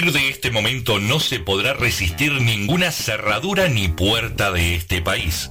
partir de este momento no se podrá resistir ninguna cerradura ni puerta de este país.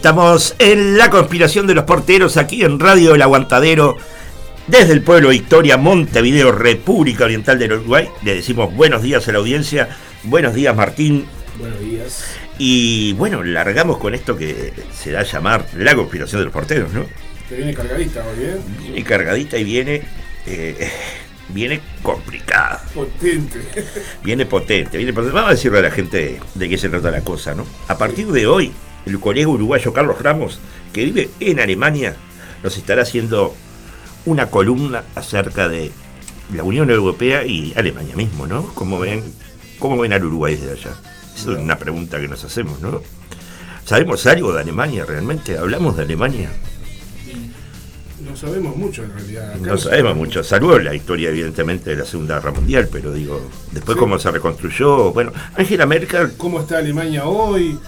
Estamos en la conspiración de los porteros aquí en Radio El Aguantadero. Desde el pueblo Victoria, Montevideo, República Oriental del Uruguay. Le decimos buenos días a la audiencia. Buenos días, Martín. Buenos días. Y bueno, largamos con esto que se da a llamar la conspiración de los porteros, ¿no? Te viene cargadita hoy, ¿eh? Viene cargadita y viene. eh, viene complicada. Potente. Viene potente, viene potente. Vamos a decirle a la gente de qué se trata la cosa, ¿no? A partir de hoy, el colega uruguayo Carlos Ramos, que vive en Alemania, nos estará haciendo una columna acerca de la Unión Europea y Alemania mismo, ¿no? ¿Cómo ven, cómo ven al Uruguay desde allá? Esa es una pregunta que nos hacemos, ¿no? ¿Sabemos algo de Alemania realmente? ¿Hablamos de Alemania? No sabemos mucho en realidad. Acá No sabemos mucho. Salvo la historia, evidentemente, de la Segunda Guerra Mundial, pero digo, después Sí. cómo se reconstruyó. Bueno, Angela Merkel ¿Cómo está Alemania hoy?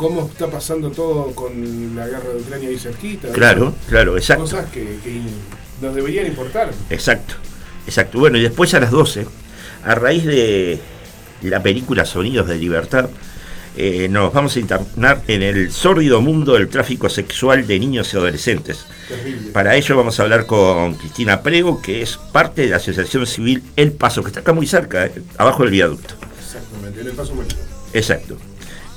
¿Cómo está pasando todo con la guerra de Ucrania ahí cerquita? Claro, claro, exacto. Cosas que, que nos deberían importar. Exacto, exacto. Bueno, y después a las 12, a raíz de la película Sonidos de Libertad, eh, nos vamos a internar en el sórdido mundo del tráfico sexual de niños y adolescentes. Terrible. Para ello vamos a hablar con Cristina Prego, que es parte de la Asociación Civil El Paso, que está acá muy cerca, eh, abajo del viaducto. Exactamente, en el paso. Exacto.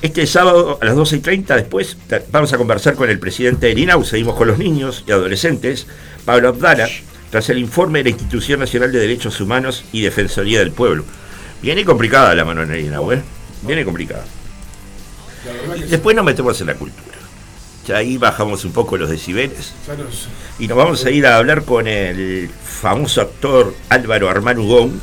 Este sábado a las 12 y 30 después vamos a conversar con el presidente del INAU, seguimos con los niños y adolescentes, Pablo Abdala, tras el informe de la Institución Nacional de Derechos Humanos y Defensoría del Pueblo. Viene complicada la mano en el INAU, ¿eh? Viene complicada. Después nos metemos en la cultura. Ya ahí bajamos un poco los decibeles y nos vamos a ir a hablar con el famoso actor Álvaro Armanu Gón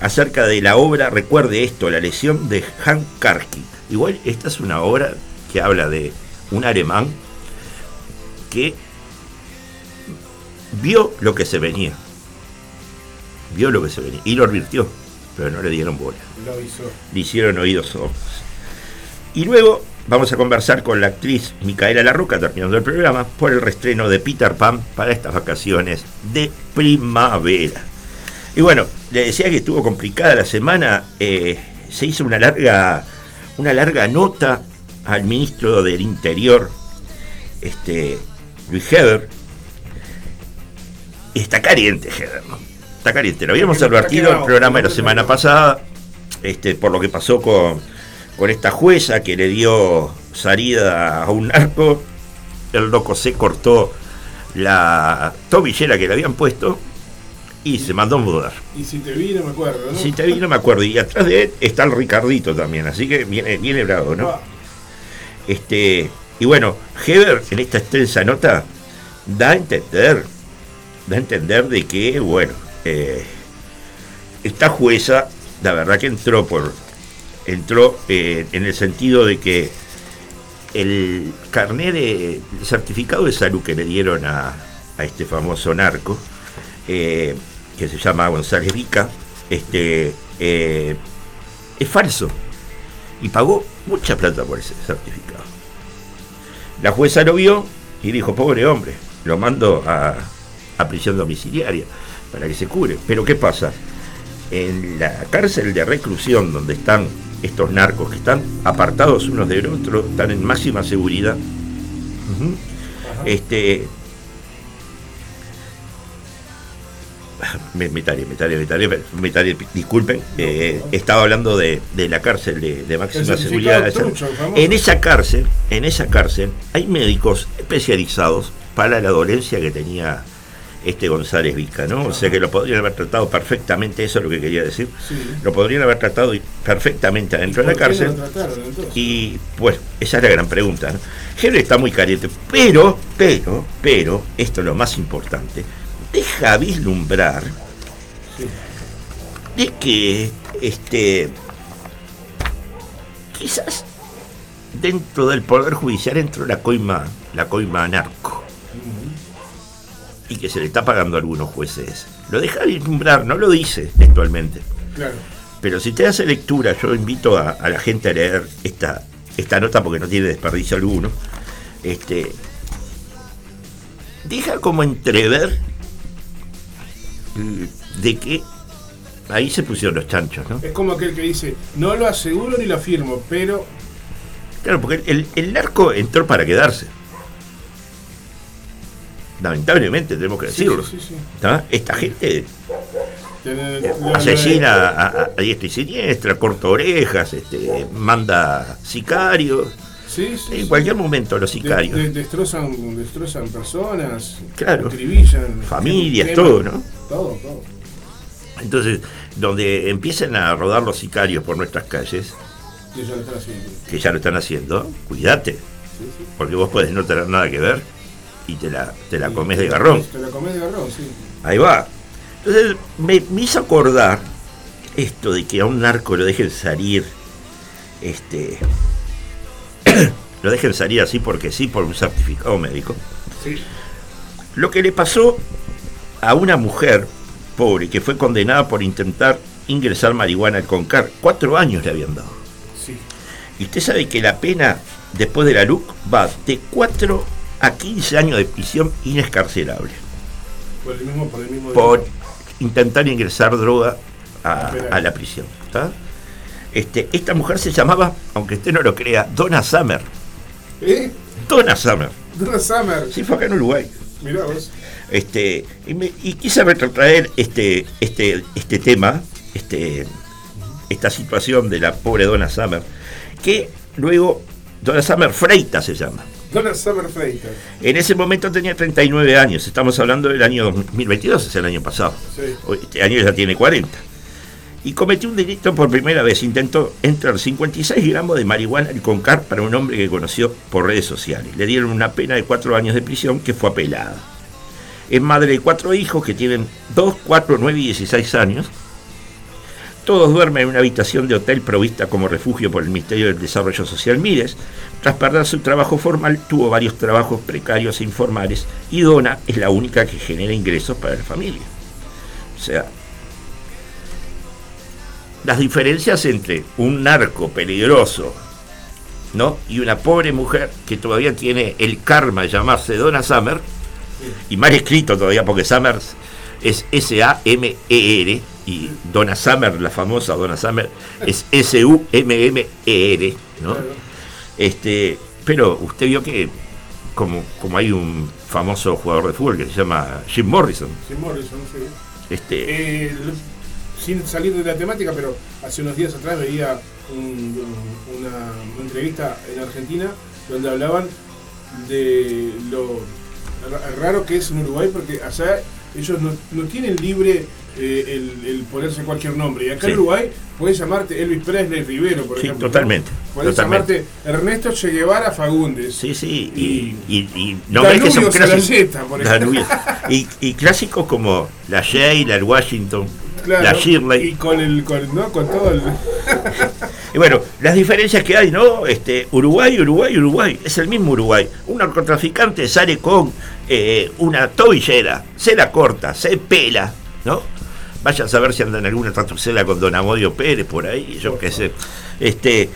acerca de la obra, recuerde esto, La lesión de Han Karki. Igual esta es una obra que habla de un alemán que vio lo que se venía. Vio lo que se venía y lo advirtió, pero no le dieron bola lo hizo. le hicieron oídos sordos. Y luego vamos a conversar con la actriz Micaela Larroca, terminando el programa, por el restreno de Peter Pan para estas vacaciones de primavera. Y bueno, le decía que estuvo complicada la semana, eh, se hizo una larga, una larga nota al ministro del Interior, este, Luis Heber. Está caliente Heber, ¿no? Está caliente. Lo habíamos advertido en el programa de la semana pasada, este, por lo que pasó con, con esta jueza que le dio salida a un narco. El loco se cortó la tobillera que le habían puesto y se mandó a mudar. Y si te vi, no me acuerdo, ¿no? Si te vi, no me acuerdo. Y atrás de él está el Ricardito también, así que viene, viene bravo, ¿no? Ah, Este, y bueno, Heber en esta extensa nota da a entender, da a entender de que, bueno, eh, esta jueza, la verdad que entró por, entró eh, en el sentido de que el carnet de el certificado de salud que le dieron a, a este famoso narco, eh, que se llama González Vica, este, eh, es falso. Y pagó mucha plata por ese certificado. La jueza lo vio y dijo, pobre hombre, lo mando a, a prisión domiciliaria para que se cure. Pero ¿qué pasa? En la cárcel de reclusión donde están estos narcos que están apartados unos de otros, están en máxima seguridad. Este. Me, me taré, me taré, me taré, me taré, disculpen, eh, estaba hablando de, de la cárcel de, de máxima seguridad. trucho. En esa cárcel, en esa cárcel, hay médicos especializados para la dolencia que tenía este González Vica, ¿no? O sea que lo podrían haber tratado perfectamente, eso es lo que quería decir. Sí. Lo podrían haber tratado perfectamente adentro de la ¿Por qué cárcel. trataron? Y pues, esa es la gran pregunta. ¿no? Henry está muy caliente, pero, pero, pero, esto es lo más importante, deja vislumbrar de que este quizás dentro del poder judicial entró la coima, la coima narco. Y que se le está pagando a algunos jueces. Lo deja vislumbrar, no lo dice textualmente. Claro. Pero si te hace lectura, yo invito a, a la gente a leer esta, esta nota porque no tiene desperdicio alguno. Este, deja como entrever de que ahí se pusieron los chanchos, ¿no? Es como aquel que dice, no lo aseguro ni lo afirmo, pero Claro, porque el, el narco entró para quedarse. Lamentablemente, tenemos que decirlo. sí, sí, sí. ¿tá? Esta gente lo- asesina a, a- a diestra y siniestra, corta orejas, este, manda sicarios. Sí, sí, En sí. cualquier momento los sicarios. de- destrozan, destrozan personas, Claro. Familias, todo, ¿no? Todo, todo. Entonces, donde empiecen a rodar los sicarios por nuestras calles, Y eso lo están haciendo. que ya lo están haciendo, cuídate, porque vos podés no tener nada que ver y te la, te la comes de garrón. Te la comes de garrón, sí. Ahí va. Entonces, me, me hizo acordar esto de que a un narco lo dejen salir, este, lo dejen salir así porque sí, por un certificado médico. Sí. Lo que le pasó a una mujer pobre que fue condenada por intentar ingresar marihuana al CONCAR. Cuatro años le habían dado. Sí. Y usted sabe que la pena después de la LUC va de 4 a 15 años de prisión inescarcelable Por el mismo, por el mismo por intentar ingresar droga a, la prisión. ¿está? Este, esta mujer se llamaba, aunque usted no lo crea, Donna Summer. ¿Eh? Donna Summer. Donna Summer. Sí, fue acá en Uruguay. Mirá vos. Este, y, me- y quise retrotraer este, este, este tema, este, esta situación de la pobre Donna Summer, que luego Donna Summer Freita se llama. Donna Summer Freitas. En ese momento tenía 39 años, estamos hablando del año 2022, es el año pasado. Sí. Este año ya tiene 40. Y cometió un delito por primera vez. Intentó entrar 56 gramos de marihuana al Concar para un hombre que conoció por redes sociales. Le dieron una pena de 4 años de prisión que fue apelada. Es madre de cuatro hijos que tienen 2, 4, 9 y 16 años. Todos duermen en una habitación de hotel provista como refugio por el Ministerio del Desarrollo Social Mides. Tras perder su trabajo formal, tuvo varios trabajos precarios e informales y Dona es la única que genera ingresos para la familia. O sea, las diferencias entre un narco peligroso ¿no? y una pobre mujer que todavía tiene el karma de llamarse Donna Summer, y mal escrito todavía porque Summer es S-A-M-E-R y Donna Summer, la famosa Donna Summer, es S-U-M-M-E-R, ¿no? Este, pero usted vio que como, como hay un famoso jugador de fútbol que se llama Jim Morrison, Jim Morrison, sí. este, Eh, sin salir de la temática, pero hace unos días atrás veía un- una, una entrevista en Argentina donde hablaban de lo ra- raro que es en Uruguay, porque allá ellos no, no tienen libre eh, el, el ponerse cualquier nombre. Y acá Sí. en Uruguay puedes llamarte Elvis Presley Rivero, por Sí, ejemplo. ¿no? totalmente, Puedes totalmente. llamarte Ernesto Che Guevara Fagundes. Sí, sí, y, Y- y, y nombres que son clásicos. Y, y clásicos como la Sheila, el Washington, Claro, la Shirley. Y con el, con, ¿no? con todo el. Y bueno, las diferencias que hay, ¿no? Este, Uruguay, Uruguay, Uruguay. Es el mismo Uruguay. Un narcotraficante sale con eh, una tobillera, se la corta, se pela, ¿no? Vaya a saber si anda en alguna tatucela con Don Amodio Pérez por ahí, yo qué sé. Este,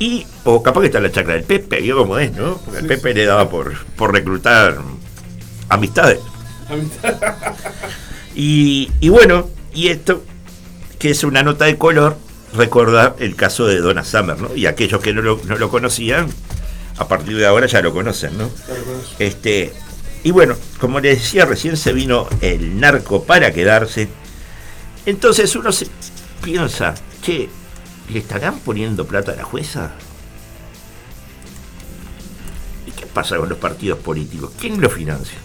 y, o capaz que está la chacra del Pepe, yo como es, ¿no? Porque el Pepe le daba por, por reclutar amistades. y, y bueno, y esto, que es una nota de color, recordar el caso de Donna Summer, ¿no? Y aquellos que no lo, no lo conocían, a partir de ahora ya lo conocen, ¿no? Este, y bueno, como les decía recién, se vino el narco para quedarse. Entonces uno se piensa, que ¿le estarán poniendo plata a la jueza? ¿Y qué pasa con los partidos políticos? ¿Quién lo financia?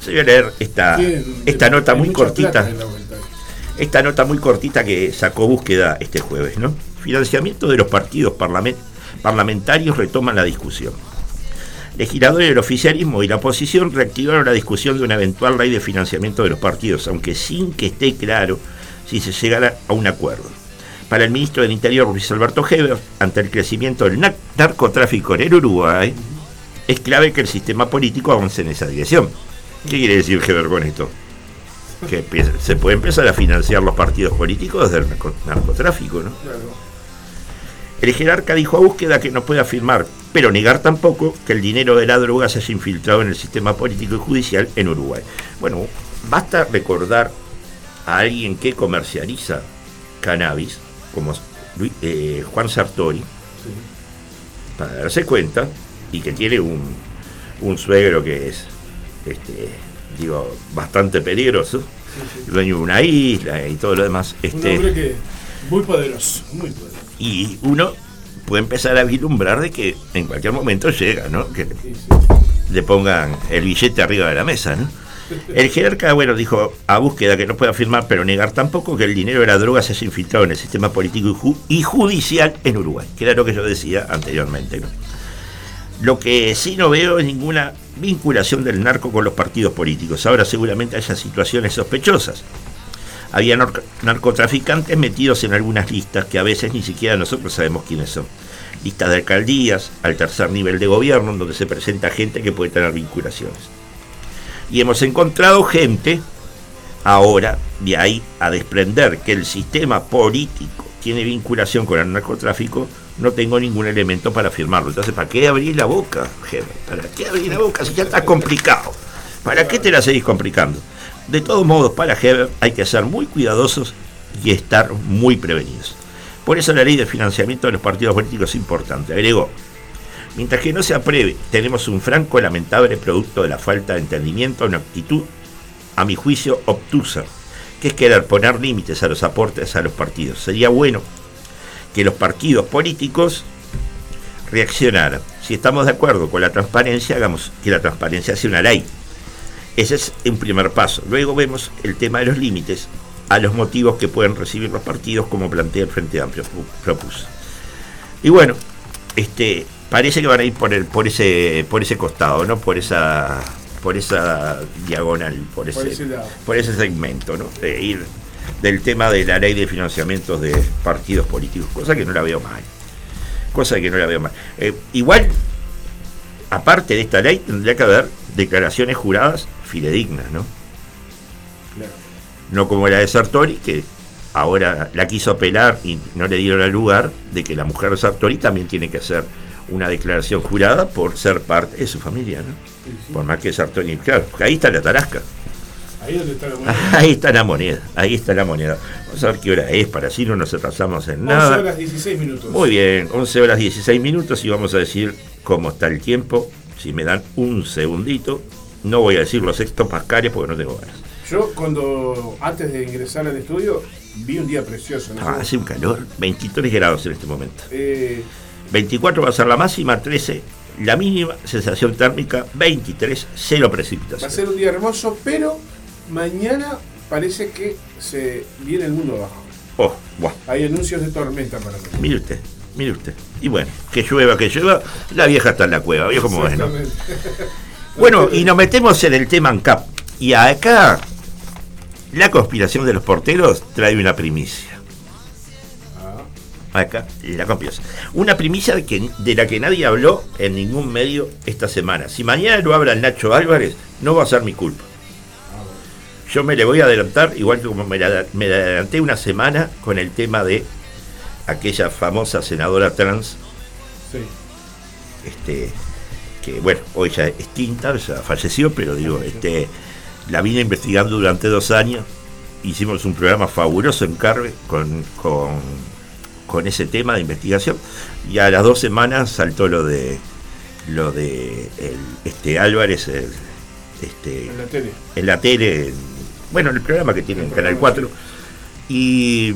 Se voy a leer esta, esta nota muy cortita. Esta nota muy cortita que sacó búsqueda este jueves, ¿no? Financiamiento de los partidos parlamentarios retoman la discusión. Legisladores del oficialismo y la oposición reactivaron la discusión de una eventual ley de financiamiento de los partidos, aunque sin que esté claro si se llegara a un acuerdo. Para el ministro del Interior, Luis Alberto Heber, ante el crecimiento del narcotráfico en el Uruguay, es clave que el sistema político avance en esa dirección. ¿Qué quiere decir Heber con esto? Que se puede empezar a financiar los partidos políticos desde el narcotráfico, ¿no? El jerarca dijo a búsqueda que no puede afirmar, pero negar tampoco que el dinero de la droga se haya infiltrado en el sistema político y judicial en Uruguay. Bueno, basta recordar a alguien que comercializa cannabis, como eh, Juan Sartori, para darse cuenta, y que tiene un, un suegro que es, este, digo, bastante peligroso, dueño de una isla y todo lo demás. Este, un hombre que muy poderoso, muy poderoso. Y uno puede empezar a vislumbrar de que en cualquier momento llega, ¿no? Que le pongan el billete arriba de la mesa, ¿no? El jerarca, bueno, dijo a búsqueda que no puede afirmar, pero negar tampoco que el dinero de la droga se haya infiltrado en el sistema político y, judicial en Uruguay, que era lo que yo decía anteriormente. Lo que sí no veo es ninguna vinculación del narco con los partidos políticos. Ahora seguramente haya situaciones sospechosas. Había narcotraficantes metidos en algunas listas que a veces ni siquiera nosotros sabemos quiénes son. Listas de alcaldías, al tercer nivel de gobierno, donde se presenta gente que puede tener vinculaciones. Y hemos encontrado gente, ahora, de ahí a desprender que el sistema político tiene vinculación con el narcotráfico, no tengo ningún elemento para afirmarlo. Entonces, ¿para qué abrir la boca, gente? ¿Para qué abrir la boca si ya está complicado? ¿Para qué te la seguís complicando? De todos modos, para Heber hay que ser muy cuidadosos y estar muy prevenidos. Por eso la ley de financiamiento de los partidos políticos es importante. Agregó, Mientras que no se apruebe, tenemos un franco lamentable producto de la falta de entendimiento, una actitud, a mi juicio, obtusa, que es querer poner límites a los aportes a los partidos. Sería bueno que los partidos políticos reaccionaran. Si estamos de acuerdo con la transparencia, hagamos que la transparencia sea una ley. Ese es un primer paso. Luego vemos el tema de los límites a los motivos que pueden recibir los partidos, como plantea el Frente Amplio propuso. Y bueno, este, parece que van a ir por el, por ese, por ese costado, ¿no? Por esa, por esa diagonal, por ese, por ese, segmento, ¿no? De ir del tema de la ley de financiamientos de partidos políticos, cosa que no la veo mal. Cosa que no la veo mal. Eh, igual, aparte de esta ley, tendría que haber declaraciones juradas fidedignas, ¿no? No como la de Sartori, que ahora la quiso apelar y no le dieron el lugar de que la mujer de Sartori también tiene que hacer una declaración jurada por ser parte de su familia, ¿no? Por más que Sartori, claro, ahí está la tarasca. Ahí, está la moneda. ahí está la moneda, ahí está la moneda. Vamos a ver qué hora es para así no nos atrasamos en nada. 11 horas 16 minutos. Muy bien, 11 horas 16 minutos y vamos a decir cómo está el tiempo. Si me dan un segundito, no voy a decir los sextos pascales porque no tengo ganas. Yo cuando, antes de ingresar al estudio, vi un día precioso. Ah, hace un calor, 23 grados en este momento. Eh, 24 va a ser la máxima, 13 la mínima, sensación térmica 23, cero precipitación. Va a ser un día hermoso, pero mañana parece que se viene el mundo abajo. Oh, wow. Hay anuncios de tormenta para mí. Mire usted, mire usted. Y bueno, que llueva, que llueva, la vieja está en la cueva, viejo como es, Bueno, y nos metemos en el tema ANCAP. Y acá, la conspiración de los porteros trae una primicia acá la confianza. Una primicia de, que, de la que nadie habló en ningún medio esta semana. Si mañana lo habla el Nacho Álvarez, no va a ser mi culpa. Yo me le voy a adelantar, igual que como me, la- me la adelanté una semana con el tema de aquella famosa senadora trans, Sí. este, que bueno, hoy ya es extinta, ya falleció, pero digo, este, la vine investigando durante dos años. Hicimos un programa fabuloso en Carve con, con, con ese tema de investigación. Y a las dos semanas saltó lo de lo de el, este Álvarez el- este, En la tele. en la tele, bueno, en el programa que tiene en Canal 4. Y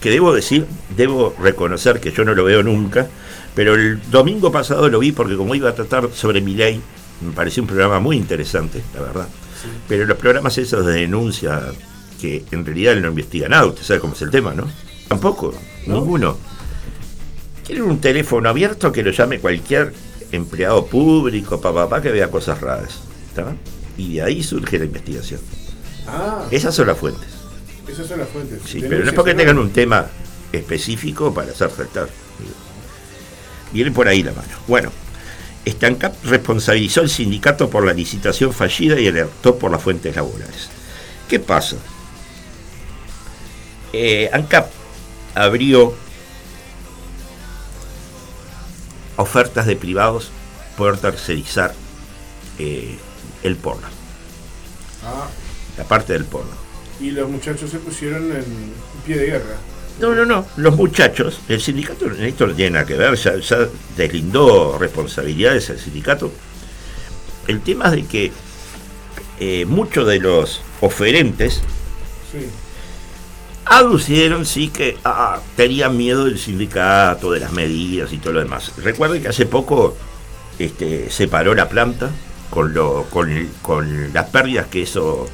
que debo decir, debo reconocer que yo no lo veo nunca, pero el domingo pasado lo vi porque como iba a tratar sobre mi ley, me pareció un programa muy interesante, la verdad. Pero los programas esos de denuncia, que en realidad no investiga nada, usted sabe cómo es el tema, ¿no? Tampoco, ¿No? ninguno. Quieren un teléfono abierto que lo llame cualquier empleado público, papá, papá, que vea cosas raras. ¿está? Y de ahí surge la investigación. Ah, Esas son las fuentes. esas son las fuentes. Sí, pero no es porque tengan un tema específico para hacer saltar. Viene por ahí la mano. Bueno, Estancap responsabilizó al sindicato por la licitación fallida y alertó por las fuentes laborales. ¿Qué pasa? Eh, ANCAP abrió ofertas de privados por tercerizar eh, el porno, Ah, la parte del porno. y los muchachos se pusieron en pie de guerra. No, no, no. Los muchachos, el sindicato en esto no tiene nada que ver, ya, ya deslindó responsabilidades al sindicato. El tema es de que eh, muchos de los oferentes Sí. aducieron sí que ah, tenían miedo del sindicato, de las medidas y todo lo demás. Recuerden que hace poco este, se paró la planta con, lo, con, con las pérdidas que eso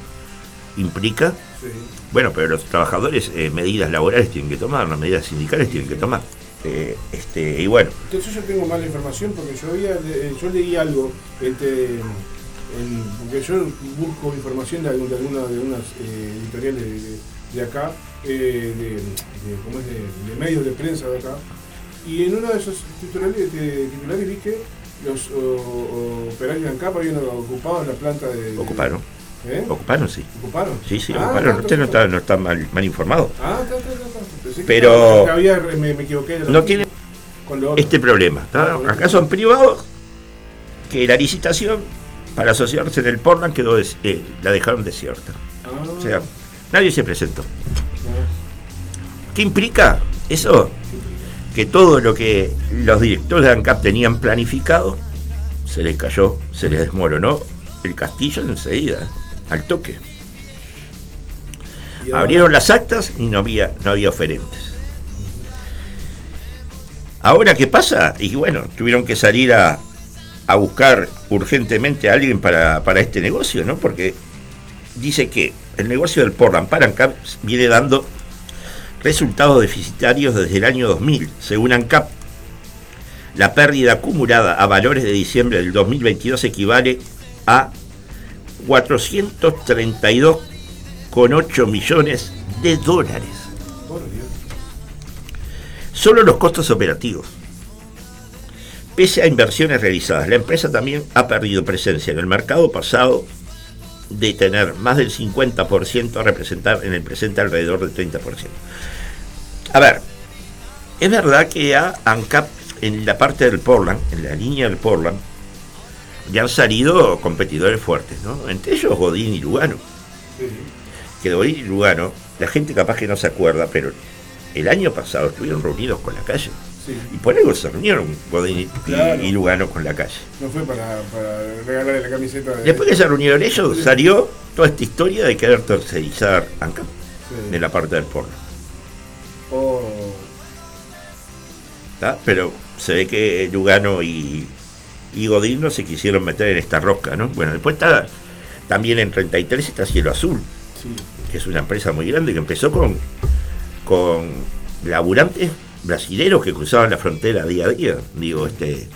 implica. Sí. Bueno, pero los trabajadores eh, medidas laborales tienen que tomar, las medidas sindicales tienen que tomar. Eh, este, y bueno, Entonces yo tengo mala información porque yo había, eh, yo leí algo, este, en- porque yo busco información de, algún- de alguna de unas eh, editoriales de, de acá, de, ¿cómo es? De, medios de prensa de acá, y en uno de esos titulares, de- titulares vi que los operarios de ANCAP habían ocupado la planta de- ocuparon, ¿Eh? ocuparon, sí. ¿Ocuparon? Sí, sí, Ah, ocuparon. Usted no está, no está mal, mal informado. Ah, está, está. Pensé Pero- que había, me, me equivoqué. No tiene este problema. ¿está? Acá son privados que la licitación para asociarse en el Portland quedó des- eh, la dejaron desierta. Ah, O sea, nadie se presentó. ah. ¿Qué implica eso? Que todo lo que los directores de ANCAP tenían planificado se les cayó, se les desmoronó el castillo enseguida, al toque. Abrieron las actas y no había, no había oferentes. Ahora, ¿qué pasa? Y bueno, tuvieron que salir a, a buscar urgentemente a alguien para, para este negocio, ¿no? Porque dice que el negocio del Portland para ANCAP viene dando resultados deficitarios desde el año 2000. Según ANCAP, la pérdida acumulada a valores de diciembre del 2022 equivale a 432,8 millones de dólares. Solo los costos operativos. Pese a inversiones realizadas, la empresa también ha perdido presencia en el mercado pasado de tener más del 50% a representar en el presente alrededor del 30%. A ver, es verdad que a ANCAP en la parte del Portland, en la línea del Portland, ya han salido competidores fuertes, ¿no? Entre ellos Godín y Lugano. Sí. Que de Godín y Lugano, la gente capaz que no se acuerda, pero el año pasado estuvieron reunidos con la calle. Sí. Y por algo se reunieron Godín y, Claro. y Lugano con la calle. No fue para, para regalarle la camiseta de. Después que se reunieron ellos, salió toda esta historia de querer tercerizar ANCAP Sí. de la parte del porno. Oh. Pero se ve que Lugano y, y Godín no se quisieron meter en esta rosca, ¿no? Bueno, después está también en 33 está Cielo Azul, sí. que es una empresa muy grande que empezó con, con laburantes brasileros que cruzaban la frontera día a día. Digo, este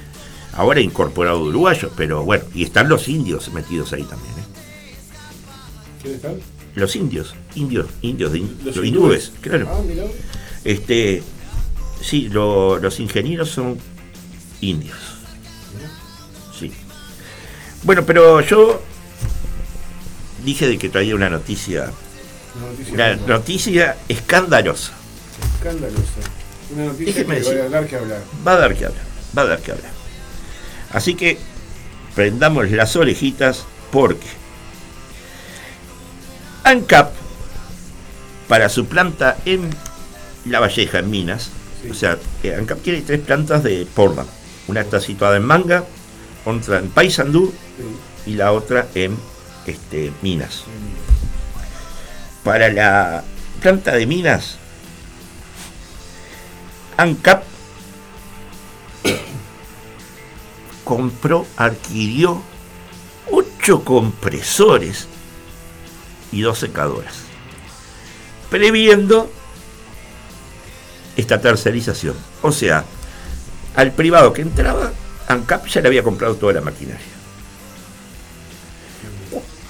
ahora incorporado de uruguayos, pero bueno, y están los indios metidos ahí también, ¿eh? ¿Quiénes están? Los indios, indios, indios, de, Los los hindúes. claro. Ah. Este, sí, lo- los ingenieros son indios. Bueno, pero yo dije de que traía una noticia, Una noticia, una no, noticia escandalosa. escandalosa. Una noticia Déjeme que decir. va a dar que hablar. Va a dar que hablar, va a dar que hablar. Así que prendamos las orejitas porque ANCAP, para su planta en La Valleja, en Minas, Sí. o sea, eh, ANCAP tiene tres plantas de Portland. Una está situada en Manga, otra en Paysandú y la otra en este, Minas. Para la planta de Minas, ANCAP compró, adquirió ocho compresores y dos secadoras, previendo esta tercerización. O sea, al privado que entraba, ANCAP ya le había comprado toda la maquinaria.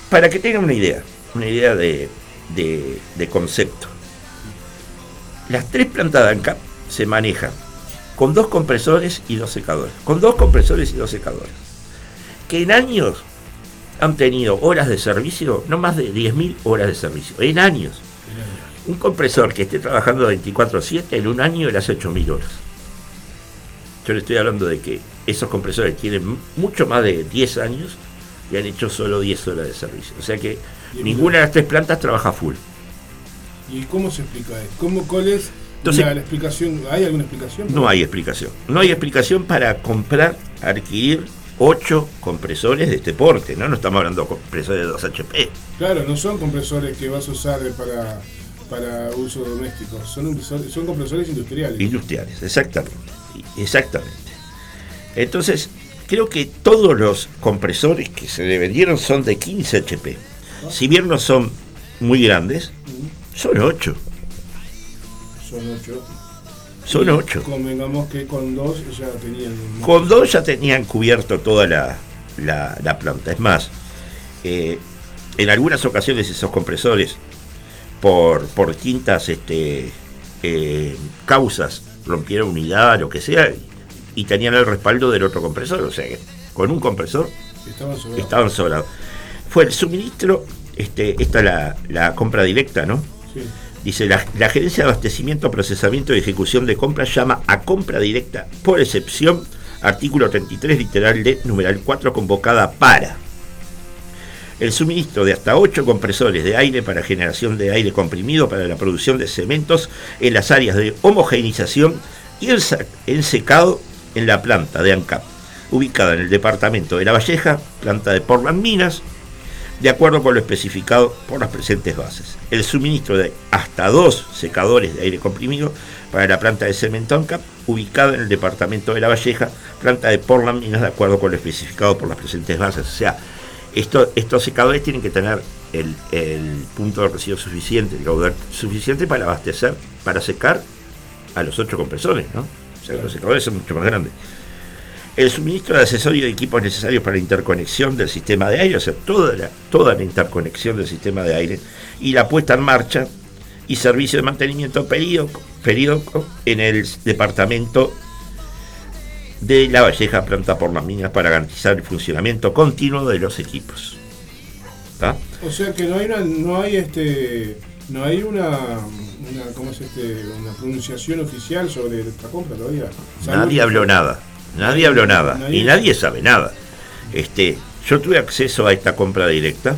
Para que tengan una idea, una idea de, concepto. Las tres plantas de ANCAP se manejan con dos compresores y dos secadores. Con dos compresores y dos secadores. Que en años han tenido horas de servicio, no más de 10.000 horas de servicio. En años. Un compresor que esté trabajando 24/7 en un año le hace 8.000 horas. Yo le estoy hablando de que esos compresores tienen mucho más de 10 años y han hecho solo 10 horas de servicio. O sea que 10.000 ninguna de las tres plantas trabaja full. ¿Y cómo se explica esto? ¿Cómo, ¿Cuál es Entonces- la, la explicación? ¿Hay alguna explicación? No hay explicación. No hay explicación para comprar, adquirir 8 compresores de este porte. No, no estamos hablando de compresores de 2 HP. Claro, no son compresores que vas a usar para, para uso doméstico, son, son compresores industriales. Industriales, exactamente. Exactamente. Entonces, creo que todos los compresores que se le vendieron son de 15 HP. Si bien no son muy grandes, son 8. Son ocho. Son 8. Convengamos que con dos ya tenían. un- Con dos ya tenían cubierto toda la, la- la planta. Es más, eh, en algunas ocasiones esos compresores, por, por distintas este, eh, causas, rompieron unidad, lo que sea, y tenían el respaldo del otro compresor. O sea que con un compresor Estaban sobrados. estaban sobrados. Fue el suministro, este, esta es la, la compra directa, ¿no? Sí. Dice, la, la gerencia de abastecimiento, procesamiento y ejecución de compras llama a compra directa, por excepción, artículo 33, literal D, numeral 4, convocada para el suministro de hasta 8 compresores de aire para generación de aire comprimido para la producción de cementos en las áreas de homogeneización y el, el secado en la planta de ANCAP, ubicada en el departamento de La Valleja, planta de Portland Minas, de acuerdo con lo especificado por las presentes bases. El suministro de hasta dos secadores de aire comprimido para la planta de cemento ANCAP, ubicada en el departamento de La Valleja, planta de Portland Minas, de acuerdo con lo especificado por las presentes bases. O sea, esto- estos secadores tienen que tener el, el punto de residuo suficiente, el caudal suficiente para abastecer, para secar a los ocho compresores, ¿no? O sea, mucho más grandes. El suministro de accesorios y equipos necesarios para la interconexión del sistema de aire, o sea, toda la, toda la interconexión del sistema de aire y la puesta en marcha y servicio de mantenimiento periódico, periódico en el departamento de La Valleja, planta por las minas, para garantizar el funcionamiento continuo de los equipos. O sea que no hay no hay este, no hay una, una, ¿cómo es este, una pronunciación oficial sobre esta compra todavía. Nadie habló nada, nadie habló nada Nadie- y nadie sabe nada. Este, yo tuve acceso a esta compra directa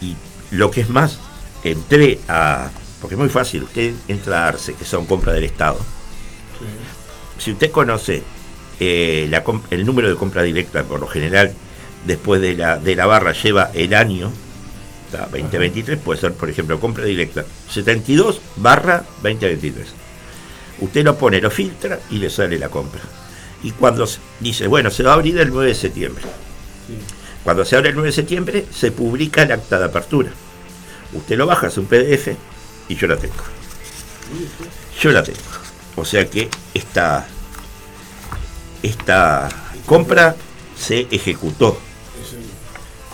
y lo que es más, entré a, porque es muy fácil, usted entra a Arce, que son compras del Estado. Sí. Si usted conoce eh, la el número de compra directa, por lo general, después de la, de la barra lleva el año, ¿tá? 2023, puede ser, por ejemplo, compra directa, 72 barra 2023. Usted lo pone, lo filtra y le sale la compra. Y cuando dice, bueno, se va a abrir el 9 de septiembre. Sí. Cuando se abre el 9 de septiembre, se publica el acta de apertura. Usted lo baja, es un PDF y yo la tengo. Yo la tengo. O sea que esta, esta compra se ejecutó.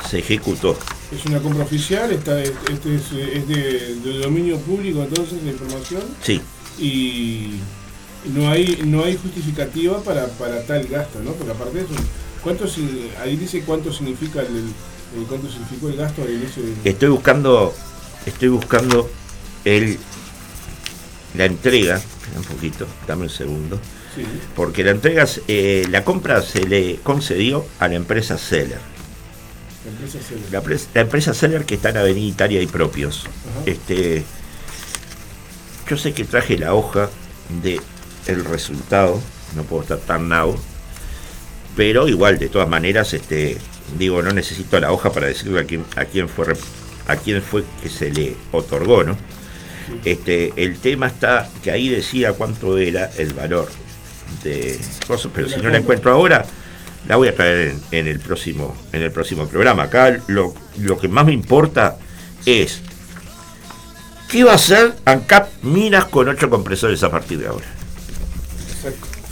Se ejecutó. Es una compra oficial, está, este es, es de, de dominio público entonces la información Sí. y no hay no hay justificativa para, para tal gasto, ¿no? Porque aparte de eso, ¿cuánto, ahí dice cuánto significa el, ¿Cuánto significó el gasto al inicio? Estoy buscando, estoy buscando el la entrega, un poquito, dame un segundo, porque la entrega, eh, la compra se le concedió a la empresa Seller. La empresa Seller, que está en Avenida Italia y propios. Este, yo sé que traje la hoja de el resultado, no puedo estar tan nabo, pero igual de todas maneras, este, digo, no necesito la hoja para decirle a quién, a quién fue a quién fue que se le otorgó, ¿no? Este, el tema está que ahí decía cuánto era el valor de cosas, pero si no la encuentro ahora, la voy a traer en, el próximo, en el próximo programa. Acá lo, que más me importa es ¿qué va a hacer ANCAP Minas con ocho compresores a partir de ahora?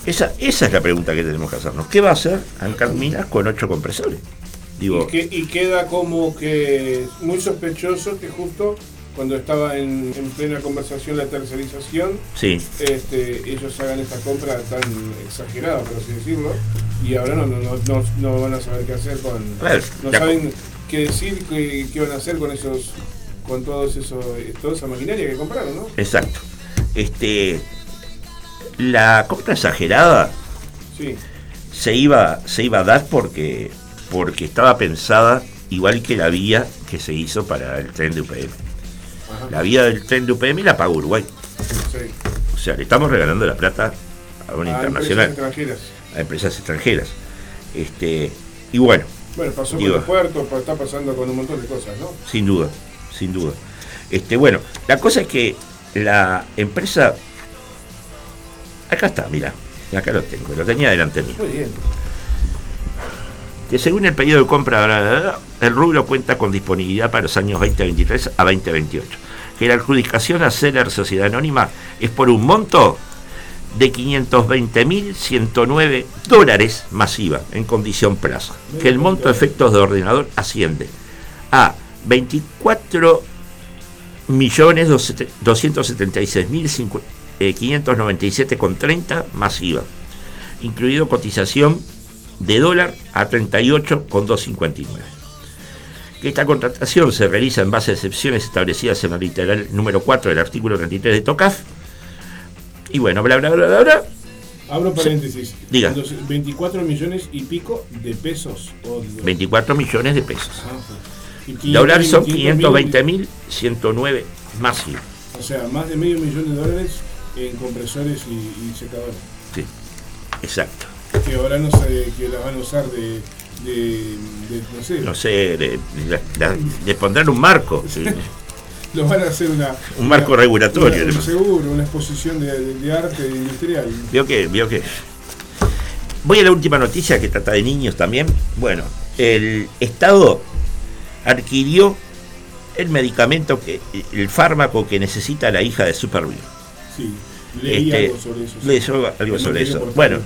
Esa, esa es la pregunta que tenemos que hacernos. ¿Qué va a hacer ANCAP Minas con ocho compresores? Digo, y, y queda como que muy sospechoso que justo cuando estaba en, plena conversación la tercerización, sí. este, ellos hagan esta compra tan exagerada, por así decirlo, y ahora no, no, no, van a saber qué hacer con... no saben qué decir, qué, qué, van a hacer con esos con todos esos, toda esa maquinaria que compraron, ¿no? Exacto. Este, la compra exagerada sí. se, iba, se iba a dar porque, porque estaba pensada igual que la vía que se hizo para el tren de UPM. La vía del tren de UPM la paga Uruguay. O sea, le estamos regalando la plata a una internacional. Empresas extranjeras. A empresas extranjeras. Este, y bueno. Bueno, pasó con los puertos, pues está pasando con un montón de cosas, ¿no? Sin duda, sin duda. Este, bueno, la cosa es que la empresa. Acá está, mira. Acá lo tengo, lo tenía delante mío. Muy bien que según el pedido de compra, el rubro cuenta con disponibilidad para los años 2023 a 2028. Que la adjudicación a Celer Sociedad Anónima es por un monto de 520.109 dólares masiva en condición plazo. Que el monto de efectos de ordenador asciende a 24.276.597,30 masiva, incluido cotización de dólar a 38,259. Esta contratación se realiza en base a excepciones establecidas en la literal número 4 del artículo 33 de TOCAF. Y bueno, bla, bla, bla, bla, bla. Abro paréntesis. diga. 24 millones y pico de pesos. 24 millones de pesos. dólar son 520.109 más O sea, más de medio millón de dólares en compresores y secadores. Sí, exacto que ahora no sé, que la van a usar de, de, no sé. No sé, de, de, poner un marco. Los van a hacer una. Un marco regulatorio. seguro, una exposición de, arte industrial. Vio que, vio que. Voy a la última noticia que trata de niños también. Bueno, el Estado adquirió el medicamento que, el fármaco que necesita la hija de Superville. Sí, leí este, algo sobre eso. Leí algo sobre eso. Bueno,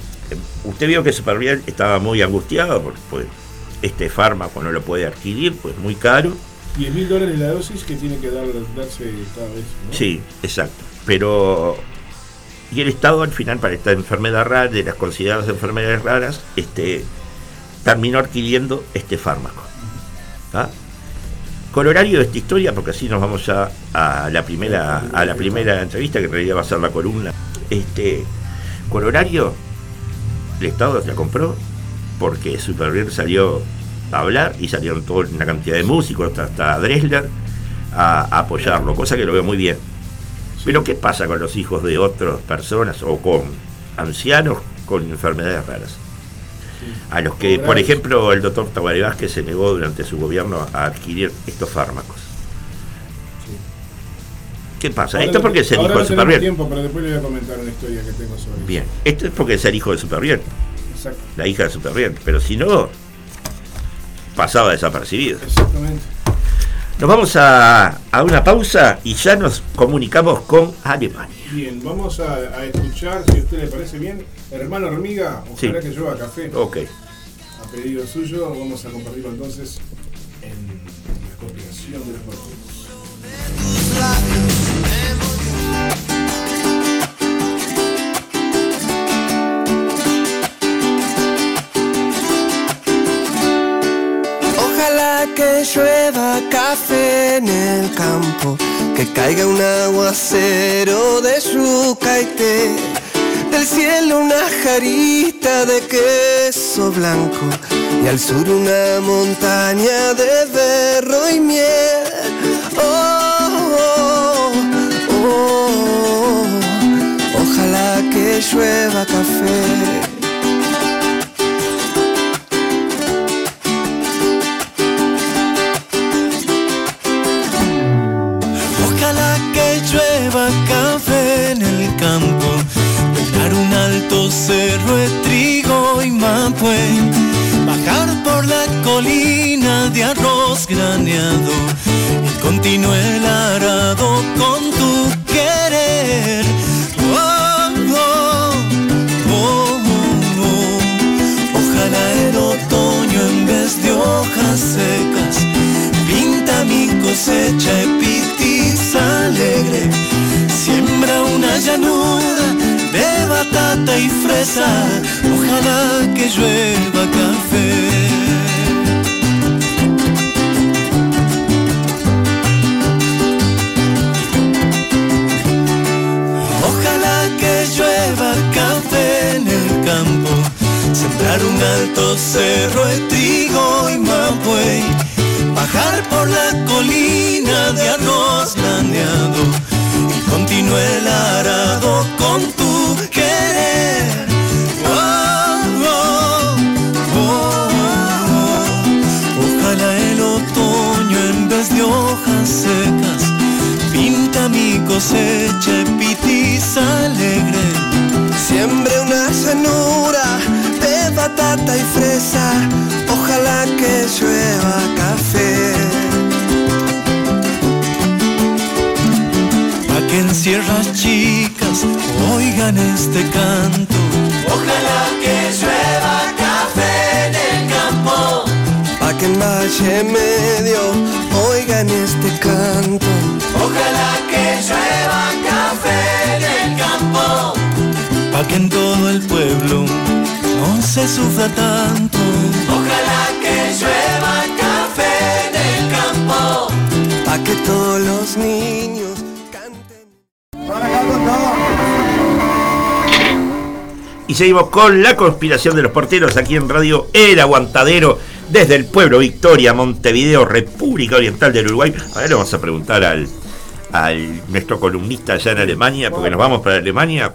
usted vio que Superviel estaba muy angustiado porque pues, este fármaco no lo puede adquirir, pues muy caro. 10 mil dólares la dosis que tiene que dar, darse cada vez. Sí, exacto. Pero. Y el Estado al final, para esta enfermedad rara, de las consideradas enfermedades raras, este, terminó adquiriendo este fármaco. ¿Ah? Con horario de esta historia, porque así nos vamos ya a la primera, a la primera entrevista, que en realidad va a ser la columna. Este, con horario el Estado la compró porque Superviel salió a hablar y salieron toda una cantidad de músicos, hasta, Dresler, a, apoyarlo, cosa que lo veo muy bien. Pero ¿qué pasa con los hijos de otras personas o con ancianos con enfermedades raras? A los que, por ejemplo, el doctor Tabaré Vázquez se negó durante su gobierno a adquirir estos fármacos. ¿Qué pasa? Esto es porque es el hijo de Superviel. tiempo, pero después le voy a comentar una historia que tengo sobre Bien, esto es porque es el hijo de Superviel. Exacto. La hija de Superviel. Pero si no, pasaba desapercibido. Exactamente. Nos vamos a, a, una pausa y ya nos comunicamos con Alemania. Bien, vamos a, escuchar, si a usted le parece bien, hermano hormiga, ojalá que lleva café. Ok. A pedido suyo, vamos a compartirlo entonces en la coordinación de los que llueva café en el campo, que caiga un aguacero de yuca y té, del cielo una jarita de queso blanco y al sur una montaña de berro y miel. Oh, oh, oh, ojalá que llueva café alto cerro de trigo y mapue, bajar por la colina de arroz graneado. Y continúe el arado con tu querer. Oh, oh, oh, Ojalá el otoño en vez de hojas secas. Pinta mi cosecha epitis alegre siembra una llanura de batata y fresa, ojalá que llueva café. Ojalá que llueva café en el campo, sembrar un alto cerro de trigo y mapuey, bajar por la colina de arroz graneado continúe el arado con tu querer. Oh, oh, oh, Ojalá el otoño en vez de hojas secas pinta mi cosecha pitis alegre. Siembre una cenura de batata y fresa, ojalá que llueva café. Que en sierras chicas oigan este canto. Ojalá que llueva café en el campo. Pa' que en Valle Medio oigan este canto. Ojalá que llueva café en el campo. Pa' que en todo el pueblo no se sufra tanto. Ojalá que llueva café en el campo. Pa' que todos los niños Y seguimos con la conspiración de los porteros aquí en Radio El Aguantadero, desde el pueblo Victoria, Montevideo, República Oriental del Uruguay. A ver, le vamos a preguntar al, al nuestro columnista allá en Alemania, porque nos vamos para Alemania.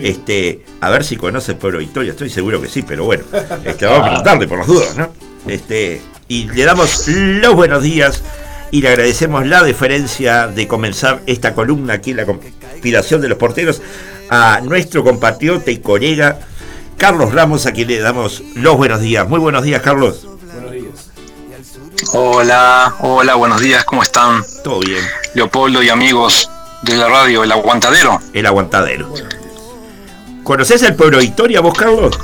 Este, a ver si conoce el pueblo Victoria, estoy seguro que sí, pero bueno, este, vamos a preguntarle por las dudas, ¿no? Este, y le damos los buenos días y le agradecemos la deferencia de comenzar esta columna aquí, la de los porteros, a nuestro compatriota y colega Carlos Ramos, a quien le damos los buenos días. Muy buenos días, Carlos. Buenos días. Hola, hola, buenos días, ¿cómo están? Todo bien. Leopoldo y amigos de la radio, El Aguantadero. El Aguantadero. ¿Conoces el pueblo Victoria vos, Carlos?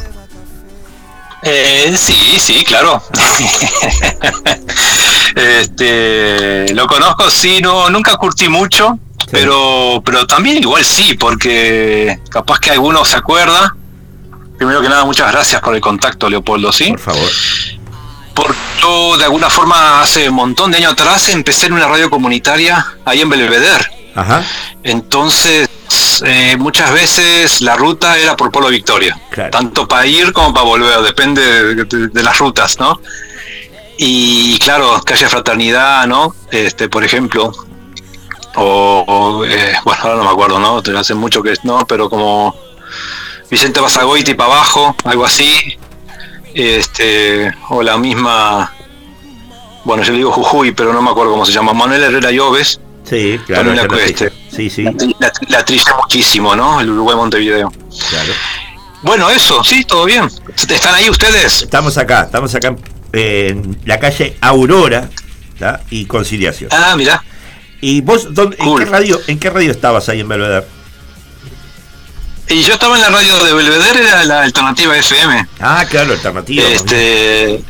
Eh, sí, sí, claro. este, lo conozco, sí, no, nunca curtí mucho, pero, pero también igual sí, porque capaz que alguno se acuerda. Primero que nada, muchas gracias por el contacto, Leopoldo, ¿sí? Por favor. Porque yo, de alguna forma, hace un montón de años atrás empecé en una radio comunitaria ahí en Belvedere. Ajá. Entonces, eh, muchas veces la ruta era por Polo Victoria. Tanto para ir como para volver, depende de, las rutas, ¿no? Y claro, calle Fraternidad, ¿no? Este, por ejemplo. O, eh, bueno, ahora no me acuerdo, ¿no? Hace mucho que no, pero como Vicente Basagoiti para abajo, algo así. Este, o la misma, bueno, yo le digo Jujuy, pero no me acuerdo cómo se llama, Manuel Herrera Lloves. Sí, claro. La, este, sí, sí. La, la, muchísimo, ¿no? El Uruguay Montevideo. Claro. Bueno, eso, sí, todo bien. ¿Están ahí ustedes? Estamos acá, estamos acá en la calle Aurora y Conciliación. Ah, mira. ¿Y vos dónde, en, qué radio, en qué radio estabas ahí en Belvedere? Y yo estaba en la radio de Belvedere, era la alternativa FM. Ah, claro, alternativa. Este,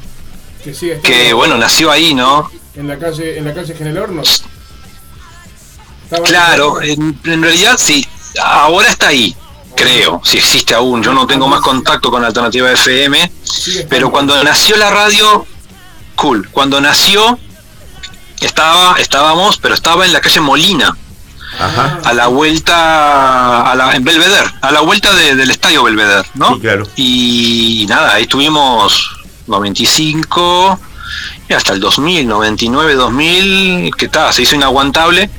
que, bueno, nació ahí, ¿no? En la calle, en la calle General Hornos. Claro, en, realidad sí, ahora está ahí, creo, si existe aún. Yo no tengo más contacto con Alternativa FM, pero cuando nació la radio, cool, cuando nació estaba, estábamos, pero estaba en la calle Molina, a la vuelta, a la, en Belvedere, a la vuelta del estadio Belvedere, ¿no? claro. Y, nada, ahí tuvimos 95 y hasta el 2000, 99, 2000, que tal, se hizo inaguantable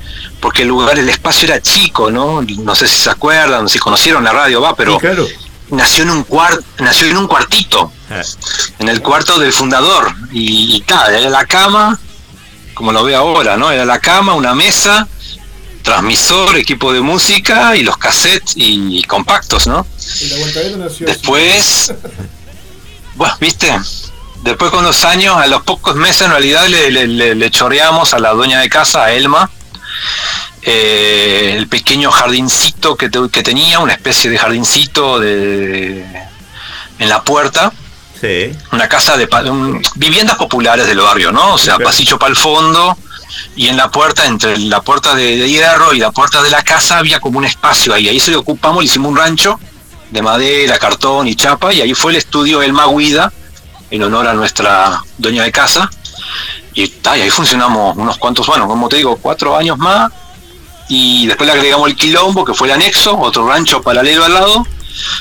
porque el lugar, el espacio era chico, ¿no? No sé si se acuerdan, si conocieron la radio, va, pero nació en un cuarto, nació en un cuartito, ah. en el cuarto del fundador y, tal, era la cama, como lo ve ahora, ¿no? Era la cama, una mesa transmisor, equipo de música y los cassettes y, compactos, ¿no? Después, bueno, viste, después con los años, a los pocos meses en realidad le, le, chorreamos a la dueña de casa, a Elma, eh, el pequeño jardincito que, que, tenía, una especie de jardincito de, en la puerta. Sí. Una casa de viviendas populares del barrio, ¿no? O sea, pasillo para el fondo, y en la puerta, entre la puerta de, hierro y la puerta de la casa había como un espacio ahí, ahí se lo ocupamos, le hicimos un rancho de madera, cartón y chapa, y ahí fue el estudio El Maguida, en honor a nuestra dueña de casa, y, y ahí funcionamos unos cuantos, bueno, como te digo, cuatro años más, y después le agregamos el quilombo, que fue el anexo, otro rancho paralelo al lado,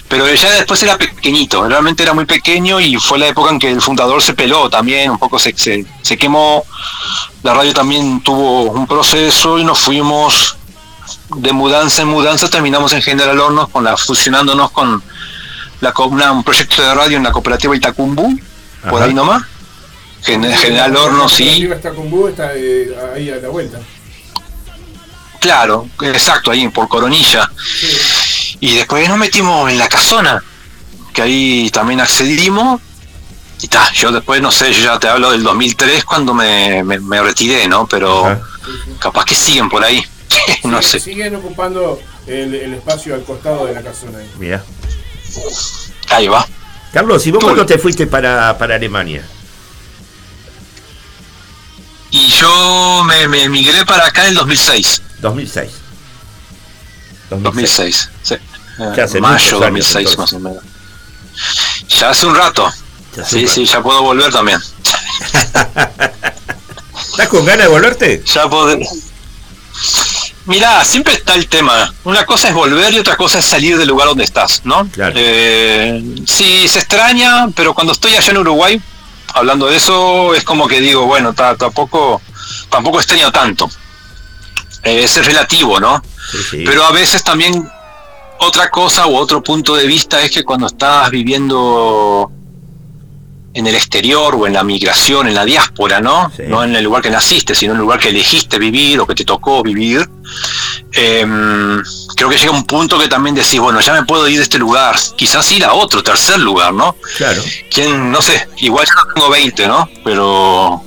pero ya después era pequeñito, realmente era muy pequeño y fue la época en que el fundador se peló también, un poco se, se, quemó, la radio también tuvo un proceso y nos fuimos de mudanza en mudanza, terminamos en General Hornos con la, fusionándonos con la, un proyecto de radio en la cooperativa Itacumbu, por ahí nomás. General, Hornos, sí. Itacumbu está eh, ahí a la vuelta. Claro, exacto, ahí por Coronilla. Y después nos metimos en la casona, que ahí también accedimos. Y ta, yo después, no sé, yo ya te hablo del 2003 cuando me, me, retiré, ¿no? Pero capaz que siguen por ahí. no sé. Siguen ocupando el, espacio al costado de la casona. Ahí. Mira. Ahí va. Carlos, ¿y vos cuándo te fuiste para, para Alemania? Y yo me, me emigré para acá en el 2006. 2006. 2006, sí. Ya hace mayo 2006 más o menos. Ya hace un rato. sí, sí, ya puedo volver también. ¿Estás con ganas de volverte? Ya puedo. Mirá, siempre está el tema. Una cosa es volver y otra cosa es salir del lugar donde estás, ¿no? Claro. Eh, sí, se extraña, pero cuando estoy allá en Uruguay, hablando de eso, es como que digo, bueno, tampoco, tampoco extraño tanto. Eh, es relativo, ¿no? Pero a veces también otra cosa u otro punto de vista es que cuando estás viviendo en el exterior o en la migración, en la diáspora, ¿no? No en el lugar que naciste, sino en el lugar que elegiste vivir o que te tocó vivir. Em, creo que llega un punto que también decís, bueno, ya me puedo ir de este lugar, quizás ir a otro, tercer lugar, ¿no? Claro. ¿Quién, no sé, igual ya no tengo 20, ¿no? Pero,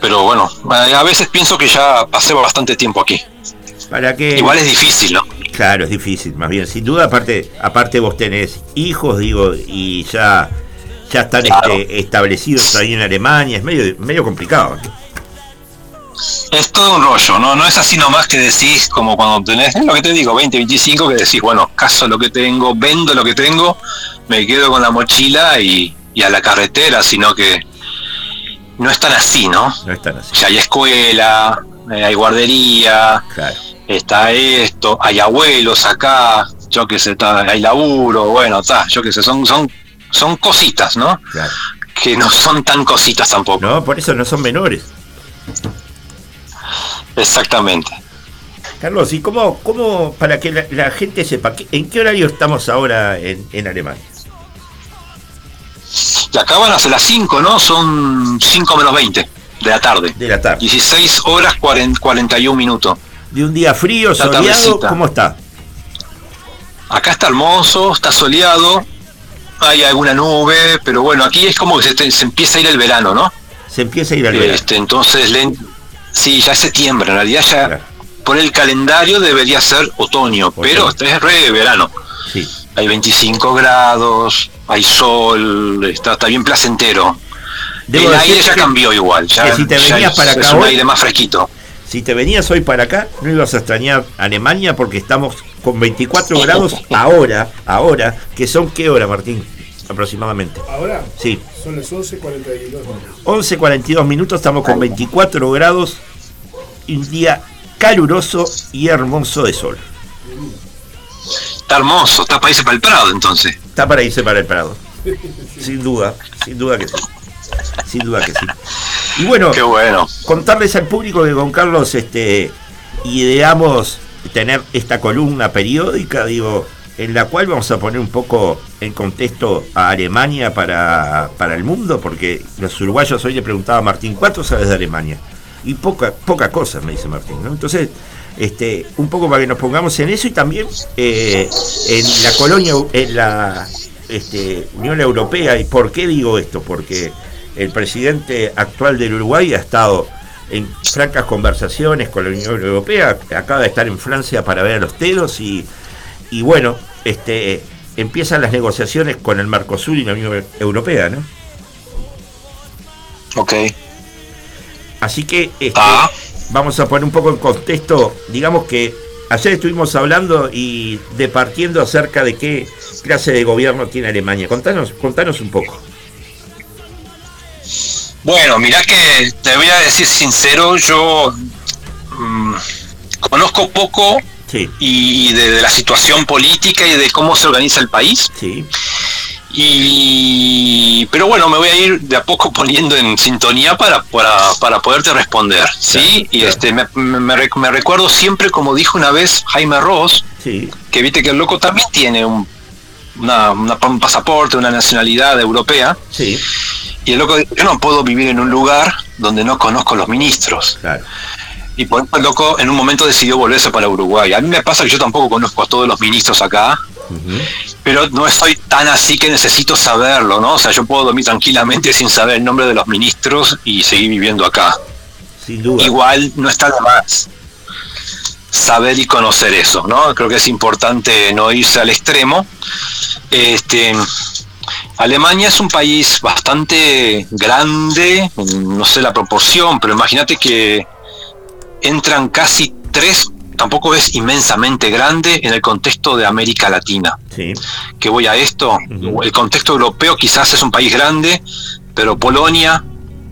pero bueno, a veces pienso que ya pasé bastante tiempo aquí. Para que... Igual es difícil, ¿no? Claro, es difícil, más bien, sin duda, aparte, aparte vos tenés hijos, digo, y ya, ya están este, establecidos ahí en Alemania, es medio, medio complicado. Es todo un rollo, ¿no? No es así nomás que decís, como cuando tenés, lo que te digo, 20, 25, que decís, bueno, caso lo que tengo, vendo lo que tengo, me quedo con la mochila y, y a la carretera, sino que no es tan así, ¿no? No es tan así. Ya hay escuela, hay guardería, claro está esto, hay abuelos acá, yo que sé, hay laburo, bueno, está, yo que sé, son, son, son cositas, ¿no? Que no son tan cositas tampoco. No, por eso no son menores. Exactamente. Carlos, ¿y cómo, cómo para que la, gente sepa, en qué horario estamos ahora en, en Alemania? La acaban hace las 5, ¿no? Son 5 menos 20 de la tarde. De la tarde. 16 horas 40, 41 minutos de un día frío, soleado, ¿cómo está? Acá está hermoso, está soleado, hay alguna nube, pero bueno, aquí es como que se, empieza a ir el verano, ¿no? Se empieza a ir el verano. Este, entonces, sí, ya es septiembre, en realidad ya por el calendario debería ser otoño, pero este es re verano. Sí. Hay 25 grados, hay sol, está, está bien placentero. El aire ya cambió igual, ya, si te venías para acá es un aire más fresquito si te venías hoy para acá, no ibas a extrañar Alemania porque estamos con 24 grados ahora, ahora, que son qué hora, Martín? aproximadamente. ¿Ahora? Sí. Son las 11.42 minutos. 11.42 minutos, estamos con 24 grados y un día caluroso y hermoso de sol. Está hermoso, está para irse para el Prado entonces. Está para irse para el Prado. Sin duda, sin duda que sí. Sin duda que sí. Y bueno, Qué bueno. contarles al público que con Carlos este, ideamos tener esta columna periódica, digo, en la cual vamos a poner un poco en contexto a Alemania para, para el mundo, porque los uruguayos hoy le preguntaba a Martín, ¿cuánto sabes de Alemania? Y poca, poca cosa, me dice Martín, ¿no? Entonces, este, un poco para que nos pongamos en eso y también eh, en la colonia, en la este, Unión Europea. ¿Y por qué digo esto? Porque el presidente actual del Uruguay ha estado en francas conversaciones con la Unión Europea, acaba de estar en Francia para ver a los telos y, y bueno, este, empiezan las negociaciones con el Mercosur y la Unión Europea, ¿no? Ok. Así que este, Ah. vamos a poner un poco en contexto, digamos que ayer estuvimos hablando y departiendo acerca de qué clase de gobierno tiene Alemania. Contanos, contanos un poco. Bueno, mirá que te voy a decir sincero, yo mm, conozco poco Sí, y de, de la situación política y de cómo se organiza el país. sí, Y pero bueno, me voy a ir de a poco poniendo en sintonía para, para, para poderte responder, ¿sí? Claro, y claro. este me, me- me rec- me recuerdo siempre como dijo una vez Jaime Ross, sí, que viste que el loco también tiene un, una- una- un pasaporte, una nacionalidad europea, sí, y el loco dijo, yo no puedo vivir en un lugar donde no conozco los ministros. claro. Y por eso el loco en un momento decidió volverse para Uruguay. A mí me pasa que yo tampoco conozco a todos los ministros acá, pero no estoy tan así que necesito saberlo, ¿no? O sea, yo puedo dormir tranquilamente sin saber el nombre de los ministros y seguir viviendo acá. Sin duda. Igual no está de más saber y conocer eso, ¿no? Creo que es importante no irse al extremo. Este, Alemania es un país bastante grande, no sé la proporción, pero imagínate que entran casi tres, tampoco es inmensamente grande en el contexto de América Latina Sí, que voy a esto. El contexto europeo quizás es un país grande, pero Polonia,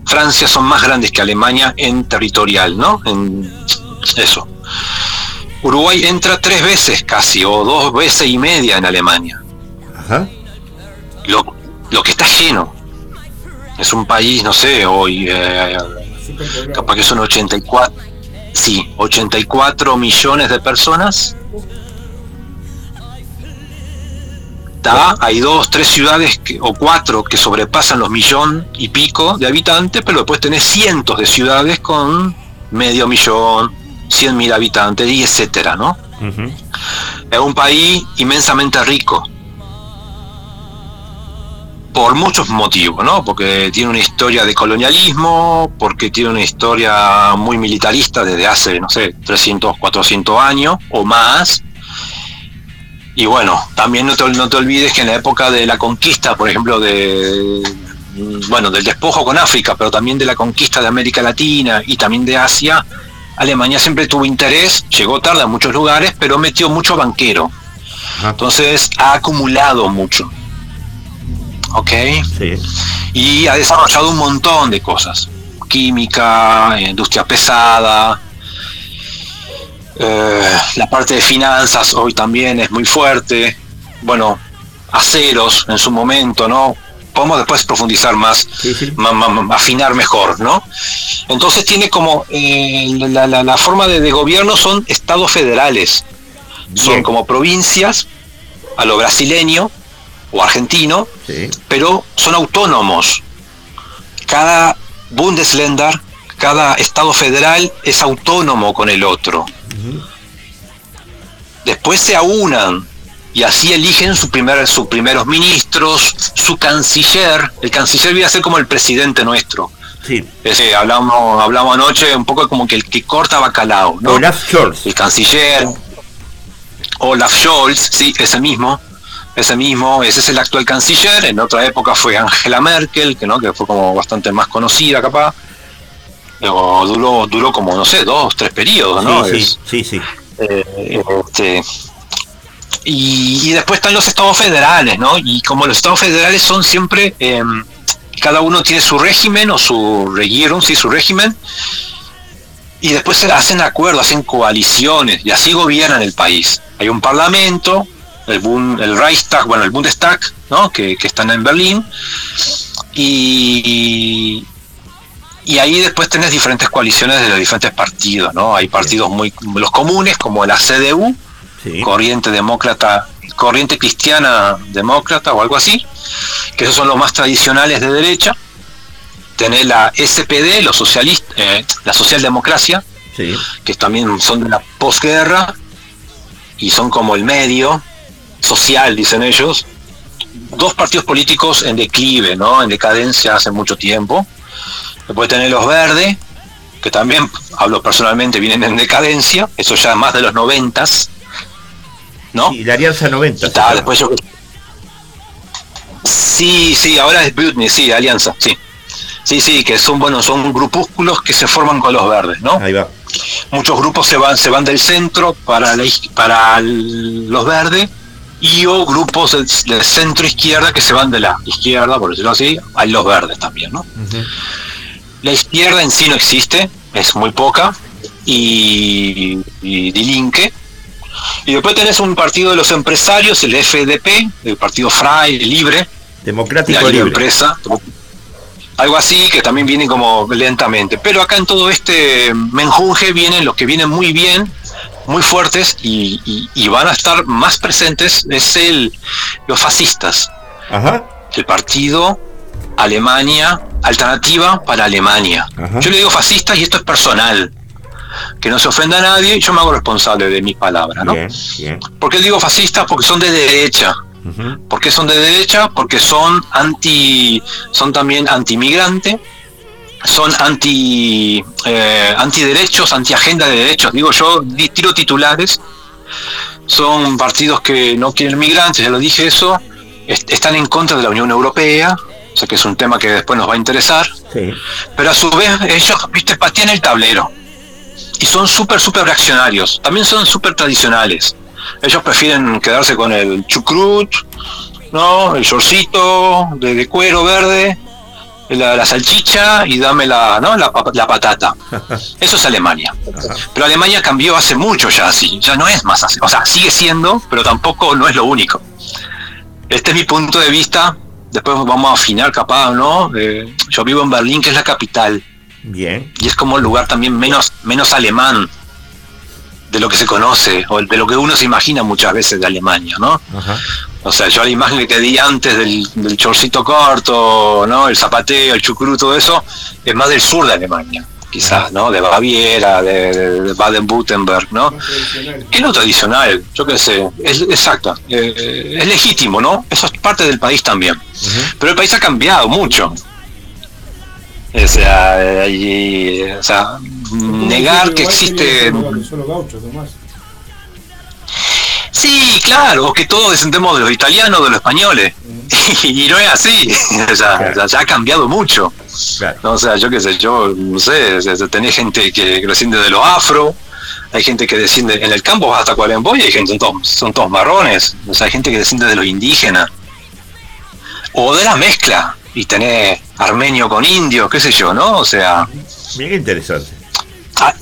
Francia son más grandes que Alemania en territorial, ¿no? En eso. Uruguay entra tres veces casi, o dos veces y media en Alemania. ajá, Lo, lo que está lleno. Es un país, no sé, hoy eh, capaz que son 84, sí, 84 millones de personas. Hay dos, tres ciudades que- o cuatro que sobrepasan los millón y pico de habitantes, pero después tenés cientos de ciudades con medio millón, cien mil habitantes y etcétera, ¿no? Es un país inmensamente rico. Por muchos motivos, ¿no? Porque tiene una historia de colonialismo, porque tiene una historia muy militarista desde hace, no sé, 300, 400 años o más. Y bueno, también no te, no te olvides que en la época de la conquista, por ejemplo, de mm, bueno, del despojo con África, pero también de la conquista de América Latina y también de Asia, Alemania siempre tuvo interés, llegó tarde a muchos lugares, pero metió mucho banquero. Entonces ha acumulado mucho. ¿Ok? sí, Y ha desarrollado un montón de cosas. Química, industria pesada. eh, la parte de finanzas hoy también es muy fuerte. Bueno, aceros en su momento, ¿no? Podemos después profundizar más sí, sí, afinar mejor, ¿no? Entonces tiene como eh, la, la- la forma de, de gobierno son estados federales, son como provincias a lo brasileño o argentino, sí, pero son autónomos. Cada Bundesländer, cada estado federal es autónomo con el otro. Después se aunan y así eligen su primer, sus primeros ministros, su canciller. El canciller viene a ser como el presidente nuestro. sí. Ese, hablamos, hablamos anoche un poco como que el que corta bacalao, ¿no? Olaf Scholz, El canciller, Olaf Scholz, sí, ese mismo, ese mismo, ese es el actual canciller, en otra época fue Angela Merkel, que no, que fue como bastante más conocida capaz. Pero duró, duró como, no sé, dos, tres periodos, ¿no? sí, Es- sí, sí, eh, este, y, después están los estados federales, ¿no? Y como los estados federales son siempre, em, cada uno tiene su régimen o su regierung, sí, su régimen, y después se hacen acuerdos, hacen coaliciones, y así gobiernan el país. Hay un parlamento, el, el Reichstag, bueno, el Bundestag, ¿no? Que, que están en Berlín, y, y ahí después tenés diferentes coaliciones de los diferentes partidos, ¿no? Hay partidos muy los comunes como la CDU, Corriente Demócrata, Corriente Cristiana Demócrata o algo así, que esos son los más tradicionales de derecha. Tenés la SPD, los socialistas, eh, la socialdemocracia, que también son de la posguerra y son como el medio social, dicen ellos. Dos partidos políticos en declive, ¿no? En decadencia hace mucho tiempo. Después tenés los verdes, que también, hablo personalmente, vienen en decadencia, eso ya más de los noventas, ¿no? Y la Alianza 90. después yo... Sí, sí, ahora es Butney, sí, Alianza, sí. Sí, sí, que son bueno, son grupúsculos que se forman con los verdes, ¿no? Ahí va. Muchos grupos se van, se van del centro para para los verdes y o grupos del, centro izquierda que se van de la izquierda, por decirlo así, a los verdes también, ¿no? La izquierda en sí no existe, es muy poca, y, y Dilinque, y después tenés un partido de los empresarios, el FDP, el Partido Fray, Libre. Democrático Libre. Empresa. Algo así que también viene como lentamente. Pero acá en todo este menjunje vienen los que vienen muy bien, muy fuertes y, van a estar más presentes, es el los fascistas. El partido Alemania, alternativa para Alemania. Yo le digo fascistas y esto es personal que no se ofenda a nadie, yo me hago responsable de mis palabras, ¿no? ¿Por qué digo fascistas? Porque son de derecha. ¿Por qué son de derecha? Porque son anti, son también anti-migrante, son anti, eh, antiderechos, anti agenda de derechos. Digo yo, tiro titulares. Son partidos que no quieren migrantes, ya lo dije eso. están en contra de la Unión Europea, o sea que es un tema que después nos va a interesar. Pero a su vez ellos, viste, patean el tablero y son súper, súper reaccionarios. También son súper tradicionales. Ellos prefieren quedarse con el chucrut, ¿no? El shortcito de, cuero verde, la, salchicha y dame la, ¿no? la, patata. Eso es Alemania. Pero Alemania cambió hace mucho ya así. Ya no es más así. O sea, sigue siendo, pero tampoco no es lo único. Este es mi punto de vista. Después vamos a afinar capaz, ¿no? Eh, yo vivo en Berlín, que es la capital Bien. Y es como el lugar también menos, menos alemán de lo que se conoce, o de lo que uno se imagina muchas veces de Alemania, ¿no? O sea, yo la imagen que te di antes del, del chorcito corto, ¿no? El zapateo, el chucrú, todo eso, es más del sur de Alemania, quizás, ¿no? De Baviera, de, Baden-Württemberg, ¿no? ¿Qué es lo tradicional? Yo qué sé, es exacto, eh, es legítimo, ¿no? Eso es parte del país también. Pero el país ha cambiado mucho. O sea, y, o sea negar que existe... Sí, claro, que todos descendemos de los italianos, de los españoles. y no es así. o sea, ya ha cambiado mucho. O sea, yo qué sé, yo no sé, tenés gente que, desciende de los afro, hay gente que desciende en el campo hasta Cualemboy, hay gente, son todos, son todos marrones, o sea, hay gente que desciende de los indígenas. O de la mezcla, y tenés armenio con indio, qué sé yo, ¿no? O sea... Bien interesante. Ah,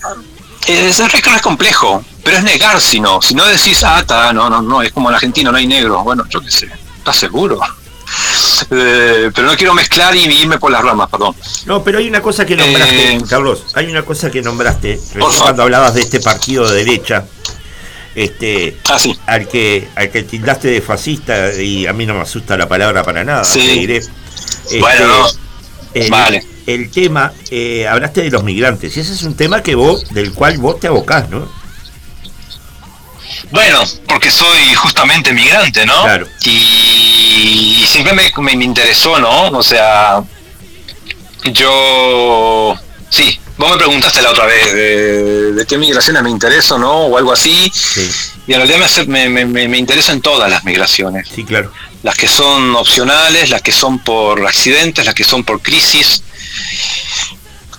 es, es complejo, pero es negar si no. Si no decís, ah, está, no, no, no, es como en Argentina, no hay negro. Bueno, yo qué sé, ¿estás seguro? Eh, pero no quiero mezclar y irme por las ramas, perdón. No, pero hay una cosa que nombraste, eh, Carlos, hay una cosa que nombraste cuando hablabas de este partido de derecha, este ah, al que al que tildaste de fascista y a mí no me asusta la palabra para nada, sí. diré bueno, el, vale. El tema, eh, hablaste de los migrantes, y ese es un tema que vos, del cual vos te abocás, ¿no? Bueno, porque soy justamente migrante, ¿no? Claro. Y, siempre me, me, interesó, ¿no? O sea, yo, sí, vos me preguntaste la otra vez de, qué migraciones me intereso, ¿no? O algo así. Sí. Y en realidad me, me, me, me interesan todas las migraciones. Sí, claro las que son opcionales, las que son por accidentes, las que son por crisis,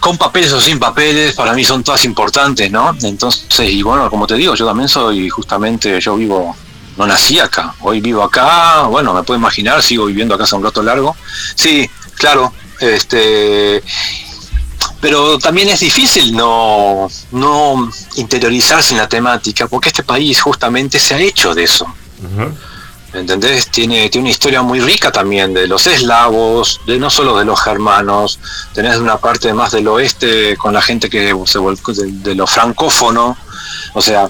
con papeles o sin papeles, para mí son todas importantes, ¿no? Entonces, y bueno, como te digo, yo también soy justamente, yo vivo no nací acá. Hoy vivo acá, bueno, me puedo imaginar, sigo viviendo acá hace un rato largo. Sí, claro, este pero también es difícil no, no interiorizarse en la temática, porque este país justamente se ha hecho de eso. ¿Entendés? Tiene, tiene una historia muy rica también de los eslavos, de no solo de los germanos, tenés una parte más del oeste con la gente que se volcó de, de lo francófono, o sea,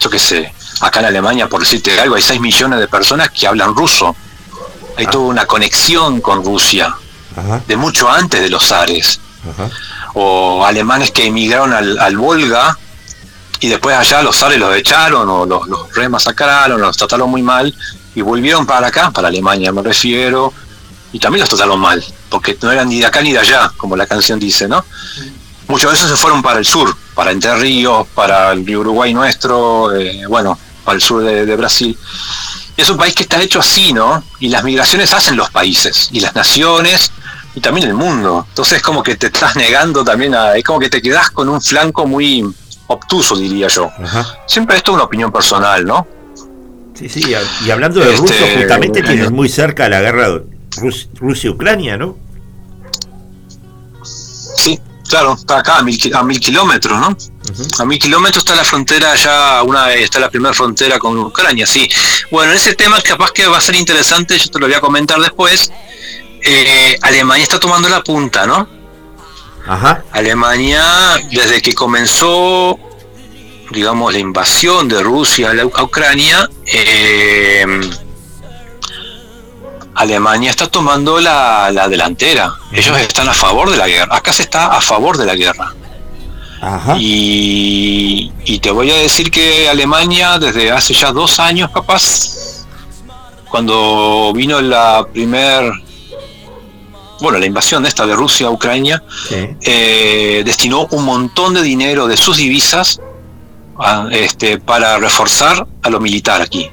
yo qué sé, acá en Alemania, por decirte algo, hay 6 millones de personas que hablan ruso. Hay ah. toda una conexión con Rusia, de mucho antes de los zares o alemanes que emigraron al, Volga y después allá los zares los echaron o los, los remasacraron, los trataron muy mal y volvieron para acá, para Alemania me refiero, y también los trataron mal, porque no eran ni de acá ni de allá, como la canción dice, ¿no? Muchos de esos se fueron para el sur, para Entre Ríos, para el Uruguay nuestro, eh, bueno, para el sur de, de Brasil. Es un país que está hecho así, ¿no? Y las migraciones hacen los países y las naciones y también el mundo. Entonces es como que te estás negando también a... Es como que te quedas con un flanco muy obtuso, diría yo. Siempre esto es una opinión personal, ¿no? Sí, sí, y hablando de Rusia, este, justamente tienes muy cerca la guerra Rusia-Ucrania, ¿no? Sí, claro, está acá a mil, a mil kilómetros, ¿no? A mil kilómetros está la frontera ya, una está la primera frontera con Ucrania, sí. Bueno, ese tema capaz que va a ser interesante, yo te lo voy a comentar después, eh, Alemania está tomando la punta, ¿no? Ajá. Alemania, desde que comenzó, digamos, la invasión de Rusia a, Ucrania, eh, Alemania está tomando la, delantera. Ellos están a favor de la guerra. Acá se está a favor de la guerra. Ajá. Y, y, te voy a decir que Alemania desde hace ya dos años capaz, cuando vino la primer bueno, la invasión esta de Rusia a Ucrania, eh, destinó un montón de dinero de sus divisas este, para reforzar a lo militar aquí.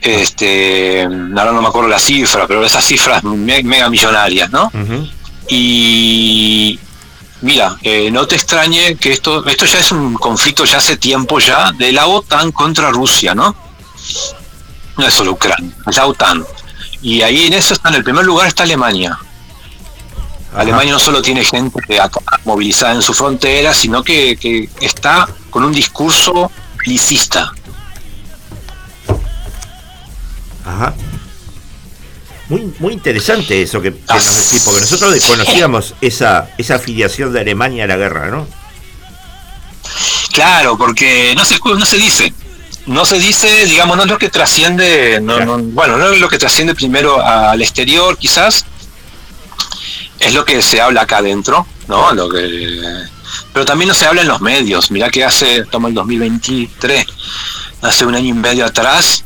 Este, ahora no me acuerdo la cifra, pero esas cifras mega millonarias, ¿no? Y mira, eh, no te extrañe que esto, esto ya es un conflicto ya hace tiempo ya de la OTAN contra Rusia, ¿no? No es solo Ucrania, la OTAN. Y ahí en eso está en el primer lugar está Alemania. Alemania no solo tiene gente movilizada en su frontera, sino que, está con un discurso belicista. Ajá. Muy, muy interesante eso que, que nos decís, porque nosotros desconocíamos esa, esa afiliación de Alemania a la guerra, ¿no? Claro, porque no se, no se dice no se dice, digamos, no es lo que trasciende, bueno, no es lo que trasciende primero al exterior, quizás, es lo que se habla acá adentro, ¿no? Lo que, pero también no se habla en los medios. Mirá que hace, toma el 2023, hace un año y medio atrás,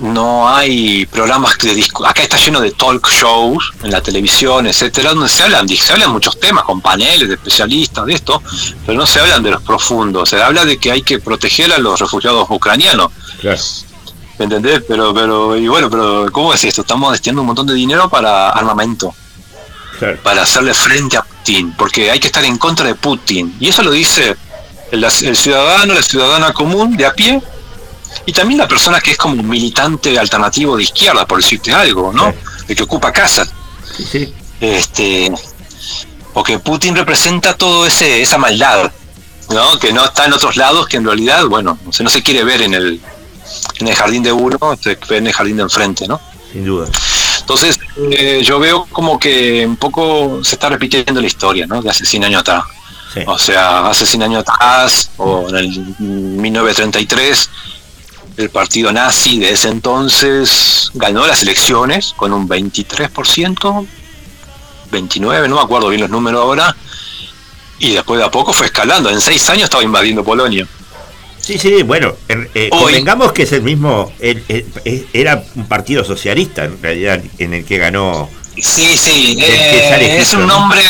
no hay programas de disco. Acá está lleno de talk shows en la televisión, etcétera, donde se hablan, se hablan muchos temas con paneles de especialistas de esto, pero no se hablan de los profundos. Se habla de que hay que proteger a los refugiados ucranianos. Claro. ¿Entendés? Pero, pero, y bueno, pero ¿cómo es esto? Estamos destinando un montón de dinero para armamento. Para hacerle frente a Putin, porque hay que estar en contra de Putin. Y eso lo dice el ciudadano, la ciudadana común de a pie, y también la persona que es como un militante alternativo de izquierda, por decirte algo, ¿no? De que ocupa casas. Sí. Este, porque Putin representa todo ese esa maldad, ¿no? Que no está en otros lados, que en realidad, bueno, no se, no se quiere ver en el, en el jardín de uno, se ve en el jardín de enfrente, ¿no? Sin duda. Entonces, eh, yo veo como que un poco se está repitiendo la historia, ¿no? De hace 100 años atrás. O sea, hace 100 años atrás, o en el 1933, el partido nazi de ese entonces ganó las elecciones con un 23%, 29, no me acuerdo bien los números ahora, y después de a poco fue escalando. En seis años estaba invadiendo Polonia. Sí, sí, bueno, eh, convengamos que es el mismo, era un partido socialista en realidad en el que ganó. Sí, sí, eh, es un nombre,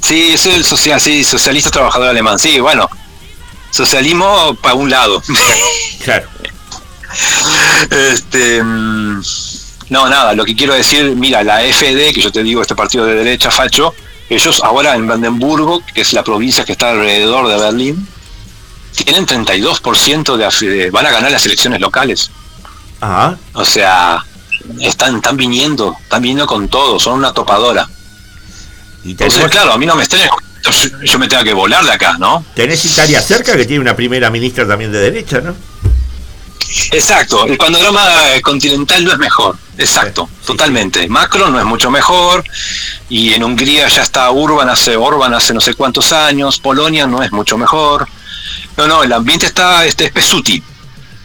sí, es el social, sí, socialista trabajador alemán, sí, bueno, socialismo para un lado. Claro. Este, mm, no, nada, lo que quiero decir, mira, la FD, que yo te digo, este partido de derecha facho, ellos ahora en Brandenburgo, que es la provincia que está alrededor de Berlín, tienen 32% de, van a ganar las elecciones locales. Ah. O sea, están, están viniendo, están viniendo con todo, son una topadora. Entonces, claro, a mí no me extraña yo me tenga que volar de acá, ¿no? Tenés Italia cerca que tiene una primera ministra también de derecha, ¿no? Exacto, el panorama continental no es mejor, exacto, totalmente. Macron no es mucho mejor, y en Hungría ya está Urban hace, Orban hace no sé cuántos años, Polonia no es mucho mejor. No, no, el ambiente está este, es pesuti,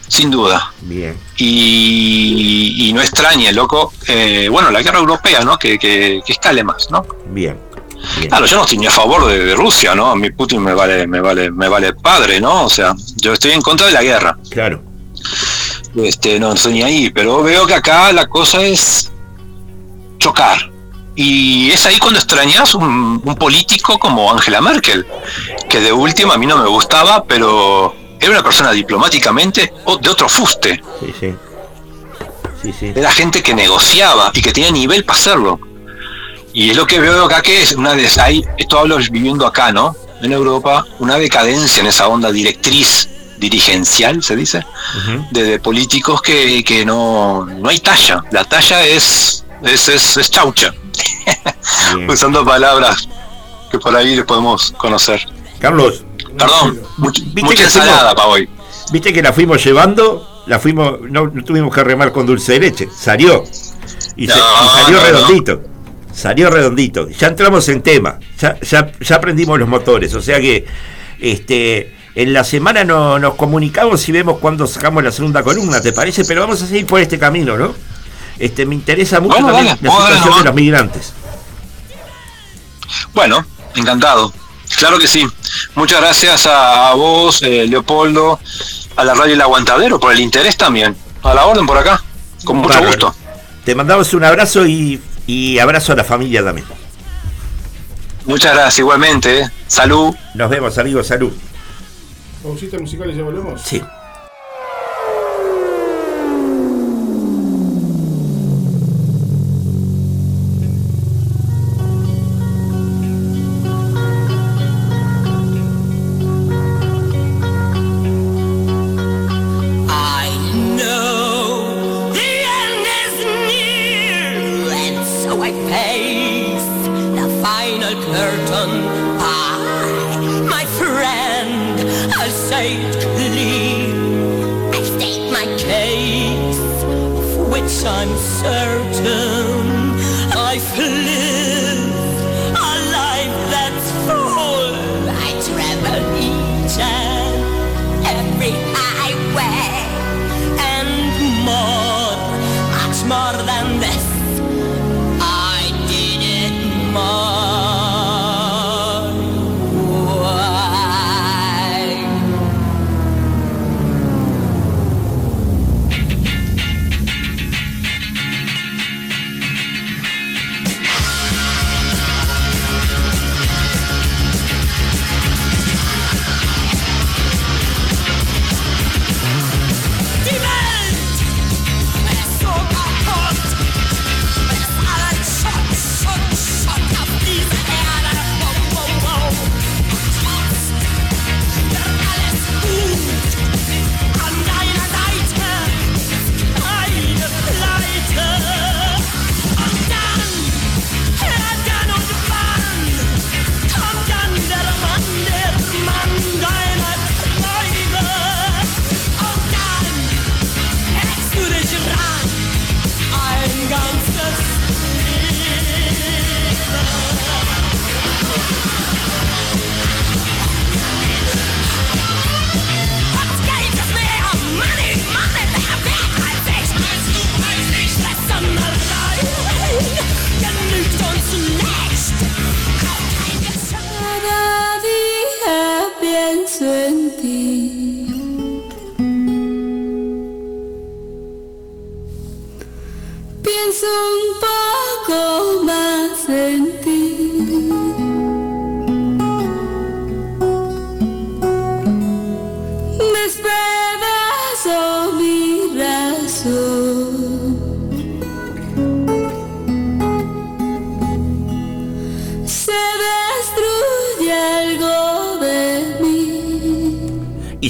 sin duda. Bien. Y, no extrañe, loco, eh, bueno, la guerra europea, ¿no? Que, que, que escale más, ¿no? Bien. Claro, yo no estoy ni a favor de, Rusia, ¿no? A mí Putin me vale, me vale, me vale padre, ¿no? O sea, yo estoy en contra de la guerra. Claro. Este, no estoy ni ahí, pero veo que acá la cosa es chocar. Y es ahí cuando extrañas un, político como Angela Merkel, que de última a mí no me gustaba, pero era una persona diplomáticamente de otro fuste. Sí, sí. Sí, sí. Era gente que negociaba y que tenía nivel para hacerlo. Y es lo que veo acá que es una de hay, esto hablo viviendo acá, ¿no? En Europa, una decadencia en esa onda directriz dirigencial, se dice, de, políticos que, que no, no hay talla. La talla es, es, es, chaucha. Usando palabras que por ahí podemos conocer. Carlos. Perdón, mucha ensalada para hoy. Viste que la fuimos llevando, la fuimos, no, tuvimos que remar con dulce de leche, salió. Y, salió redondito salió redondito. Ya entramos en tema, ya, ya, ya aprendimos los motores, o sea que este en la semana no, nos comunicamos y vemos cuándo sacamos la segunda columna, ¿te parece? Pero vamos a seguir por este camino, ¿no? Este, me interesa mucho también la situación de los migrantes. Bueno, encantado. Claro que sí. Muchas gracias a, vos, eh, Leopoldo, a la radio El Aguantadero por el interés también. A la orden por acá. Con mucho gusto. Te mandamos un abrazo y y abrazo a la familia también. Muchas gracias, igualmente. ¿eh? Salud. Nos vemos, amigos. Salud. Pausita musical y ya volvemos. Sí.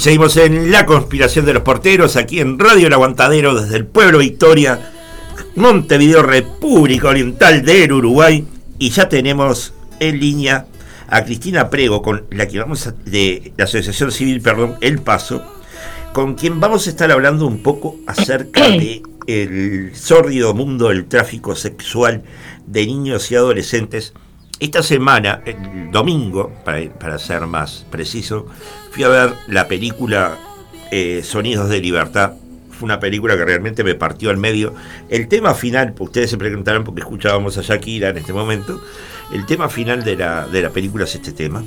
Seguimos en La Conspiración de los Porteros, aquí en Radio El Aguantadero, desde el pueblo Victoria, Montevideo, República Oriental del Uruguay. Y ya tenemos en línea a Cristina Prego, con la que vamos de la Asociación Civil, perdón, El Paso, con quien vamos a estar hablando un poco acerca de el sórdido mundo del tráfico sexual de niños y adolescentes. Esta semana, el domingo, para, ser más preciso, fui a ver la película eh, Sonidos de Libertad. Fue una película que realmente me partió al medio. El tema final, ustedes se preguntarán porque escuchábamos a Shakira en este momento, el tema final de la, de la película es este tema.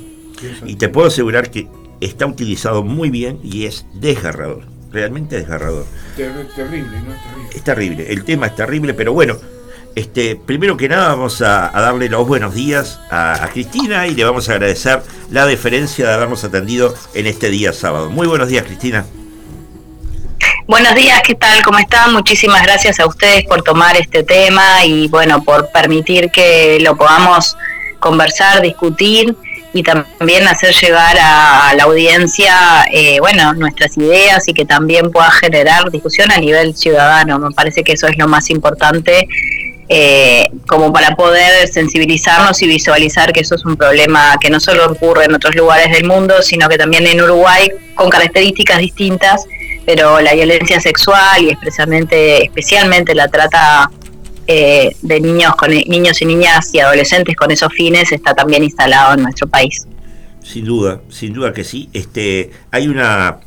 Y te puedo asegurar que está utilizado muy bien y es desgarrador. Realmente desgarrador. terrible, ¿no? Es terrible. El tema es terrible, pero bueno. Este, primero que nada vamos a, darle los buenos días a, Cristina y le vamos a agradecer la deferencia de habernos atendido en este día sábado. Muy buenos días, Cristina. Buenos días, ¿qué tal? ¿Cómo están? Muchísimas gracias a ustedes por tomar este tema y bueno, por permitir que lo podamos conversar, discutir y también hacer llegar a, la audiencia, eh, bueno, nuestras ideas y que también pueda generar discusión a nivel ciudadano. Me parece que eso es lo más importante eh, como para poder sensibilizarnos y visualizar que eso es un problema que no solo ocurre en otros lugares del mundo, sino que también en Uruguay con características distintas pero la violencia sexual y especialmente, especialmente la trata eh, de niños, con, niños y niñas y adolescentes con esos fines está también instalado en nuestro país. Sin duda, sin duda que sí. Este, hay una,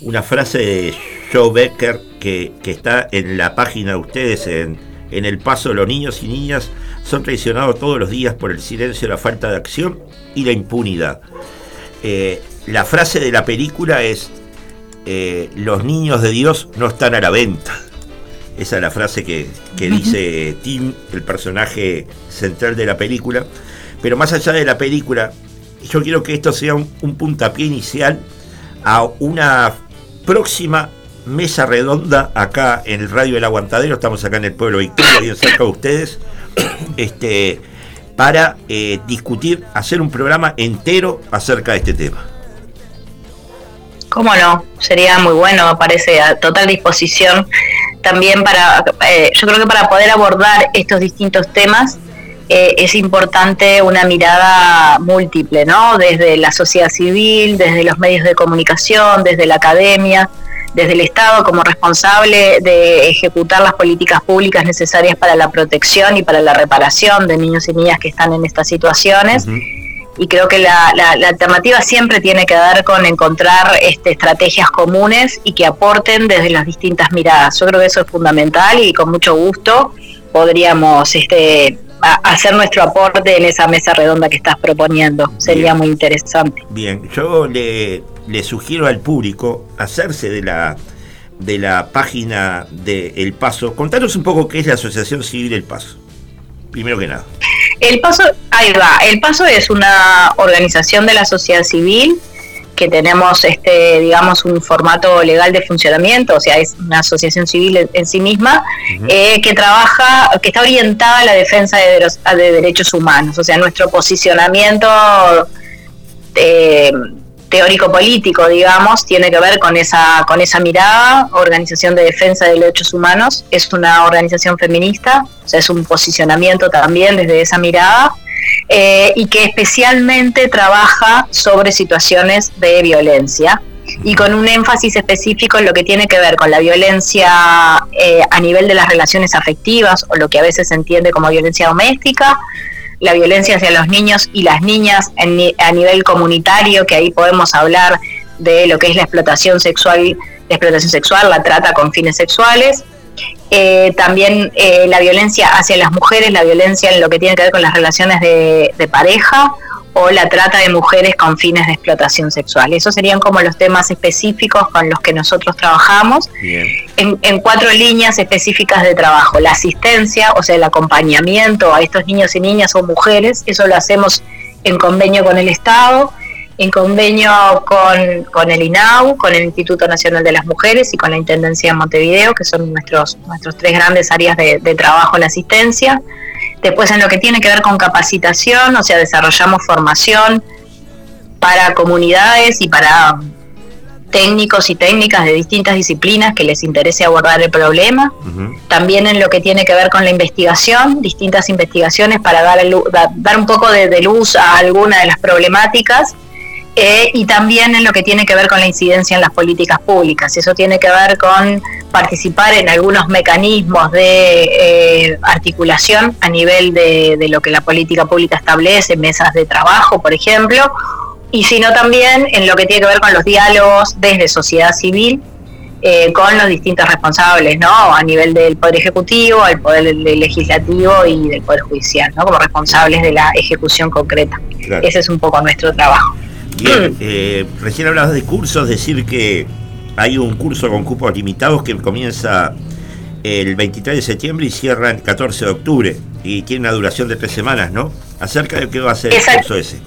una frase de Joe Becker que, está en la página de ustedes en, en El Paso. Los niños y niñas son traicionados todos los días por el silencio, la falta de acción y la impunidad. Eh, la frase de la película es eh, los niños de Dios no están a la venta. Esa es la frase que, dice Tim, el personaje central de la película. Pero más allá de la película, yo quiero que esto sea un, puntapié inicial a una próxima mesa redonda acá en el Radio del Aguantadero. Estamos acá en el pueblo Victoria, bien cerca de ustedes. Este, para eh, discutir, hacer un programa entero acerca de este tema. ¿Cómo no? Sería muy bueno, me parece, a total disposición también para, eh, yo creo que para poder abordar estos distintos temas eh, es importante una mirada múltiple, ¿no? Desde la sociedad civil, desde los medios de comunicación, desde la academia, desde el Estado como responsable de ejecutar las políticas públicas necesarias para la protección y para la reparación de niños y niñas que están en estas situaciones y creo que la, alternativa siempre tiene que ver con encontrar este, estrategias comunes y que aporten desde las distintas miradas. Yo creo que eso es fundamental y con mucho gusto podríamos este, hacer nuestro aporte en esa mesa redonda que estás proponiendo. Sería muy interesante. Bien, yo le, le sugiero al público hacerse de la de la página de El Paso. Contanos un poco qué es la Asociación Civil El Paso primero que nada. El Paso, ahí va, El Paso es una organización de la sociedad civil que tenemos, este, digamos, un formato legal de funcionamiento, o sea, es una asociación civil en, sí misma, eh, que trabaja, que está orientada a la defensa de, de derechos humanos, o sea, nuestro posicionamiento eh, teórico-político, digamos, tiene que ver con esa, con esa mirada, Organización de Defensa de Derechos Humanos, es una organización feminista, o sea, es un posicionamiento también desde esa mirada, eh, y que especialmente trabaja sobre situaciones de violencia y con un énfasis específico en lo que tiene que ver con la violencia eh, a nivel de las relaciones afectivas o lo que a veces se entiende como violencia doméstica, la violencia hacia los niños y las niñas a nivel comunitario, que ahí podemos hablar de lo que es la explotación sexual, la explotación sexual, la trata con fines sexuales. Eh, también eh, la violencia hacia las mujeres, la violencia en lo que tiene que ver con las relaciones de pareja o la trata de mujeres con fines de explotación sexual. Esos serían como los temas específicos con los que nosotros trabajamos en, cuatro líneas específicas de trabajo. La asistencia, o sea, el acompañamiento a estos niños y niñas o mujeres, eso lo hacemos en convenio con el Estado, en convenio con, con el INAU, con el Instituto Nacional de las Mujeres y con la Intendencia de Montevideo, que son nuestros, nuestros tres grandes áreas de, de trabajo en asistencia. Después en lo que tiene que ver con capacitación, o sea, desarrollamos formación para comunidades y para técnicos y técnicas de distintas disciplinas que les interese abordar el problema. También en lo que tiene que ver con la investigación, distintas investigaciones para dar, dar un poco de, luz a alguna de las problemáticas. Eh, y también en lo que tiene que ver con la incidencia en las políticas públicas. Eso tiene que ver con participar en algunos mecanismos de eh, articulación a nivel de, de, lo que la política pública establece, mesas de trabajo, por ejemplo, y sino también en lo que tiene que ver con los diálogos desde sociedad civil eh, con los distintos responsables, ¿no? A nivel del Poder Ejecutivo, al Poder Legislativo y del Poder Judicial, ¿no? Como responsables de la ejecución concreta. Ese es un poco nuestro trabajo. Bien, eh, recién hablabas de cursos, decir que hay un curso con cupos limitados que comienza el 23 de septiembre y cierra el 14 de octubre y tiene una duración de tres semanas, ¿no? Acerca de qué va a ser el curso ese.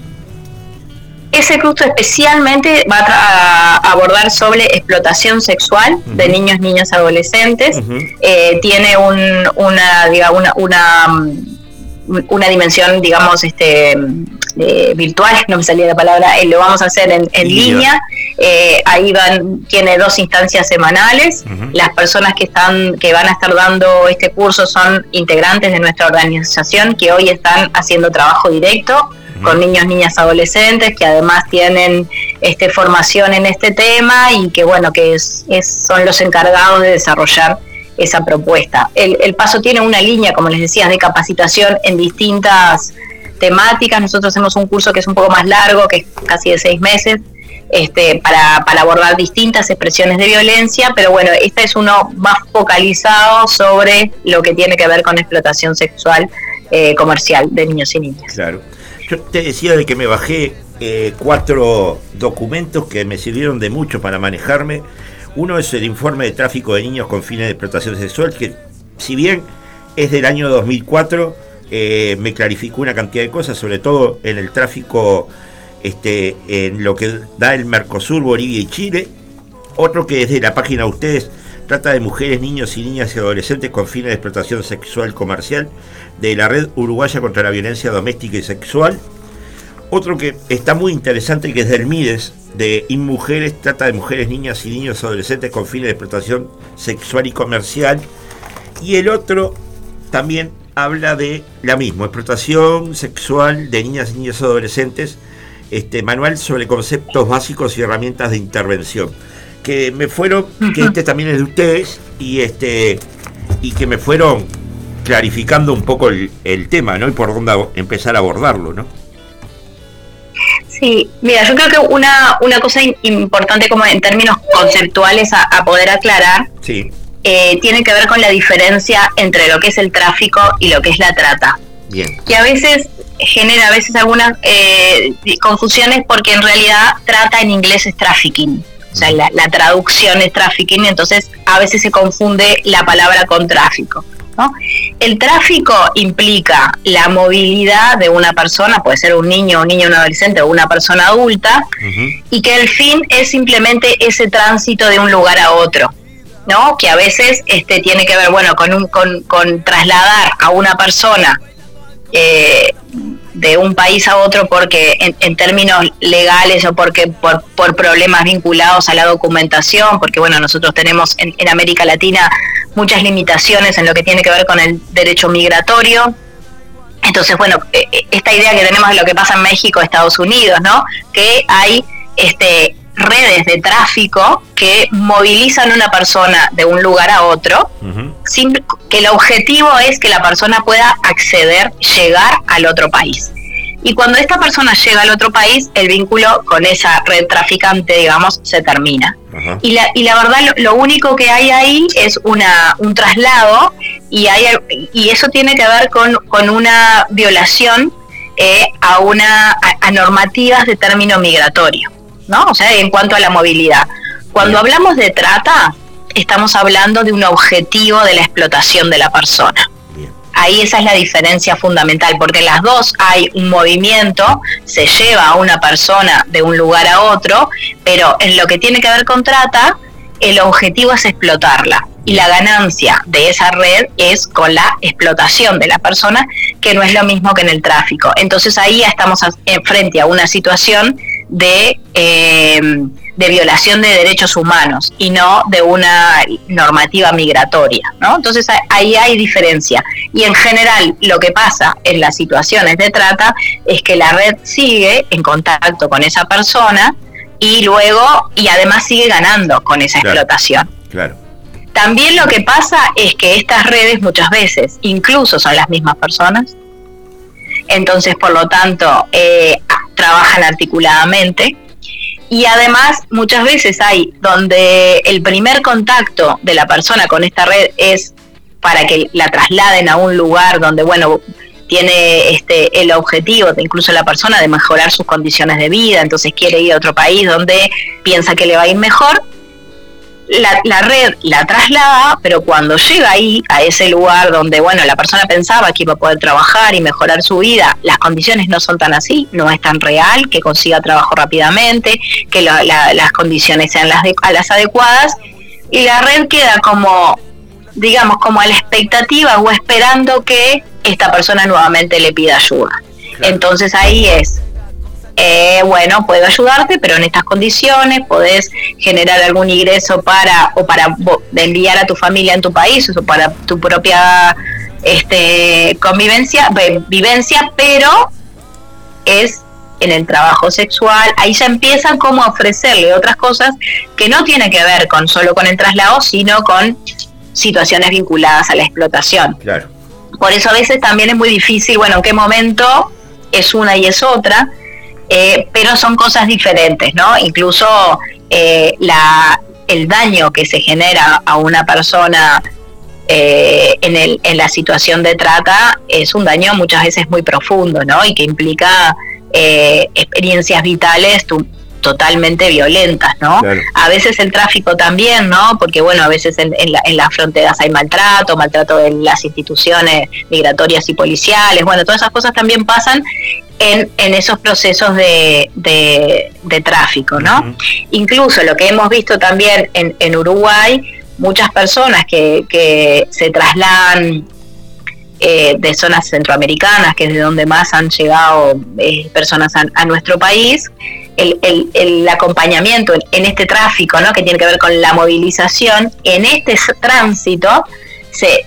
Ese curso especialmente va a, abordar sobre explotación sexual de niños, niñas, adolescentes. Eh, tiene una, una, una, mm, una, dimensión, digamos, este eh, virtual, no me salía la palabra, eh, lo vamos a hacer en, línea. ahí van, tiene dos instancias semanales. Las personas que están, que van a estar dando este curso son integrantes de nuestra organización que hoy están haciendo trabajo directo con niños, niñas, adolescentes que además tienen este, formación en este tema y que bueno, que es, son los encargados de desarrollar esa propuesta. El, paso tiene una línea, como les decía, de capacitación en distintas temáticas. Nosotros hacemos un curso que es un poco más largo, que es casi de seis meses, este, para, abordar distintas expresiones de violencia, pero bueno, este es uno más focalizado sobre lo que tiene que ver con explotación sexual eh, comercial de niños y niñas. Claro. Yo te decía de que me bajé eh, cuatro documentos que me sirvieron de mucho para manejarme. Uno es el informe de tráfico de niños con fines de explotación sexual, que si bien es del año 2004, eh, me clarificó una cantidad de cosas, sobre todo en el tráfico este, en lo que da el Mercosur, Bolivia y Chile. Otro que es de la página de ustedes trata de mujeres, niños y niñas y adolescentes con fines de explotación sexual comercial de la Red Uruguaya contra la Violencia Doméstica y Sexual. Otro que está muy interesante, que es del MIDES, de InMujeres, trata de mujeres, niñas y niños adolescentes con fines de explotación sexual y comercial. Y el otro también habla de la misma, explotación sexual de niñas y niños adolescentes, este manual sobre conceptos básicos y herramientas de intervención. Que me fueron, que este también es de ustedes, y este y que me fueron clarificando un poco el, tema, ¿no? Y por dónde empezar a abordarlo, ¿no? Sí, mira, yo creo que una, una cosa importante como en términos conceptuales a, poder aclarar sí. Eh, tiene que ver con la diferencia entre lo que es el tráfico y lo que es la trata. Bien. Que a veces genera a veces algunas eh, confusiones porque en realidad trata en inglés es trafficking. O sea, la, la, traducción es trafficking, entonces a veces se confunde la palabra con tráfico. El tráfico implica la movilidad de una persona, puede ser un niño, un niño, un adolescente o una persona adulta, y que el fin es simplemente ese tránsito de un lugar a otro. ¿No? que a veces este, tiene que ver bueno con, un, con, trasladar a una persona eh, de un país a otro porque en, términos legales o porque por, por, problemas vinculados a la documentación, porque bueno, nosotros tenemos en, en, América Latina muchas limitaciones en lo que tiene que ver con el derecho migratorio. Entonces, bueno, e, e, esta idea que tenemos de lo que pasa en México, Estados Unidos, ¿no? Que hay este redes de tráfico que movilizan a una persona de un lugar a otro, que el objetivo es que la persona pueda acceder, llegar al otro país. Y cuando esta persona llega al otro país, el vínculo con esa red traficante, digamos, se termina. y, la, y la verdad, lo, único que hay ahí es una, un traslado y, hay, y eso tiene que ver con, con una violación eh, a, una, a normativas de término migratorio. ¿No? O sea, en cuanto a la movilidad. Cuando hablamos de trata, estamos hablando de un objetivo de la explotación de la persona. Ahí esa es la diferencia fundamental, porque en las dos hay un movimiento, se lleva a una persona de un lugar a otro, pero en lo que tiene que ver con trata, el objetivo es explotarla. Y la ganancia de esa red es con la explotación de la persona, que no es lo mismo que en el tráfico. Entonces ahí ya estamos frente a una situación de, eh, de violación de derechos humanos y no de una normativa migratoria, ¿no? Entonces ahí hay diferencia. Y en general lo que pasa en las situaciones de trata es que la red sigue en contacto con esa persona y luego, y además sigue ganando con esa explotación. Claro. También lo que pasa es que estas redes muchas veces incluso son las mismas personas, entonces por lo tanto eh, trabajan articuladamente. Y además muchas veces hay donde el primer contacto de la persona con esta red es para que la trasladen a un lugar donde, bueno, tiene este el objetivo de incluso la persona de mejorar sus condiciones de vida, entonces quiere ir a otro país donde piensa que le va a ir mejor la, red la traslada, pero cuando llega ahí, a ese lugar donde, bueno, la persona pensaba que iba a poder trabajar y mejorar su vida, las condiciones no son tan así, no es tan real, que consiga trabajo rápidamente, que las condiciones sean las, a las adecuadas, y la red queda como, digamos, como a la expectativa o esperando que esta persona nuevamente le pida ayuda. Entonces ahí es, eh, bueno, puedo ayudarte, pero en estas condiciones podés generar algún ingreso para o para enviar a tu familia en tu país o para tu propia este, convivencia, vivencia, pero es en el trabajo sexual, ahí ya empiezan como a ofrecerle otras cosas que no tienen que ver con solo con el traslado, sino con situaciones vinculadas a la explotación. Claro. Por eso a veces también es muy difícil, bueno, en qué momento es una y es otra, eh, pero son cosas diferentes, ¿no? Incluso eh, la, el daño que se genera a una persona eh, en, el, en la situación de trata es un daño muchas veces muy profundo, ¿no? Y que implica experiencias vitales totalmente violentas, ¿no? A veces el tráfico también, ¿no? Porque bueno, a veces en, en, las fronteras hay maltrato, maltrato en las instituciones migratorias y policiales, bueno, todas esas cosas también pasan en, en esos procesos de, de, tráfico, ¿no? Incluso lo que hemos visto también en, en Uruguay, muchas personas que, que se trasladan eh, de zonas centroamericanas, que es de donde más han llegado eh, personas a, nuestro país, el, el, el, acompañamiento en este tráfico, ¿no? que tiene que ver con la movilización, en este tránsito se,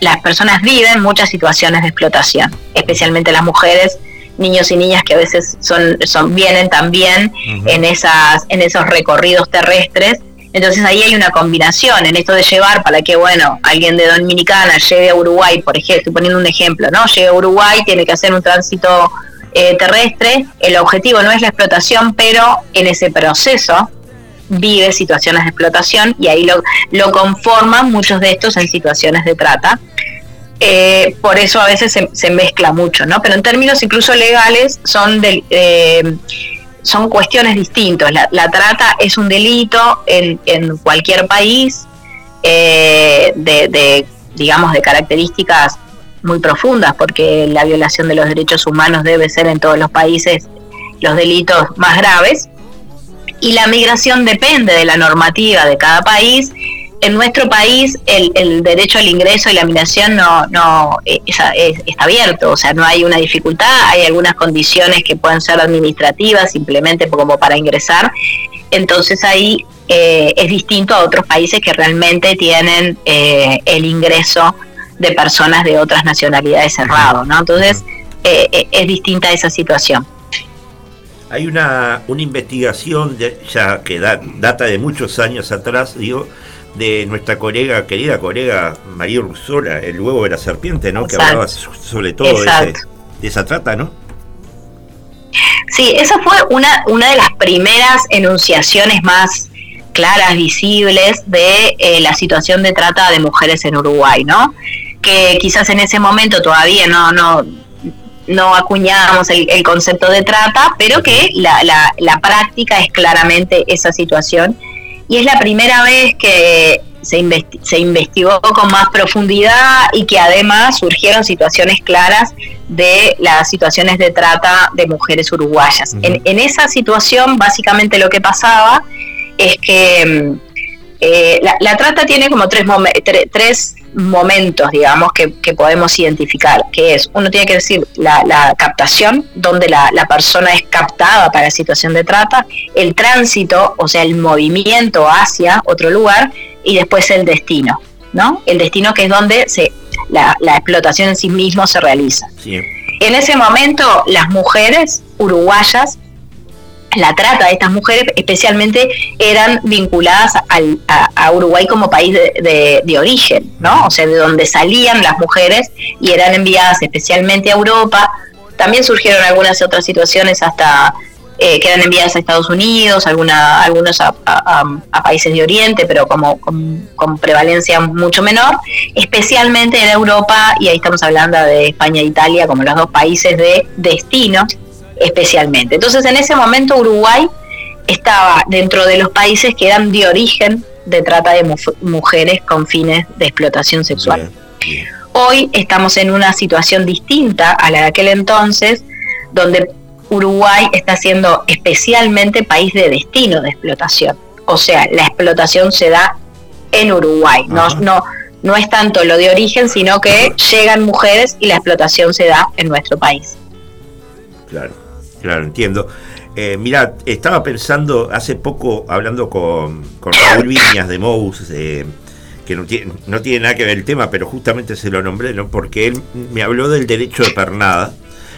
las personas viven muchas situaciones de explotación, especialmente las mujeres niños y niñas que a veces son, son vienen también en esas en esos recorridos terrestres. Entonces ahí hay una combinación en esto de llevar para que bueno alguien de Dominicana llegue a Uruguay por ejemplo estoy poniendo un ejemplo no llegue a Uruguay tiene que hacer un tránsito eh, terrestre el objetivo no es la explotación pero en ese proceso vive situaciones de explotación y ahí lo, conforman muchos de estos en situaciones de trata eh, por eso a veces se, mezcla mucho, ¿no? Pero en términos incluso legales son eh, son cuestiones distintas. La, trata es un delito en, cualquier país eh, de, digamos, de características muy profundas, porque la violación de los derechos humanos debe ser en todos los países los delitos más graves. Y la migración depende de la normativa de cada país. En nuestro país el, derecho al ingreso y la migración no, no eh, está abierto, o sea, no hay una dificultad, hay algunas condiciones que pueden ser administrativas simplemente como para ingresar, entonces ahí eh, es distinto a otros países que realmente tienen eh, el ingreso de personas de otras nacionalidades cerrado, ¿no? Entonces es distinta esa situación. Hay una, una investigación ya que data de muchos años atrás, digo, de nuestra colega, querida colega María Ursola, el huevo de la serpiente, ¿no? Que hablaba sobre todo de, esa trata, ¿no? Sí, esa fue una, una de las primeras enunciaciones más claras, visibles de eh, la situación de trata de mujeres en Uruguay, ¿no? Que quizás en ese momento todavía no, no, no acuñábamos el, concepto de trata, pero que la, la, la práctica es claramente esa situación y es la primera vez que se, se investigó con más profundidad y que además surgieron situaciones claras de las situaciones de trata de mujeres uruguayas. en, esa situación básicamente lo que pasaba es que mm, eh, la, trata tiene como tres, tres momentos, digamos, que, podemos identificar, que es, uno tiene que decir la, captación, donde la, persona es captada para la situación de trata, el tránsito, o sea, el movimiento hacia otro lugar, y después el destino, ¿no? El destino que es donde se, la, explotación en sí mismo se realiza. En ese momento, las mujeres uruguayas la trata de estas mujeres especialmente eran vinculadas a, Uruguay como país de, origen, ¿no? O sea, de donde salían las mujeres y eran enviadas especialmente a Europa. También surgieron algunas otras situaciones hasta eh, que eran enviadas a Estados Unidos, alguna, algunos a, países de Oriente, pero como con, con, prevalencia mucho menor, especialmente en Europa, y ahí estamos hablando de España e Italia como los dos países de destino especialmente. Entonces en ese momento Uruguay estaba dentro de los países que eran de origen de trata de mujeres con fines de explotación sexual. Hoy estamos en una situación distinta a la de aquel entonces, donde Uruguay está siendo especialmente país de destino de explotación. O sea, la explotación se da en Uruguay. No, no, no es tanto lo de origen, sino que llegan mujeres y la explotación se da en nuestro país. Claro. Claro, entiendo. Eh, mira, estaba pensando hace poco, hablando con, Raúl Viñas de Mous, eh, que no tiene, nada que ver el tema, pero justamente se lo nombré, ¿no? Porque él me habló del derecho de pernada.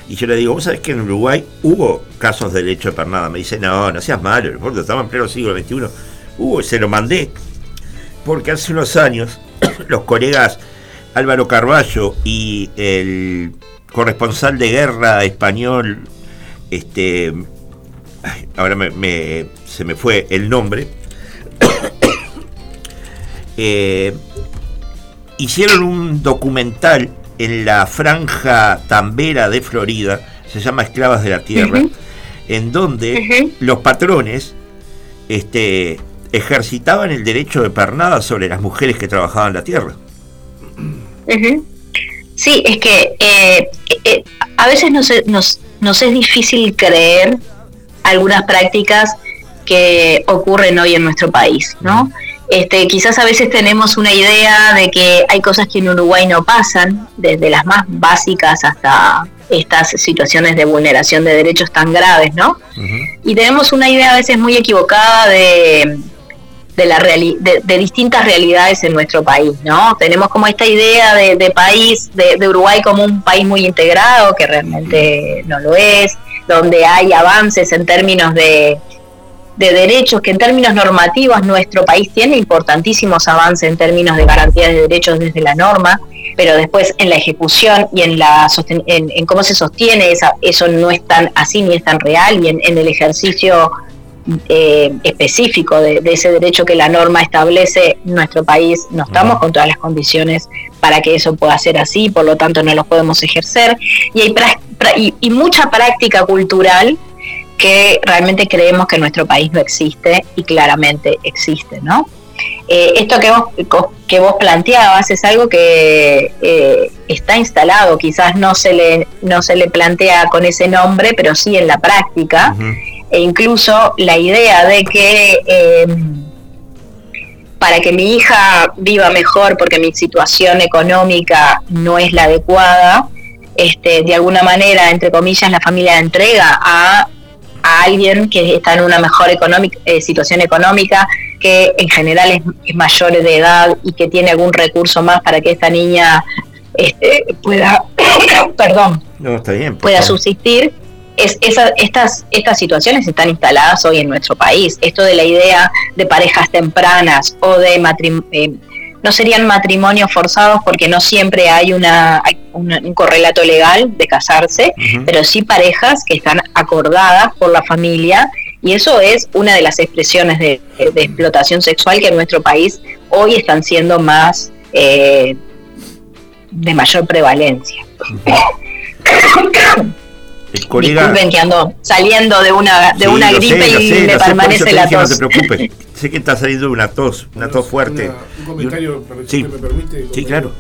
Y yo le digo, ¿vos sabés que en Uruguay hubo casos de derecho de pernada? Me dice, no, no seas malo, el estaba en pleno siglo XXI. Hubo, se lo mandé. Porque hace unos años, los colegas Álvaro Carballo y el corresponsal de guerra español este, ahora me, se me fue el nombre, eh, hicieron un documental en la franja tambera de Florida, se llama Esclavas de la Tierra, en donde los patrones este, ejercitaban el derecho de pernada sobre las mujeres que trabajaban la tierra. Sí, es que eh, eh, a veces nos, nos, nos es difícil creer algunas prácticas que ocurren hoy en nuestro país, ¿no? Este, quizás a veces tenemos una idea de que hay cosas que en Uruguay no pasan, desde las más básicas hasta estas situaciones de vulneración de derechos tan graves, ¿no? Y tenemos una idea a veces muy equivocada de, de, la de, distintas realidades en nuestro país, ¿no? Tenemos como esta idea de, país, de, Uruguay como un país muy integrado, que realmente no lo es, donde hay avances en términos de, derechos, que en términos normativos nuestro país tiene importantísimos avances en términos de garantías de derechos desde la norma, pero después en la ejecución y en, la en, cómo se sostiene esa, eso no es tan así ni es tan real y en, en el ejercicio eh, específico de, ese derecho que la norma establece, nuestro país no estamos con todas las condiciones para que eso pueda ser así, por lo tanto no lo podemos ejercer. Y hay y, mucha práctica cultural que realmente creemos que en nuestro país no existe y claramente existe, ¿no? Eh, esto que vos, que vos planteabas es algo que eh, está instalado, quizás no se, le, no se le plantea con ese nombre, pero sí en la práctica e incluso la idea de que em, para que mi hija viva mejor porque mi situación económica no es la adecuada, este, de alguna manera, entre comillas, la familia entrega a, alguien que está en una mejor eh, situación económica, que en general es, mayor de edad y que tiene algún recurso más para que esta niña este, pueda, perdón, pueda subsistir es, estas, estas situaciones están instaladas hoy en nuestro país. Esto de la idea de parejas tempranas o de matrimonio, eh, no serían matrimonios forzados porque no siempre hay, una, un correlato legal de casarse, pero sí parejas que están acordadas por la familia y eso es una de las expresiones de, explotación sexual que en nuestro país hoy están siendo más eh, de mayor prevalencia. colega... Disculpen que ando saliendo de una, de una gripe y me permanece la tos. No te preocupes, sé que está saliendo una tos, una tos fuerte. un comentario, si me permite. Sí, claro.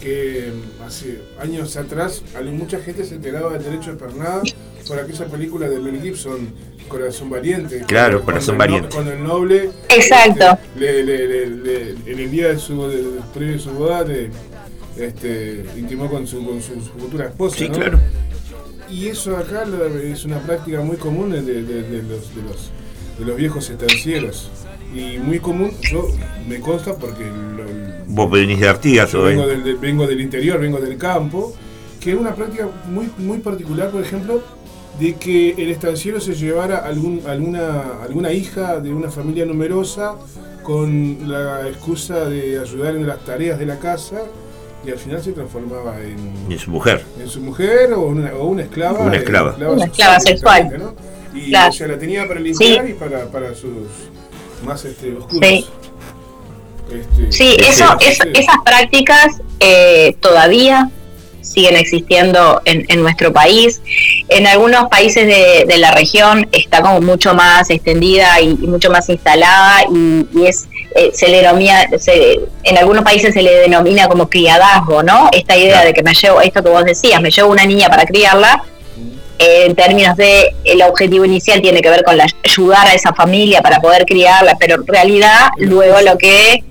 Que hace años atrás, mucha gente se enteraba del derecho de pernada por aquella película de Mel Gibson, Corazón Valiente. Claro, Corazón Valiente. cuando el noble. Exacto. Este, en el día de su, de, su boda, este, intimó con su, con su, futura esposa. Sí, claro. Y eso acá es una práctica muy común de, de, de los, de, los, de los viejos estancieros. Y muy común, yo me consta porque... Vos venís de Artigas o vengo del, vengo del interior, vengo del campo, que es una práctica muy, muy particular, por ejemplo, de que el estanciero se llevara algún, alguna, alguna hija de una familia numerosa con la excusa de ayudar en las tareas de la casa y al final se transformaba en, en su mujer. En su mujer o una, o una esclava. Una esclava. Una esclava, sexual. Y claro. ella la tenía para limpiar y para, para sus más este, oscuros. Sí. Este, sí, eso, esas prácticas eh, todavía siguen existiendo en, en, nuestro país. En algunos países de, de, la región está como mucho más extendida y, mucho más instalada y, es eh, se le denomina, en algunos países se le denomina como criadazgo, ¿no? Esta idea de que me llevo, esto que vos decías, me llevo una niña para criarla, eh, en términos de el objetivo inicial tiene que ver con la, ayudar a esa familia para poder criarla, pero en realidad luego lo que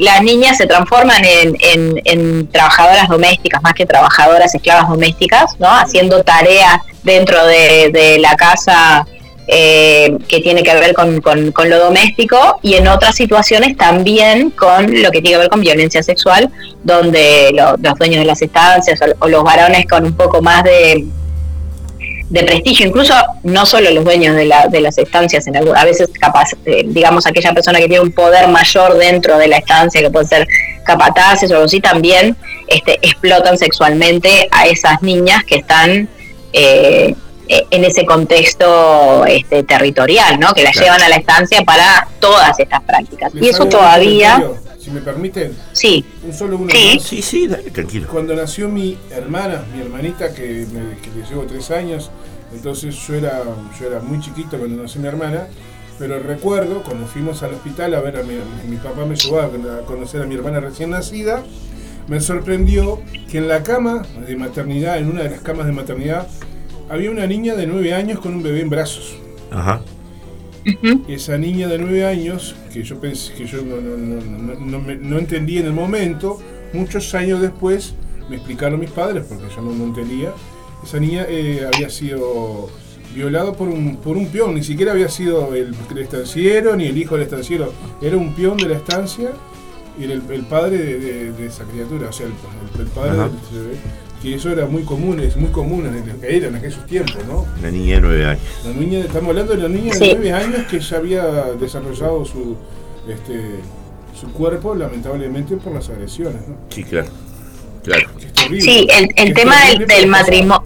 las niñas se transforman en, trabajadoras domésticas, más que trabajadoras esclavas domésticas, ¿no? Haciendo tareas dentro de, la casa eh, que tiene que ver con, lo doméstico y en otras situaciones también con lo que tiene que ver con violencia sexual, donde los dueños de las estancias o los varones con un poco más de, de prestigio, incluso no solo los dueños de, la, de las estancias, en a veces capaz, eh, digamos, aquella persona que tiene un poder mayor dentro de la estancia, que puede ser capataces o algo así, también este, explotan sexualmente a esas niñas que están eh, e, en ese contexto este, territorial, ¿no? que las llevan a la estancia para todas estas prácticas. Y eso todavía si me permiten. Sí. Un solo uno sí. Sí, sí, dale, tranquilo. Cuando nació mi hermana, mi hermanita, que, me, que le llevo tres años, entonces yo era, yo era muy chiquito cuando nació mi hermana, pero recuerdo cuando fuimos al hospital a ver a mi, mi papá me llevó a conocer a mi hermana recién nacida, me sorprendió que en la cama de maternidad, en una de las camas de maternidad, había una niña de nueve años con un bebé en brazos. Ajá. Esa niña de nueve años, que yo pensé que yo no, entendí en el momento, muchos años después me explicaron mis padres, porque yo no, entendía, esa niña eh, había sido violado por un, por un peón, ni siquiera había sido el, estanciero ni el hijo del estanciero, era un peón de la estancia y era el, padre de, esa criatura, o sea, el, padre del que eso era muy común, es muy común en, el, que era en aquellos tiempos, ¿no? La niña de nueve años. La niña, estamos hablando de la niña de nueve años que ya había desarrollado su, este, su cuerpo, lamentablemente, por las agresiones, ¿no? Sí, claro. claro. Sí, el, tema del, matrimonio...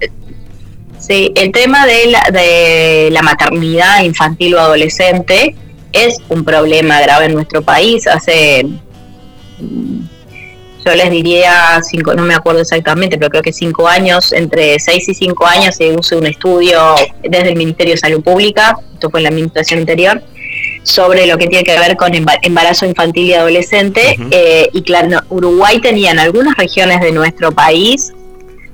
Sí, el tema de la, de la maternidad infantil o adolescente es un problema grave en nuestro país. Hace yo les diría, cinco, no me acuerdo exactamente, pero creo que cinco años, entre seis y cinco años se hizo un estudio desde el Ministerio de Salud Pública, esto fue en la administración anterior, sobre lo que tiene que ver con embarazo infantil y adolescente. Eh, y claro, Uruguay tenía en algunas regiones de nuestro país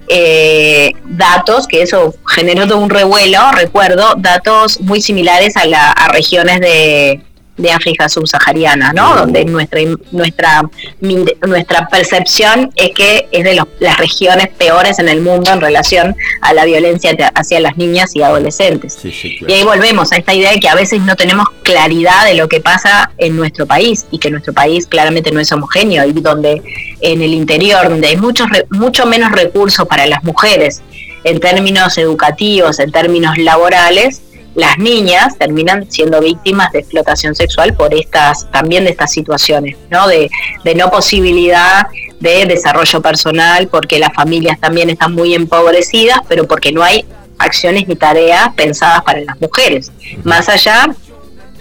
eh, datos, que eso generó todo un revuelo, recuerdo, datos muy similares a, la, a regiones de, de África subsahariana, ¿no? Donde nuestra nuestra nuestra percepción es que es de las regiones peores en el mundo en relación a la violencia hacia las niñas y adolescentes. Y ahí volvemos a esta idea de que a veces no tenemos claridad de lo que pasa en nuestro país y que nuestro país claramente no es homogéneo y donde en el interior donde hay muchos mucho menos recursos para las mujeres en términos educativos, en términos laborales, las niñas terminan siendo víctimas de explotación sexual por estas, también de estas situaciones, ¿no? De, no posibilidad de desarrollo personal, porque las familias también están muy empobrecidas, pero porque no hay acciones ni tareas pensadas para las mujeres, más allá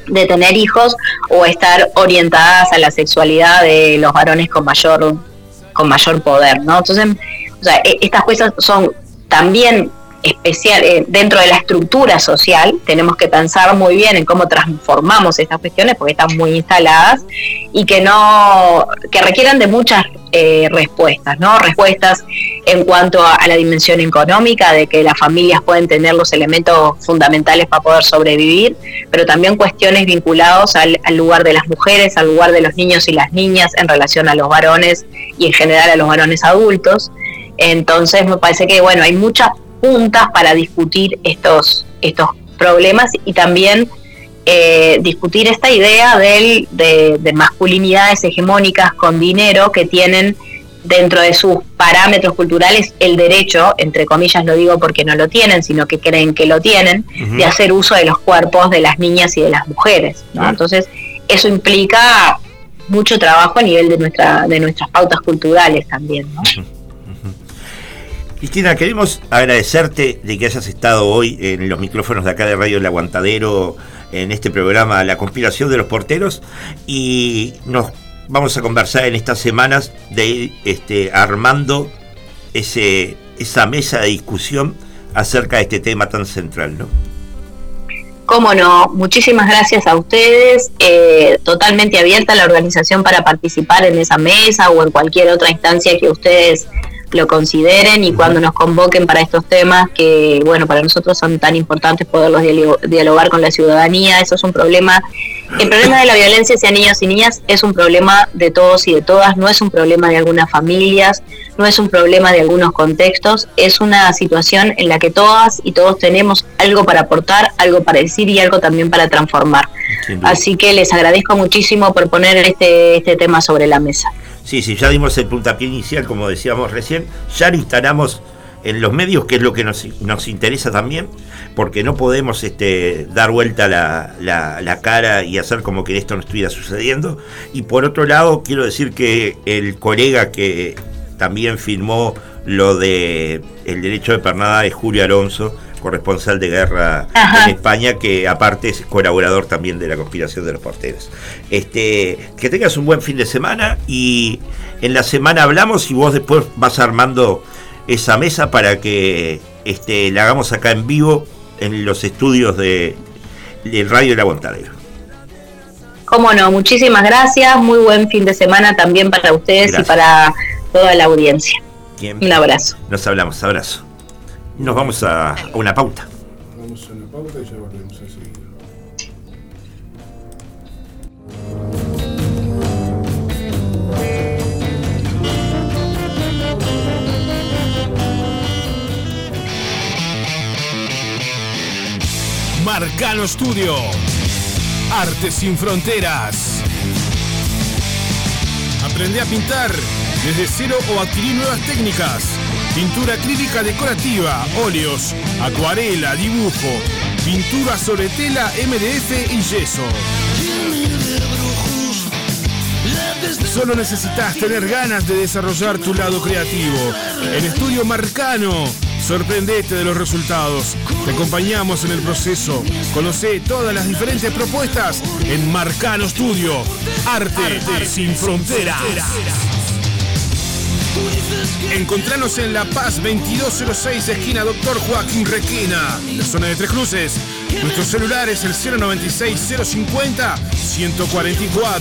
de tener hijos o estar orientadas a la sexualidad de los varones con mayor con mayor poder, ¿no? Entonces, e, estas cosas son también especial eh, dentro de la estructura social, tenemos que pensar muy bien en cómo transformamos estas cuestiones porque están muy instaladas y que no que requieran de muchas eh, respuestas, ¿no? Respuestas en cuanto a, la dimensión económica, de que las familias pueden tener los elementos fundamentales para poder sobrevivir, pero también cuestiones vinculadas al, al lugar de las mujeres, al lugar de los niños y las niñas en relación a los varones y en general a los varones adultos. Entonces me parece que bueno, hay muchas puntas para discutir estos, estos problemas y también eh, discutir esta idea de, de, masculinidades hegemónicas con dinero que tienen dentro de sus parámetros culturales el derecho, entre comillas lo digo porque no lo tienen, sino que creen que lo tienen, de hacer uso de los cuerpos de las niñas y de las mujeres. Entonces, eso implica mucho trabajo a nivel de, nuestra, de nuestras pautas culturales también. ¿no? Cristina, queremos agradecerte de que hayas estado hoy en los micrófonos de acá de Radio El Aguantadero en este programa La conspiración de los porteros y nos vamos a conversar en estas semanas de ir este, armando ese, esa mesa de discusión acerca de este tema tan central, ¿no? Cómo no, muchísimas gracias a ustedes, eh, totalmente abierta la organización para participar en esa mesa o en cualquier otra instancia que ustedes lo consideren y cuando nos convoquen para estos temas que, bueno, para nosotros son tan importantes poderlos dialogar con la ciudadanía. Eso es un problema. El problema de la violencia hacia niños y niñas es un problema de todos y de todas, no es un problema de algunas familias, no es un problema de algunos contextos, es una situación en la que todas y todos tenemos algo para aportar, algo para decir y algo también para transformar. Así que les agradezco muchísimo por poner este, este tema sobre la mesa. Sí, sí, ya dimos el puntapié inicial, como decíamos recién, ya lo instalamos en los medios, que es lo que nos, interesa también, porque no podemos este, dar vuelta la, la, cara y hacer como que esto no estuviera sucediendo. Y por otro lado, quiero decir que el colega que también firmó lo de el derecho de pernada es Julio Alonso, corresponsal de guerra en España, que aparte es colaborador también de la conspiración de los porteros. Este, que tengas un buen fin de semana y en la semana hablamos y vos después vas armando esa mesa para que este, la hagamos acá en vivo en los estudios de, del Radio La Aguantadero. Cómo no, muchísimas gracias, muy buen fin de semana también para ustedes y para toda la audiencia. Un abrazo. Nos hablamos, abrazo nos vamos a, una pauta. Vamos a una pauta y ya volvemos a seguir. Marcano Studio. Arte sin fronteras. Aprende a pintar desde cero o adquirir nuevas técnicas pintura acrílica decorativa, óleos, acuarela, dibujo, pintura sobre tela, MDF y yeso. Solo necesitas tener ganas de desarrollar tu lado creativo. En Estudio Marcano, sorprendete de los resultados. Te acompañamos en el proceso. Conoce todas las diferentes propuestas en Marcano Studio. Arte, sin fronteras. Encontranos en La Paz 2206, esquina Doctor Joaquín Requena, la zona de Tres Cruces. Nuestro celular es el 096-050-144.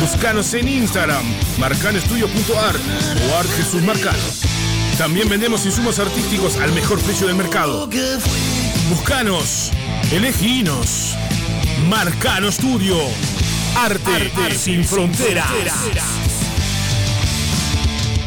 Buscanos en Instagram, marcanestudio.art o Art Jesús Marcano. También vendemos insumos artísticos al mejor precio del mercado. Buscanos, eleginos. Marcano Studio. Arte, sin, fronteras.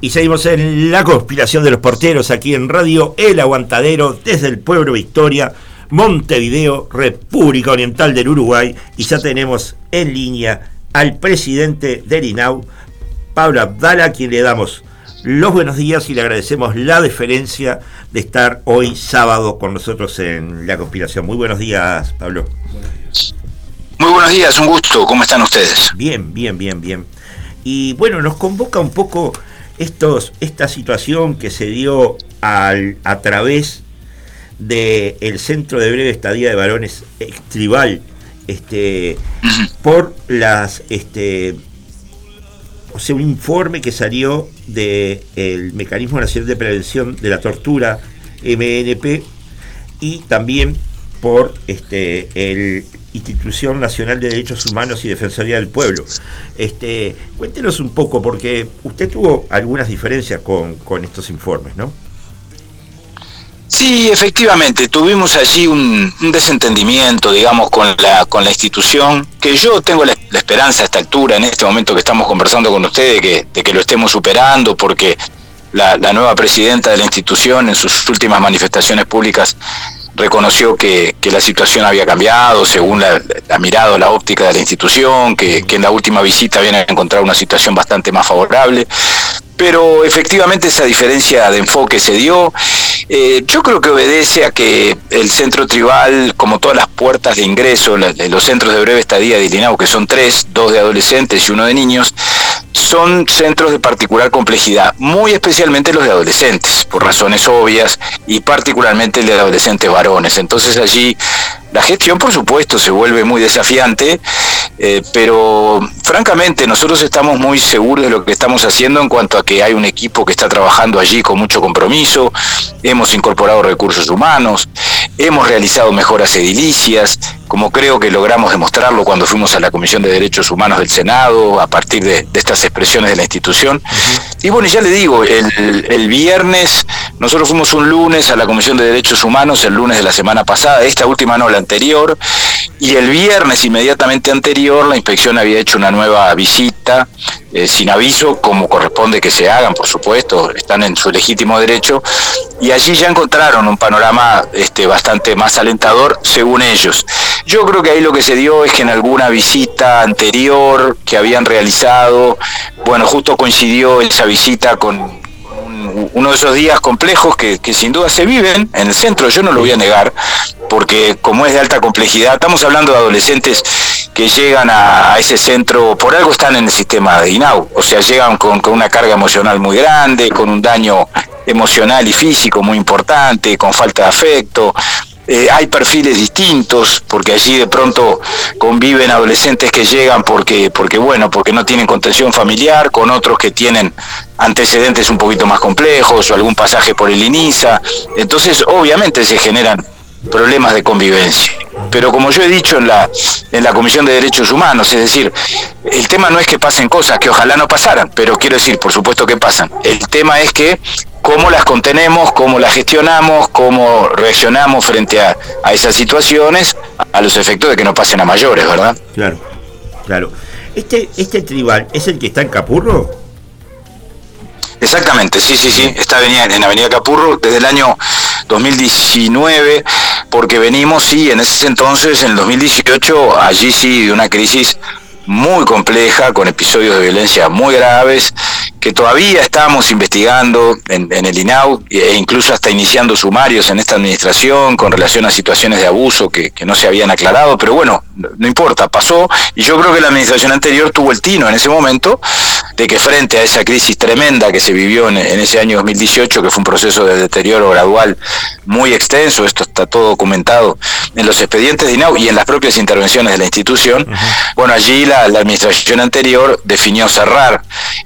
Y seguimos en la conspiración de los porteros aquí en Radio El Aguantadero desde el pueblo Victoria, Montevideo, República Oriental del Uruguay. Y ya tenemos en línea al presidente del INAU, Pablo Abdala, a quien le damos los buenos días y le agradecemos la deferencia de estar hoy sábado con nosotros en la conspiración. Muy buenos días, Pablo. Muy buenos días, un gusto. ¿Cómo están ustedes? Bien, bien, bien, bien. Y bueno, nos convoca un poco estos, esta situación que se dio al, a través del Centro de Breve Estadía de Varones Tribal, este, por las este, o sea, un informe que salió del Mecanismo Nacional de Prevención de la Tortura, MNP, y también por este, el Institución Nacional de Derechos Humanos y Defensoría del Pueblo. Este, cuéntenos un poco, porque usted tuvo algunas diferencias con, con estos informes, ¿no? Sí, efectivamente, tuvimos allí un, desentendimiento, digamos, con la, con la institución, que yo tengo la, esperanza a esta altura, en este momento que estamos conversando con ustedes, que, de que lo estemos superando, porque la, nueva presidenta de la institución en sus últimas manifestaciones públicas reconoció que, la situación había cambiado según la, mirada o la óptica de la institución, que, que en la última visita habían encontrado una situación bastante más favorable pero efectivamente esa diferencia de enfoque se dio. Eh, yo creo que obedece a que el centro tribal, como todas las puertas de ingreso, los centros de breve estadía de que son tres, dos de adolescentes y uno de niños, son centros de particular complejidad, muy especialmente los de adolescentes, por razones obvias, y particularmente el de adolescentes varones. Entonces allí la gestión, por supuesto, se vuelve muy desafiante, eh, pero francamente nosotros estamos muy seguros de lo que estamos haciendo en cuanto a que hay un equipo que está trabajando allí con mucho compromiso, hemos incorporado recursos humanos, hemos realizado mejoras edilicias, como creo que logramos demostrarlo cuando fuimos a la Comisión de Derechos Humanos del Senado, a partir de, estas expresiones de la institución. Y bueno, ya le digo, el, el, viernes, nosotros fuimos un lunes a la Comisión de Derechos Humanos, el lunes de la semana pasada, esta última no, la anterior, y el viernes inmediatamente anterior la inspección había hecho una nueva visita eh, sin aviso, como corresponde que se hagan, por supuesto, están en su legítimo derecho, y allí ya encontraron un panorama este, bastante más alentador, según ellos. Yo creo que ahí lo que se dio es que en alguna visita anterior que habían realizado, bueno, justo coincidió esa visita con, uno de esos días complejos que, sin duda se viven en el centro, yo no lo voy a negar, porque como es de alta complejidad, estamos hablando de adolescentes que llegan a, ese centro, por algo están en el sistema de INAU, o sea, llegan con, con una carga emocional muy grande, con un daño emocional y físico muy importante, con falta de afecto, eh, hay perfiles distintos, porque allí de pronto conviven adolescentes que llegan porque, porque, bueno, porque no tienen contención familiar, con otros que tienen antecedentes un poquito más complejos o algún pasaje por el INISA. Entonces, obviamente se generan problemas de convivencia. Pero como yo he dicho en la, en la Comisión de Derechos Humanos, es decir, el tema no es que pasen cosas, que ojalá no pasaran, pero quiero decir, por supuesto que pasan. El tema es que cómo las contenemos, cómo las gestionamos, cómo reaccionamos frente a, a esas situaciones, a los efectos de que no pasen a mayores, ¿verdad? Claro, claro. Este, este tribal es el que está en Capurro. Exactamente, sí, sí, sí, está en Avenida Capurro desde el año 2019, porque venimos, sí, en ese entonces, en el 2018, allí sí, de una crisis muy compleja, con episodios de violencia muy graves, que todavía estamos investigando en, el INAU e incluso hasta iniciando sumarios en esta administración con relación a situaciones de abuso que, no se habían aclarado, pero bueno, no importa, pasó y yo creo que la administración anterior tuvo el tino en ese momento de que frente a esa crisis tremenda que se vivió en, en ese año 2018, que fue un proceso de deterioro gradual muy extenso, esto está todo documentado en los expedientes de INAU y en las propias intervenciones de la institución, bueno, allí la, administración anterior definió cerrar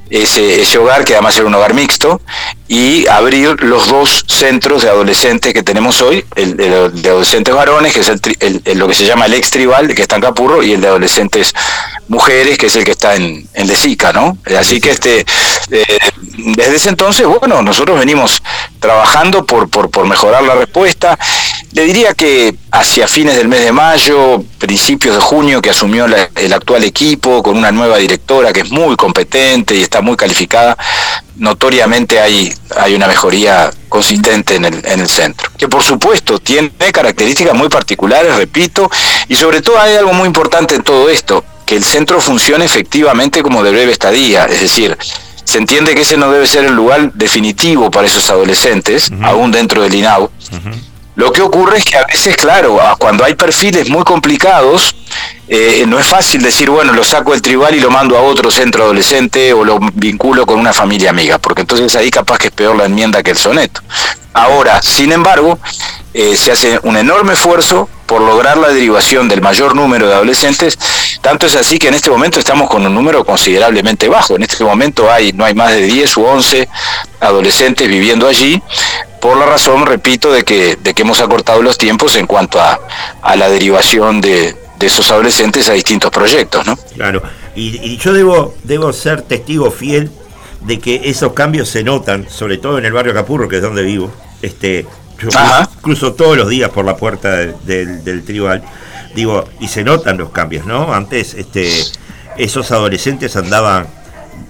ese, ese hogar, que además era un hogar mixto, y abrir los dos centros de adolescentes que tenemos hoy, el, de adolescentes varones, que es el, lo que se llama el ex tribal, que está en Capurro, y el de adolescentes mujeres, que es el que está en, en Lesica, ¿no? Así que este, eh, desde ese entonces, bueno, nosotros venimos trabajando por, por, por mejorar la respuesta. Le diría que hacia fines del mes de mayo, principios de junio, que asumió el actual equipo con una nueva directora que es muy competente y está muy calificada, notoriamente hay, hay una mejoría consistente en el, en el centro, que por supuesto tiene características muy particulares, repito, y sobre todo hay algo muy importante en todo esto, que el centro funcione efectivamente como de breve estadía, es decir, se entiende que ese no debe ser el lugar definitivo para esos adolescentes, aún dentro del INAU. Lo que ocurre es que a veces, claro, cuando hay perfiles muy complicados, eh, no es fácil decir, bueno, lo saco del tribal y lo mando a otro centro adolescente o lo vinculo con una familia amiga, porque entonces ahí capaz que es peor la enmienda que el soneto. Ahora, sin embargo, eh, se hace un enorme esfuerzo por lograr la derivación del mayor número de adolescentes, tanto es así que en este momento estamos con un número considerablemente bajo. En este momento hay, no hay más de 10 u 11 adolescentes viviendo allí, por la razón, repito, de que, de que hemos acortado los tiempos en cuanto a, a la derivación de, de esos adolescentes a distintos proyectos, ¿no? Claro, y, yo debo, debo ser testigo fiel de que esos cambios se notan, sobre todo en el barrio Capurro, que es donde vivo. Este, yo cruzo, todos los días por la puerta del, tribal, digo, y se notan los cambios, ¿no? Antes, este, esos adolescentes andaban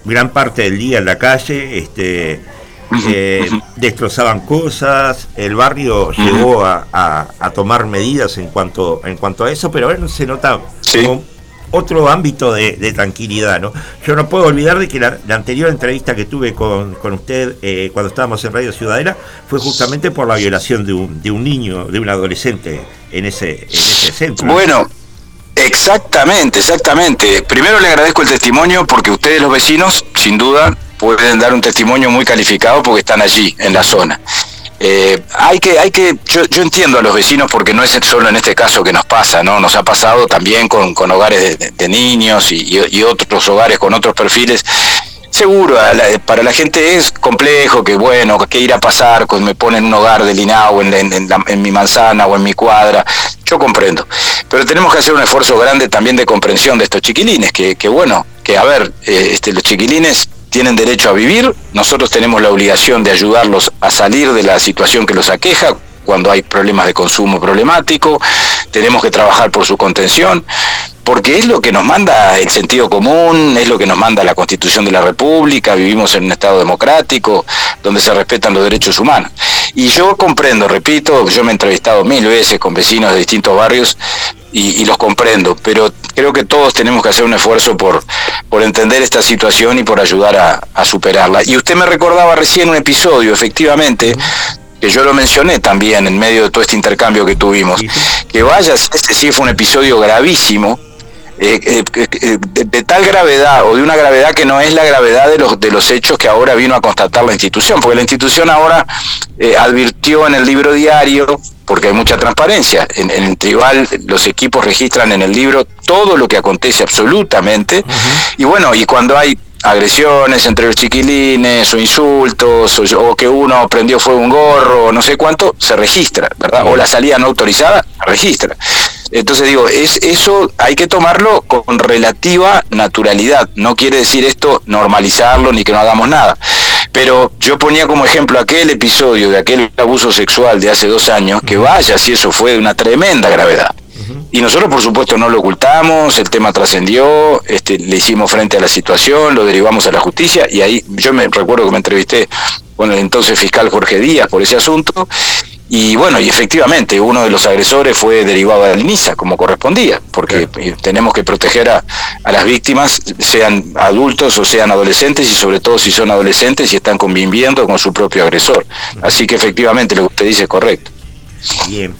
gran parte del día en la calle, este, eh, destrozaban cosas, el barrio llegó a, tomar medidas en cuanto, en cuanto a eso, pero bueno, se nota como otro ámbito de, tranquilidad, ¿no? Yo no puedo olvidar de que la, anterior entrevista que tuve con, usted eh, cuando estábamos en Radio Ciudadela fue justamente por la violación de un, de un niño, de un adolescente en ese, en ese centro. Bueno, exactamente, exactamente. Primero le agradezco el testimonio porque ustedes los vecinos, sin duda, pueden dar un testimonio muy calificado porque están allí, en la zona. Eh, hay que, hay que, yo, yo, entiendo a los vecinos porque no es solo en este caso que nos pasa, ¿no? Nos ha pasado también con, con hogares de, niños y, otros hogares con otros perfiles. Seguro, para la gente es complejo, que bueno, que irá a pasar me ponen un hogar de Linao en, en, mi manzana o en mi cuadra. Yo comprendo. Pero tenemos que hacer un esfuerzo grande también de comprensión de estos chiquilines, que, que bueno, que a ver, eh, este, los chiquilines tienen derecho a vivir, nosotros tenemos la obligación de ayudarlos a salir de la situación que los aqueja cuando hay problemas de consumo problemático, tenemos que trabajar por su contención, porque es lo que nos manda el sentido común, es lo que nos manda la Constitución de la República, vivimos en un Estado democrático donde se respetan los derechos humanos. Y yo comprendo, repito, yo me he entrevistado mil veces con vecinos de distintos barrios y, los comprendo, pero creo que todos tenemos que hacer un esfuerzo por, por entender esta situación y por ayudar a, superarla. Y usted me recordaba recién un episodio, efectivamente, que yo lo mencioné también en medio de todo este intercambio que tuvimos, que vaya, este sí fue un episodio gravísimo, eh, eh, eh, de, tal gravedad o de una gravedad que no es la gravedad de los, de los hechos que ahora vino a constatar la institución, porque la institución ahora advirtió en el libro diario, porque hay mucha transparencia, en, el tribal los equipos registran en el libro todo lo que acontece absolutamente, y bueno, y cuando hay agresiones entre los chiquilines o insultos o, que uno prendió fuego un gorro o no sé cuánto, se registra, ¿verdad? O la salida no autorizada, se registra. Entonces digo, es eso hay que tomarlo con relativa naturalidad. No quiere decir esto normalizarlo ni que no hagamos nada. Pero yo ponía como ejemplo aquel episodio de aquel abuso sexual de hace dos años, que vaya si eso fue de una tremenda gravedad. Y nosotros, por supuesto, no lo ocultamos, el tema trascendió, este, le hicimos frente a la situación, lo derivamos a la justicia, y ahí yo me recuerdo que me entrevisté con el entonces fiscal Jorge Díaz por ese asunto, y bueno, y efectivamente, uno de los agresores fue derivado de la como correspondía, porque tenemos que proteger a, las víctimas, sean adultos o sean adolescentes, y sobre todo si son adolescentes y están conviviendo con su propio agresor. Así que efectivamente lo que usted dice es correcto. Bien,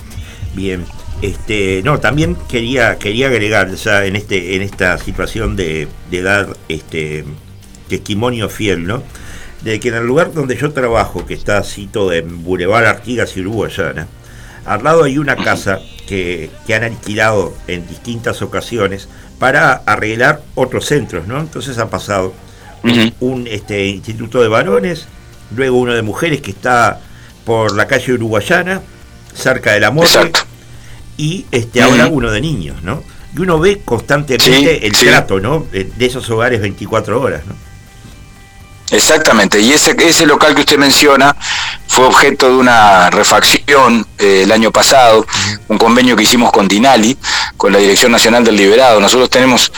bien. Este, no, también quería, quería agregar ya en este, en esta situación de, de dar este testimonio fiel, ¿no? de que en el lugar donde yo trabajo, que está todo en Boulevard Artigas y Uruguayana, al lado hay una casa que, han alquilado en distintas ocasiones para arreglar otros centros, ¿no? Entonces han pasado un este, instituto de varones, luego uno de mujeres que está por la calle uruguayana, cerca de la muerte, y este, ahora uno de niños, ¿no? Y uno ve constantemente el trato, ¿no? De esos hogares 24 horas, ¿no? Exactamente, y ese, ese local que usted menciona fue objeto de una refacción eh, el año pasado, un convenio que hicimos con Dinali, con la Dirección Nacional del Liberado. Nosotros tenemos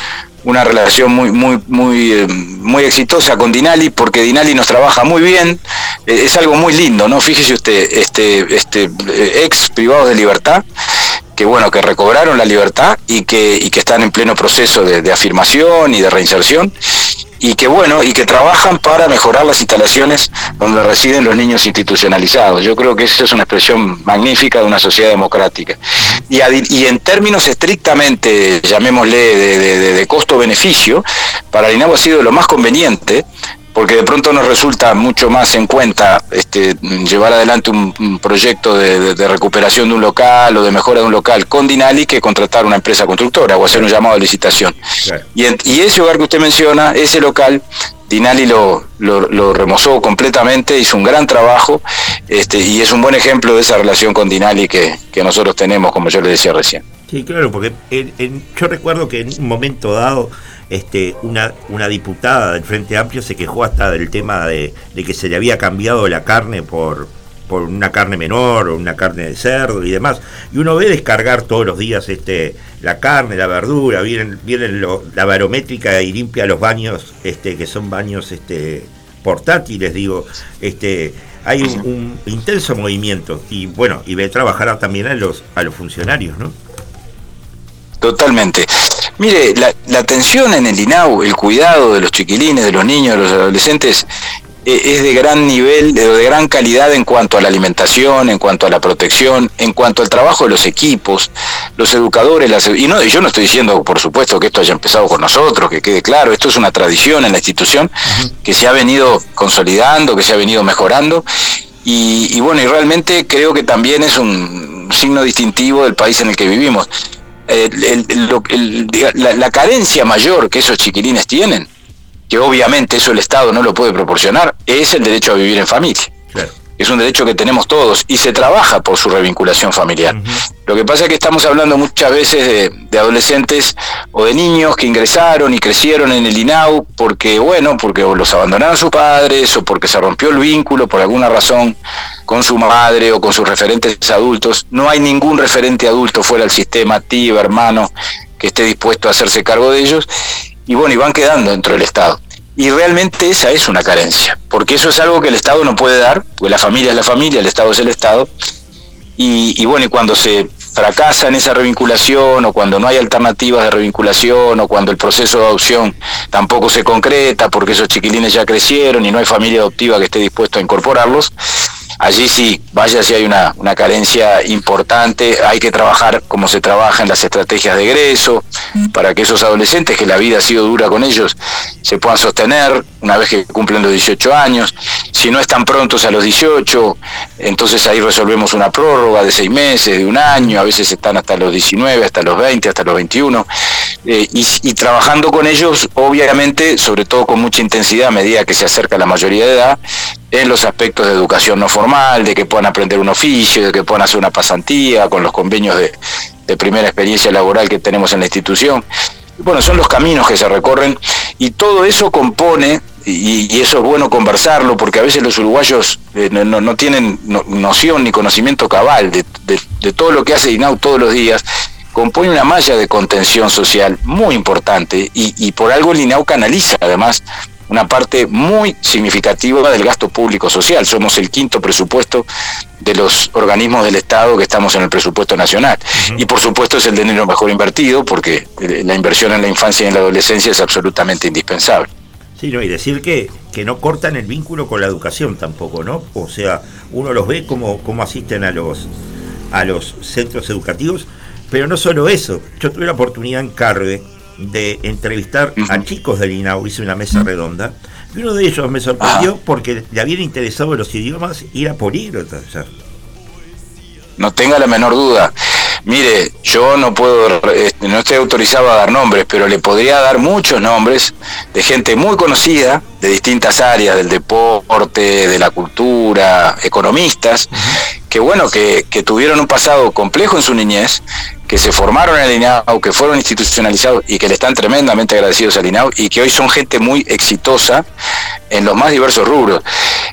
una relación muy muy muy eh, muy exitosa con Dinali porque Dinali nos trabaja muy bien eh, es algo muy lindo no fíjese usted este este ex privados de libertad que bueno que recobraron la libertad y que y que están en pleno proceso de, afirmación y de reinserción y que bueno, y que trabajan para mejorar las instalaciones donde residen los niños institucionalizados. Yo creo que esa es una expresión magnífica de una sociedad democrática. Y, y en términos estrictamente, llamémosle, de, costo-beneficio, para el ha sido lo más conveniente porque de pronto nos resulta mucho más en cuenta este, llevar adelante un, proyecto de, recuperación de un local o de mejora de un local con Dinali que contratar una empresa constructora o hacer un llamado de licitación. Y, y, ese hogar que usted menciona, ese local, Dinali lo, lo, remozó completamente, hizo un gran trabajo este, y es un buen ejemplo de esa relación con Dinali que, nosotros tenemos, como yo le decía recién. Sí, claro, porque yo recuerdo que en un momento dado este, una, una diputada del Frente Amplio se quejó hasta del tema de, que se le había cambiado la carne por, por una carne menor o una carne de cerdo y demás. Y uno ve descargar todos los días este, la carne, la verdura, vienen, vienen la barométrica y limpia los baños, este, que son baños este, portátiles, digo, este, hay un, un, intenso movimiento y bueno, y ve trabajar también a los, a los funcionarios, ¿no? Totalmente. Mire, la, atención en el INAU, el cuidado de los chiquilines, de los niños, de los adolescentes, eh, es de gran nivel, de, de, gran calidad en cuanto a la alimentación, en cuanto a la protección, en cuanto al trabajo de los equipos, los educadores, las, y no, yo no estoy diciendo, por supuesto, que esto haya empezado con nosotros, que quede claro, esto es una tradición en la institución que se ha venido consolidando, que se ha venido mejorando, y, y bueno, y realmente creo que también es un signo distintivo del país en el que vivimos la, carencia mayor que esos chiquilines tienen, que obviamente eso el Estado no lo puede proporcionar, es el derecho a vivir en familia. Es un derecho que tenemos todos y se trabaja por su revinculación familiar. Lo que pasa es que estamos hablando muchas veces de, adolescentes o de niños que ingresaron y crecieron en el INAU porque, bueno, porque los abandonaron sus padres o porque se rompió el vínculo por alguna razón con su madre o con sus referentes adultos. No hay ningún referente adulto fuera del sistema, tío, hermano, que esté dispuesto a hacerse cargo de ellos. Y bueno, y van quedando dentro del Estado. Y realmente esa es una carencia, porque eso es algo que el Estado no puede dar, porque la familia es la familia, el Estado es el Estado. Y, y bueno, y cuando se fracasa en esa revinculación o cuando no hay alternativas de revinculación o cuando el proceso de adopción tampoco se concreta porque esos chiquilines ya crecieron y no hay familia adoptiva que esté dispuesto a incorporarlos, allí sí, vaya si hay una, una, carencia importante, hay que trabajar como se trabaja en las estrategias de egreso, para que esos adolescentes, que la vida ha sido dura con ellos, se puedan sostener una vez que cumplen los 18 años. Si no están prontos a los 18, entonces ahí resolvemos una prórroga de seis meses, de un año, a veces están hasta los 19, hasta los 20, hasta los 21, eh, y, y trabajando con ellos, obviamente, sobre todo con mucha intensidad a medida que se acerca la mayoría de edad, en los aspectos de educación no formal, de que puedan aprender un oficio, de que puedan hacer una pasantía con los convenios de, primera experiencia laboral que tenemos en la institución. Bueno, son los caminos que se recorren y todo eso compone, y, eso es bueno conversarlo, porque a veces los uruguayos eh, no, tienen noción ni conocimiento cabal de, de, todo lo que hace INAU todos los días, compone una malla de contención social muy importante y, y por algo el INAU canaliza además una parte muy significativa del gasto público social. Somos el quinto presupuesto de los organismos del Estado que estamos en el presupuesto nacional. Y por supuesto es el dinero mejor invertido porque eh, la inversión en la infancia y en la adolescencia es absolutamente indispensable. Sí, no, y decir que, que no cortan el vínculo con la educación tampoco, ¿no? O sea, uno los ve como, como asisten a los, a los centros educativos, pero no solo eso. Yo tuve la oportunidad en Carve de entrevistar a chicos del INAU, hice una mesa redonda, y uno de ellos me sorprendió porque le habían interesado los idiomas y era políglota. No tenga la menor duda. Mire, yo no puedo, este, no estoy autorizado a dar nombres, pero le podría dar muchos nombres de gente muy conocida de distintas áreas, del deporte, de la cultura, economistas, que bueno, que, que tuvieron un pasado complejo en su niñez, que se formaron en el INAU, que fueron institucionalizados y que le están tremendamente agradecidos al INAU y que hoy son gente muy exitosa en los más diversos rubros.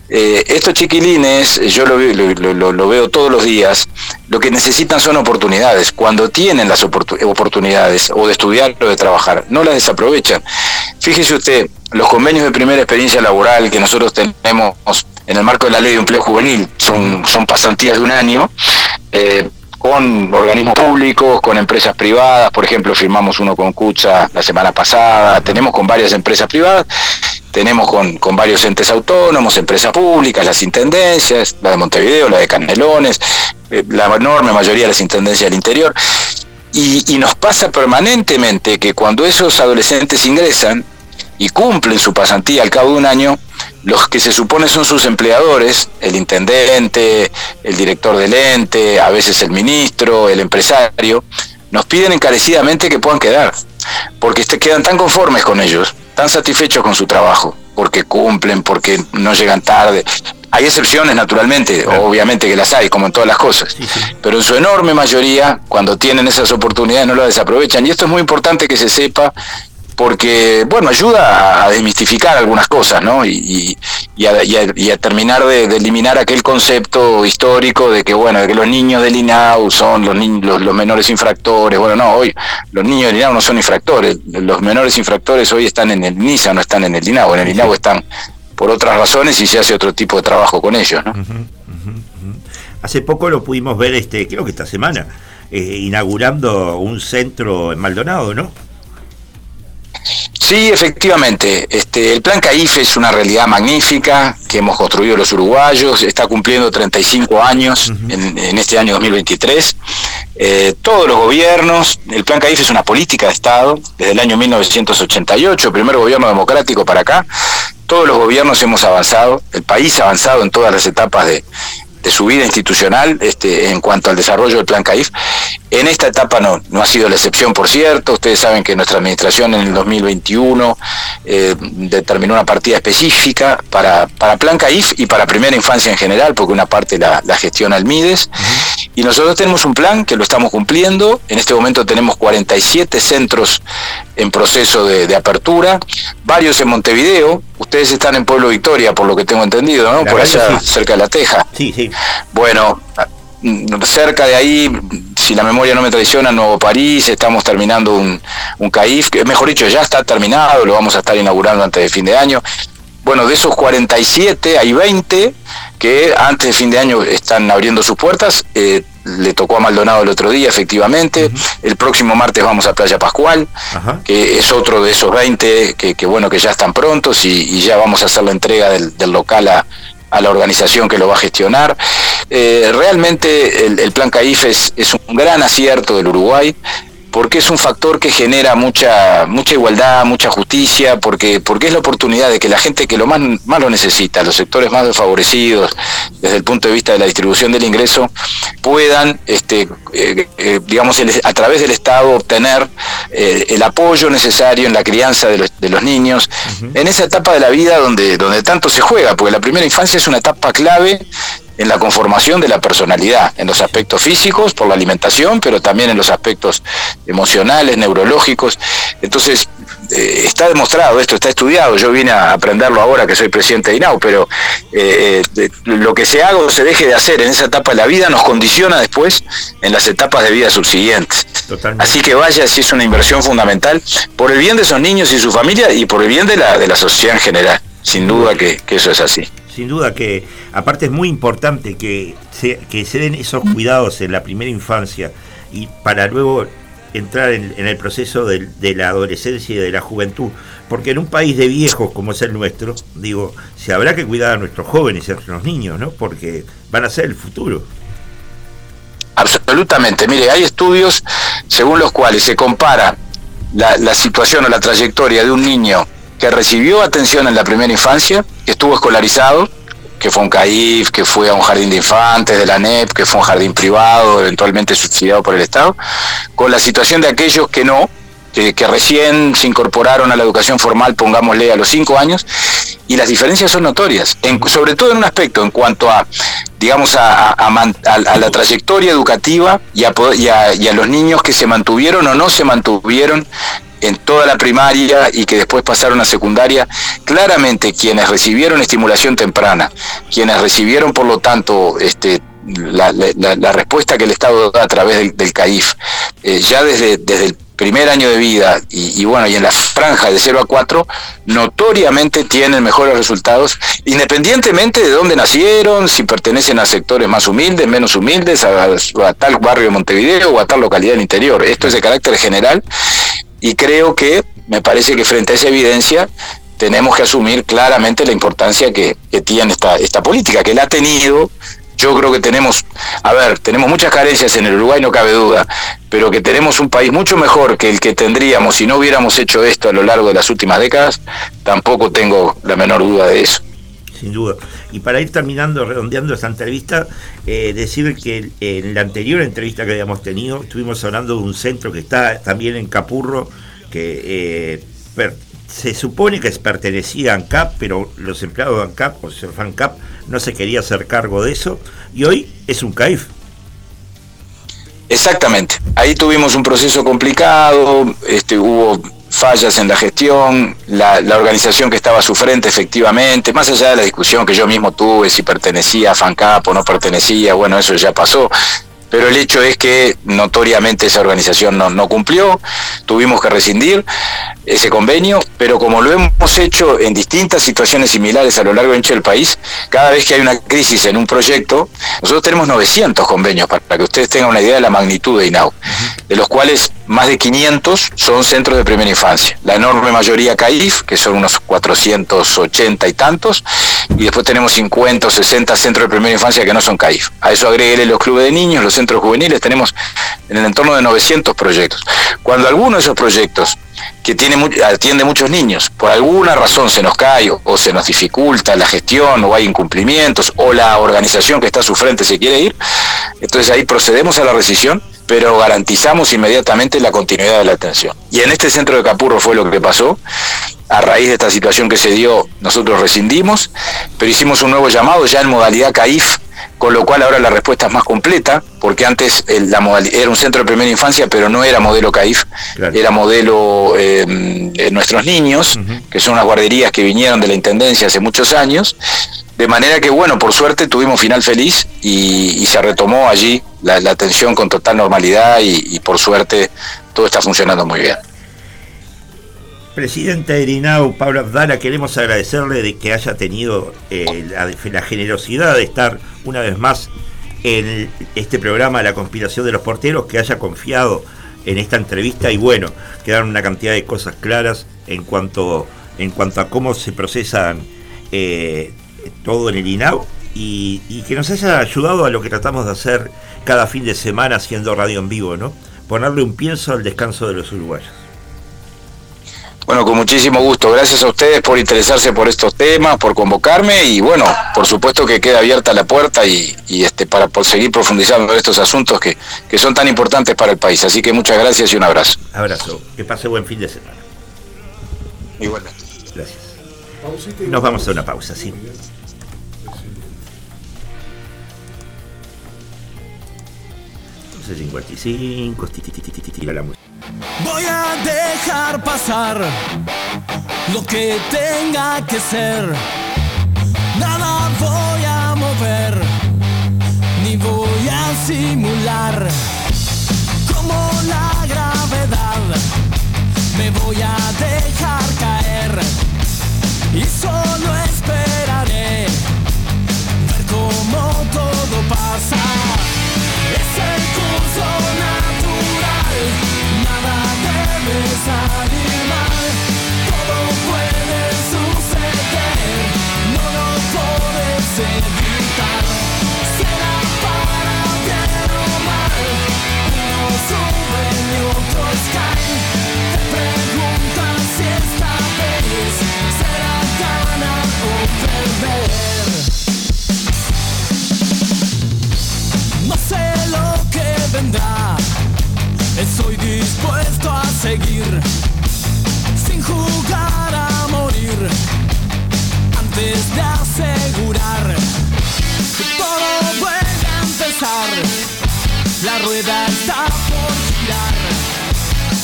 Eh, estos chiquilines, yo lo, veo todos los días, lo que necesitan son oportunidades. Cuando tienen las oportunidades o de estudiar o de trabajar, no las desaprovechan. Fíjese usted, los convenios de primera experiencia laboral que nosotros tenemos en el marco de la ley de empleo juvenil son, son pasantías de un año. Eh, con organismos públicos, con empresas privadas, por ejemplo, firmamos uno con Cucha la semana pasada, tenemos con varias empresas privadas, tenemos con, con varios entes autónomos, empresas públicas, las intendencias, la de Montevideo, la de Canelones, eh, la enorme mayoría de las intendencias del interior. Y, y nos pasa permanentemente que cuando esos adolescentes ingresan y cumplen su pasantía al cabo de un año, los que se supone son sus empleadores, el intendente, el director del ente, a veces el ministro, el empresario, nos piden encarecidamente que puedan quedar, porque quedan tan conformes con ellos, tan satisfechos con su trabajo, porque cumplen, porque no llegan tarde. Hay excepciones, naturalmente, obviamente que las hay, como en todas las cosas, pero en su enorme mayoría, cuando tienen esas oportunidades, no las desaprovechan. Y esto es muy importante que se sepa porque, bueno, ayuda a desmistificar algunas cosas, ¿no? Y, a, terminar de, eliminar aquel concepto histórico de que, bueno, de que los niños del INAU son los, los, menores infractores. Bueno, no, hoy los niños del INAU no son infractores. Los menores infractores hoy están en el NISA, no están en el INAU. En el INAU están por otras razones y se hace otro tipo de trabajo con ellos, ¿no? Hace poco lo pudimos ver, este creo que esta semana, eh, inaugurando un centro en Maldonado, ¿no? Sí, efectivamente. Este, el plan CAIF es una realidad magnífica que hemos construido los uruguayos. Está cumpliendo 35 años en, este año 2023. Eh, todos los gobiernos, el plan CAIF es una política de Estado desde el año 1988, primer gobierno democrático para acá. Todos los gobiernos hemos avanzado, el país ha avanzado en todas las etapas de, de su vida institucional este, en cuanto al desarrollo del plan CAIF. En esta etapa no, no ha sido la excepción, por cierto. Ustedes saben que nuestra administración en el 2021 eh, determinó una partida específica para, para plan CAIF y para primera infancia en general, porque una parte la, la gestiona el MIDES. Y nosotros tenemos un plan que lo estamos cumpliendo. En este momento tenemos 47 centros en proceso de, apertura, varios en Montevideo. Ustedes están en Pueblo Victoria, por lo que tengo entendido, ¿no? por allá, cerca de La Teja. Sí, sí. Bueno, cerca de ahí, si la memoria no me traiciona, Nuevo París, estamos terminando un, un CAIF, que mejor dicho, ya está terminado, lo vamos a estar inaugurando antes de fin de año. Bueno, de esos 47 hay 20 que antes de fin de año están abriendo sus puertas. Eh, le tocó a Maldonado el otro día, efectivamente. El próximo martes vamos a Playa Pascual, que es otro de esos 20 que, bueno, que ya están prontos y, ya vamos a hacer la entrega del, local a, la organización que lo va a gestionar. Eh, realmente el, plan CAIF es, es, un gran acierto del Uruguay porque es un factor que genera mucha mucha igualdad, mucha justicia, porque porque es la oportunidad de que la gente que lo más, más lo necesita, los sectores más desfavorecidos desde el punto de vista de la distribución del ingreso, puedan, este, eh, eh, digamos, a través del Estado obtener eh, el apoyo necesario en la crianza de los, de los niños, en esa etapa de la vida donde, donde tanto se juega, porque la primera infancia es una etapa clave en la conformación de la personalidad, en los aspectos físicos, por la alimentación, pero también en los aspectos emocionales, neurológicos. Entonces, eh, está demostrado esto, está estudiado. Yo vine a aprenderlo ahora que soy presidente de INAU, pero eh, eh, lo que se haga o se deje de hacer en esa etapa de la vida nos condiciona después en las etapas de vida subsiguientes. Así que vaya, si es una inversión fundamental por el bien de esos niños y su familia y por el bien de la, de la sociedad en general. Sin duda que eso es así sin duda que aparte es muy importante que se, que se den esos cuidados en la primera infancia y para luego entrar en, el proceso de, la adolescencia y de la juventud. Porque en un país de viejos como es el nuestro, digo, se habrá que cuidar a nuestros jóvenes y a nuestros niños, ¿no? Porque van a ser el futuro. Absolutamente. Mire, hay estudios según los cuales se compara la, la situación o la trayectoria de un niño que recibió atención en la primera infancia, que estuvo escolarizado, que fue un CAIF, que fue a un jardín de infantes de la NEP, que fue un jardín privado, eventualmente subsidiado por el Estado, con la situación de aquellos que no, que, recién se incorporaron a la educación formal, pongámosle a los cinco años, y las diferencias son notorias, sobre todo en un aspecto, en cuanto a, digamos, a, la trayectoria educativa y a, y a los niños que se mantuvieron o no se mantuvieron en toda la primaria y que después pasaron a secundaria, claramente quienes recibieron estimulación temprana, quienes recibieron por lo tanto este, la, respuesta que el Estado da a través del, CAIF, eh, ya desde, desde el primer año de vida y, bueno, y en la franja de 0 a 4, notoriamente tienen mejores resultados, independientemente de dónde nacieron, si pertenecen a sectores más humildes, menos humildes, a tal barrio de Montevideo o a tal localidad del interior. Esto es de carácter general y creo que me parece que frente a esa evidencia tenemos que asumir claramente la importancia que, tiene esta, esta política, que la ha tenido. Yo creo que tenemos, a ver, tenemos muchas carencias en el Uruguay, no cabe duda, pero que tenemos un país mucho mejor que el que tendríamos si no hubiéramos hecho esto a lo largo de las últimas décadas, tampoco tengo la menor duda de eso. Sin duda. Y para ir terminando, redondeando esta entrevista, eh, decir que en la anterior entrevista que habíamos tenido, estuvimos hablando de un centro que está también en Capurro, que eh, se supone que pertenecía a ANCAP, pero los empleados de ANCAP, o sea, FANCAP, no se quería hacer cargo de eso, y hoy es un CAIF. Exactamente. Ahí tuvimos un proceso complicado, este, hubo fallas en la gestión, la, organización que estaba a su frente efectivamente, más allá de la discusión que yo mismo tuve si pertenecía a FANCAP o no pertenecía, bueno, eso ya pasó, pero el hecho es que notoriamente esa organización no, no, cumplió, tuvimos que rescindir ese convenio, pero como lo hemos hecho en distintas situaciones similares a lo largo del país, cada vez que hay una crisis en un proyecto, nosotros tenemos 900 convenios, para que ustedes tengan una idea de la magnitud de INAU, de los cuales más de 500 son centros de primera infancia, la enorme mayoría CAIF, que son unos 480 y tantos, y después tenemos 50 o 60 centros de primera infancia que no son CAIF. A eso agregué los clubes de niños, los centros juveniles, tenemos en el entorno de 900 proyectos. Cuando alguno de esos proyectos que tiene, atiende muchos niños, por alguna razón se nos cae o, se nos dificulta la gestión o hay incumplimientos o la organización que está a su frente se quiere ir, entonces ahí procedemos a la rescisión, pero garantizamos inmediatamente la continuidad de la atención. Y en este centro de Capurro fue lo que pasó. A raíz de esta situación que se dio, nosotros rescindimos, pero hicimos un nuevo llamado ya en modalidad CAIF con lo cual ahora la respuesta es más completa, porque antes la era un centro de primera infancia, pero no era modelo CAIF, era modelo eh, Nuestros Niños, que son unas guarderías que vinieron de la Intendencia hace muchos años, de manera que, bueno, por suerte tuvimos final feliz y, se retomó allí la, atención con total normalidad y, por suerte todo está funcionando muy bien. Presidente de INAU, Pablo Abdala, queremos agradecerle de que haya tenido eh, la, generosidad de estar una vez más en este programa La conspiración de los porteros, que haya confiado en esta entrevista y bueno, quedaron una cantidad de cosas claras en cuanto, en cuanto a cómo se procesan eh, todo en el INAU y, y, que nos haya ayudado a lo que tratamos de hacer cada fin de semana haciendo radio en vivo, ¿no? Ponerle un pienso al descanso de los uruguayos. Bueno, con muchísimo gusto. Gracias a ustedes por interesarse por estos temas, por convocarme y bueno, por supuesto que queda abierta la puerta y, este para por seguir profundizando en estos asuntos que, son tan importantes para el país. Así que muchas gracias y un abrazo. Abrazo. Que pase buen fin de semana. Igualmente. Gracias. Nos vamos a una pausa, sí. Entonces 55, la música. Voy a dejar pasar lo que tenga que ser. Nada voy a mover, ni voy a simular. Como la gravedad, me voy a dejar caer y solo esperaré sin jugar a morir antes de asegurar que todo vuelve a empezar. La rueda está por girar.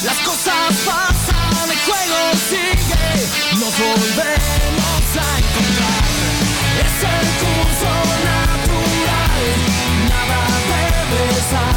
Las cosas pasan, el juego sigue. Nos volvemos a encontrar. Es el curso natural. Nada debe salir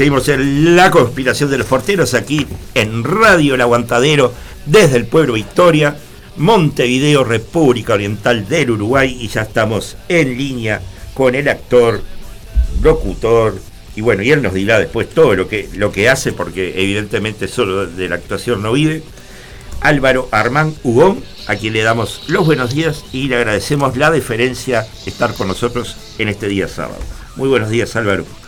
seguimos en la conspiración de los porteros aquí en Radio El Aguantadero desde el pueblo Victoria, Montevideo, República Oriental del Uruguay y ya estamos en línea con el actor, locutor y bueno, y él nos dirá después todo lo que, lo que hace porque evidentemente solo de la actuación no vive. Álvaro Armán Hugón, a quien le damos los buenos días y le agradecemos la deferencia de estar con nosotros en este día sábado. Muy buenos días Álvaro.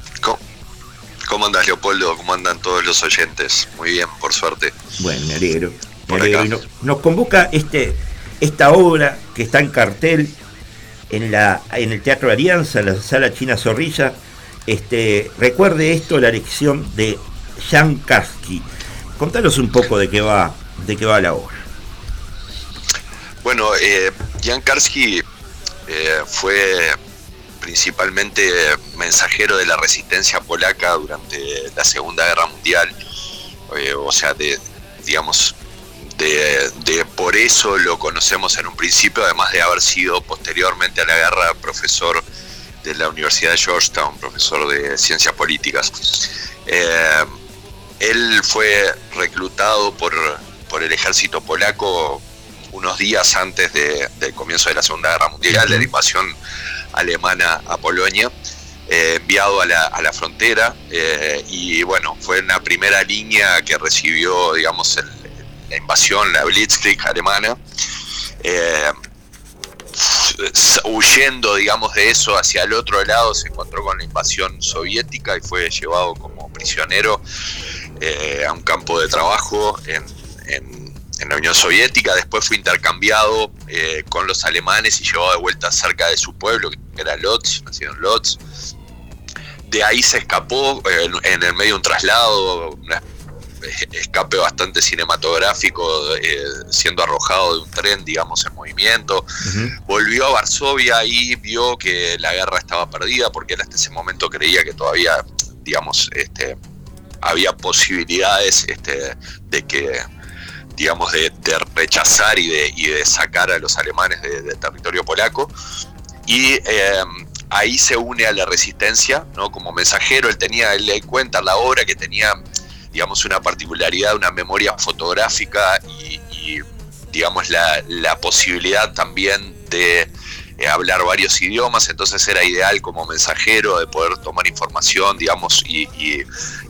¿Cómo andas, Leopoldo? ¿Cómo andan todos los oyentes? Muy bien, por suerte. Bueno, me alegro. Me alegro. nos convoca este, esta obra que está en cartel en, la, en el Teatro Alianza, en la sala China Zorrilla. Este, recuerde esto, la lección de Jan Karski. Contanos un poco de qué va, de qué va la obra. Bueno, eh, Jan Karski eh, fue principalmente mensajero de la resistencia polaca durante la Segunda Guerra Mundial, eh, o sea, de, digamos, de, por eso lo conocemos en un principio, además de haber sido posteriormente a la guerra profesor de la Universidad de Georgetown, profesor de ciencias políticas. Eh, él fue reclutado por, por el ejército polaco unos días antes del comienzo de la Segunda Guerra Mundial, de la invasión alemana a Polonia, eh, enviado a la, a la frontera eh, y bueno, fue una primera línea que recibió, digamos, la invasión, la Blitzkrieg alemana. Eh, huyendo, digamos, de eso hacia el otro lado, se encontró con la invasión soviética y fue llevado como prisionero a un campo de trabajo en, en en la Unión Soviética, después fue intercambiado eh, con los alemanes y llevado de vuelta cerca de su pueblo, que era Lodz, nacido en Lodz. De ahí se escapó eh, en, el medio de un traslado, un escape bastante cinematográfico, eh, siendo arrojado de un tren, digamos, en movimiento. Volvió a Varsovia y vio que la guerra estaba perdida, porque él hasta ese momento creía que todavía, digamos, este, había posibilidades este, de que digamos, de, rechazar y de, y de, sacar a los alemanes del territorio polaco. Y eh, ahí se une a la resistencia, ¿no? Como mensajero, él tenía, él le cuenta la obra que tenía, digamos, una particularidad, una memoria fotográfica y, digamos, la, la, posibilidad también de eh, hablar varios idiomas, entonces era ideal como mensajero de poder tomar información, digamos, y,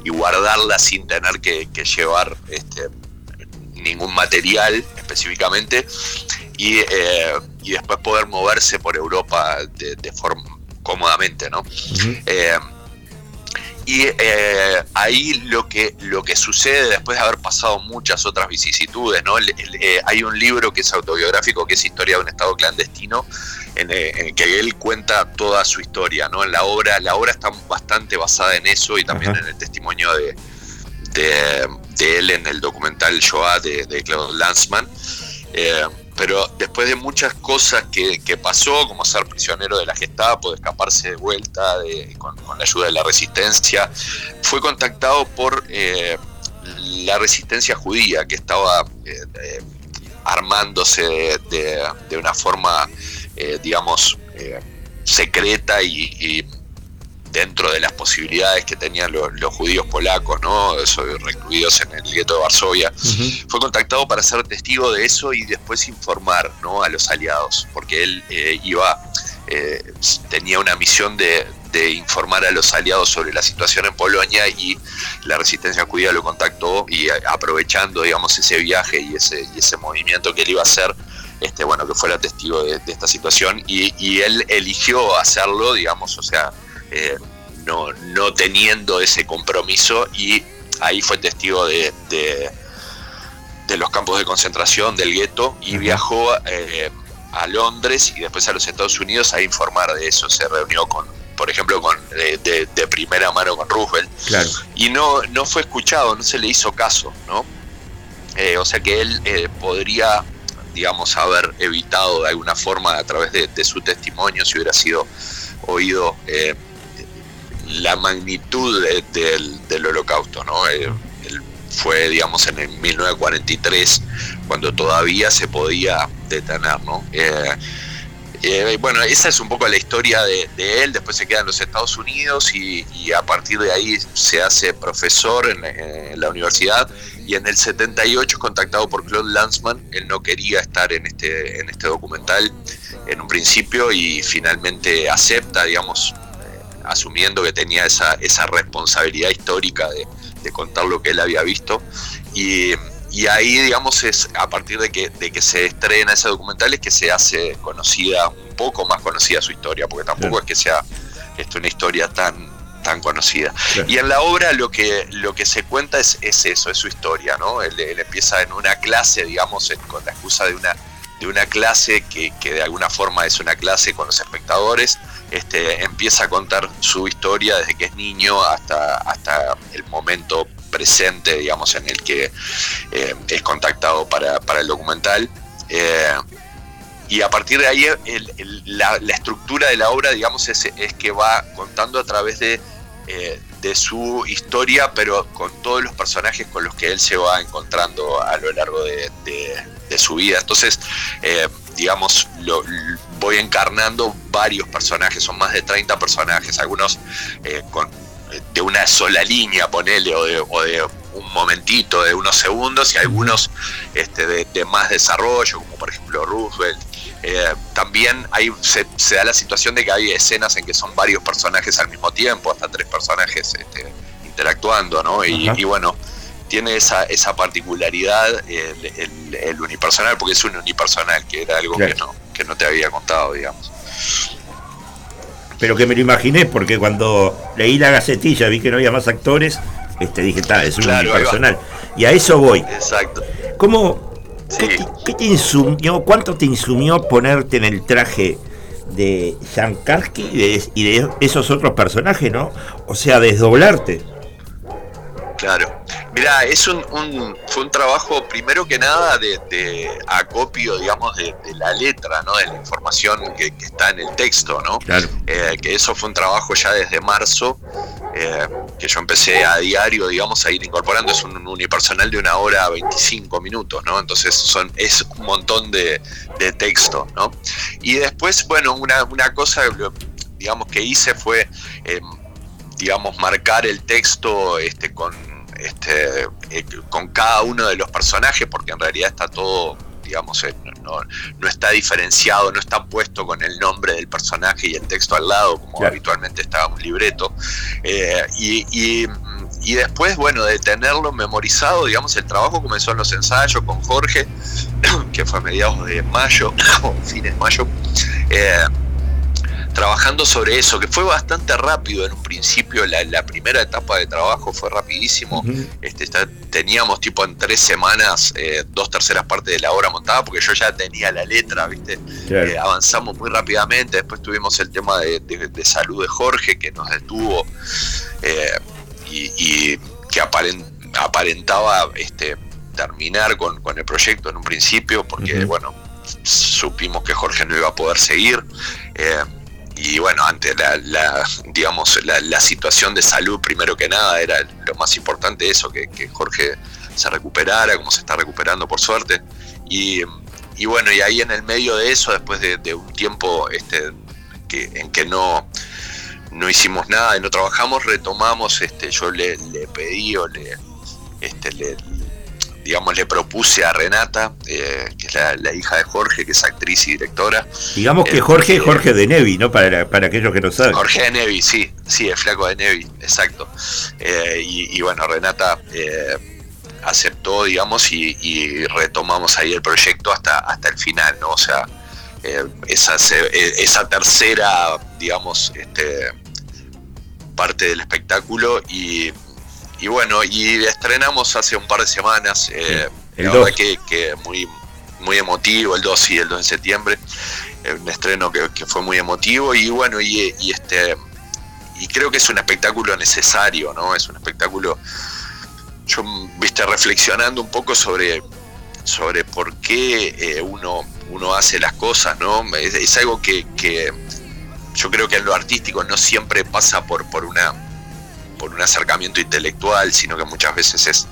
guardarla sin tener que, que llevar este, ningún material específicamente y, eh, y, después poder moverse por Europa de, forma cómodamente, ¿no? Eh, y eh, ahí lo que, lo que sucede después de haber pasado muchas otras vicisitudes, ¿no? hay un libro que es autobiográfico, que es Historia de un Estado clandestino, en, el que él cuenta toda su historia, ¿no? En la obra, la obra está bastante basada en eso y también en el testimonio de, de, él en el documental Shoah de, de Claude Lanzmann. Eh, pero después de muchas cosas que, pasó, como ser prisionero de la Gestapo, de escaparse de vuelta con, la ayuda de la resistencia, fue contactado por eh, la resistencia judía que estaba eh, armándose de, una forma, digamos, secreta y dentro de las posibilidades que tenían los, judíos polacos, ¿no? recluidos en el gueto de Varsovia, fue contactado para ser testigo de eso y después informar ¿no? a los aliados, porque él eh, iba, eh, tenía una misión de, informar a los aliados sobre la situación en Polonia y la resistencia judía lo contactó y eh, aprovechando, digamos, ese viaje y ese, y ese movimiento que él iba a hacer, este, bueno, que fuera testigo de, esta situación y, y, él eligió hacerlo, digamos, o sea, eh, no, no teniendo ese compromiso y ahí fue testigo de, de, los campos de concentración del gueto y viajó eh, a Londres y después a los Estados Unidos a informar de eso. Se reunió con, por ejemplo, con de, primera mano con Roosevelt. Y no, no fue escuchado, no se le hizo caso, ¿no? Eh, o sea que él podría, digamos, haber evitado de alguna forma a través de, su testimonio, si hubiera sido oído, la magnitud del, holocausto, ¿no? Eh, fue, digamos, en el 1943, cuando todavía se podía detener, ¿no? Eh, eh, bueno, esa es un poco la historia de, él, después se queda en los Estados Unidos y, a partir de ahí se hace profesor en, la universidad y en el 78 contactado por Claude Lanzmann, él no quería estar en este, en este documental en un principio y finalmente acepta, digamos, asumiendo que tenía esa, esa responsabilidad histórica de, contar lo que él había visto. Y, ahí, digamos, es a partir de que, de que se estrena ese documental es que se hace conocida, un poco más conocida su historia, porque tampoco es que sea esto una historia tan, tan conocida. Y en la obra lo que, lo que se cuenta es, es eso, es su historia, ¿no? Él, empieza en una clase, digamos, con la excusa de una, de una clase que, que de alguna forma es una clase con los espectadores, este, empieza a contar su historia desde que es niño hasta, hasta el momento presente, digamos, en el que eh, es contactado para, el documental. Eh, y a partir de ahí la, estructura de la obra, digamos, es, es que va contando a través de, eh, de su historia, pero con todos los personajes con los que él se va encontrando a lo largo de, su vida. Entonces, digamos, lo, voy encarnando varios personajes, son más de 30 personajes, algunos eh, con, de una sola línea, ponele, o de, o de un momentito, de unos segundos, y algunos este, de, más desarrollo, como por ejemplo Roosevelt. Eh, también hay, se, da la situación de que hay escenas en que son varios personajes al mismo tiempo, hasta tres personajes este, interactuando, ¿no? Y, bueno, tiene esa, esa particularidad el, unipersonal, porque es un unipersonal, que era algo que, no, que no te había contado, digamos. Pero que me lo imaginé, porque cuando leí la gacetilla vi que no había más actores, este, dije, está, es un unipersonal. Y a eso voy. Exacto. ¿Cómo, qué, te insumió, cuánto te insumió ponerte en el traje de Shankarsky y de esos otros personajes, no? O sea, desdoblarte. Claro. Mira, es un, fue un trabajo primero que nada de, acopio, digamos, de, la letra, ¿no? De la información que, está en el texto, ¿no? Claro. Eh, que eso fue un trabajo ya desde marzo, eh, que yo empecé a diario, digamos, a ir incorporando. Es un unipersonal de una hora 25 minutos, ¿no? Entonces son, es un montón de, texto, ¿no? Y después, bueno, una, una cosa, digamos, que hice fue... Eh, digamos, marcar el texto este, con, este, eh, con cada uno de los personajes, porque en realidad está todo, digamos, eh, no, está diferenciado, no está puesto con el nombre del personaje y el texto al lado, como habitualmente estaba un libreto. Eh, y, después, bueno, de tenerlo memorizado, digamos, el trabajo comenzó en los ensayos con Jorge, que fue a mediados de mayo, o fines de mayo trabajando sobre eso, que fue bastante rápido en un principio, la, primera etapa de trabajo fue rapidísimo, este, teníamos tipo en tres semanas eh, dos terceras partes de la obra montada, porque yo ya tenía la letra, ¿viste? Eh, avanzamos muy rápidamente, después tuvimos el tema de, salud de Jorge, que nos detuvo eh, y, que aparentaba este, terminar con, el proyecto en un principio, porque bueno, supimos que Jorge no iba a poder seguir y bueno, ante la, digamos, la, situación de salud, primero que nada, era lo más importante eso, que, Jorge se recuperara, como se está recuperando por suerte. Y, bueno, y ahí en el medio de eso, después de, un tiempo este, que, en que no, no hicimos nada y no trabajamos, retomamos, este, yo le, le pedí o le, este, le, digamos, le propuse a Renata, eh, que es la, hija de Jorge, que es actriz y directora. Digamos que Jorge es Jorge de Nevi, ¿no? Para, para aquellos que no saben. Jorge de Nevi, sí, sí, es flaco de Nevi, exacto. Eh, y, bueno, Renata eh, aceptó, digamos, y, retomamos ahí el proyecto hasta, hasta el final, ¿no? O sea, esa, esa tercera, digamos, este, parte del espectáculo y y bueno, y estrenamos hace un par de semanas, eh, la verdad que, que, muy, muy emotivo, el 2 y el 2 de septiembre, eh, un estreno que, fue muy emotivo y bueno, y, este y creo que es un espectáculo necesario, ¿no? Es un espectáculo, yo viste reflexionando un poco sobre, sobre por qué eh, uno, uno hace las cosas, ¿no? Es, algo que, que, yo creo que en lo artístico no siempre pasa por, por una por un acercamiento intelectual, sino que muchas veces es,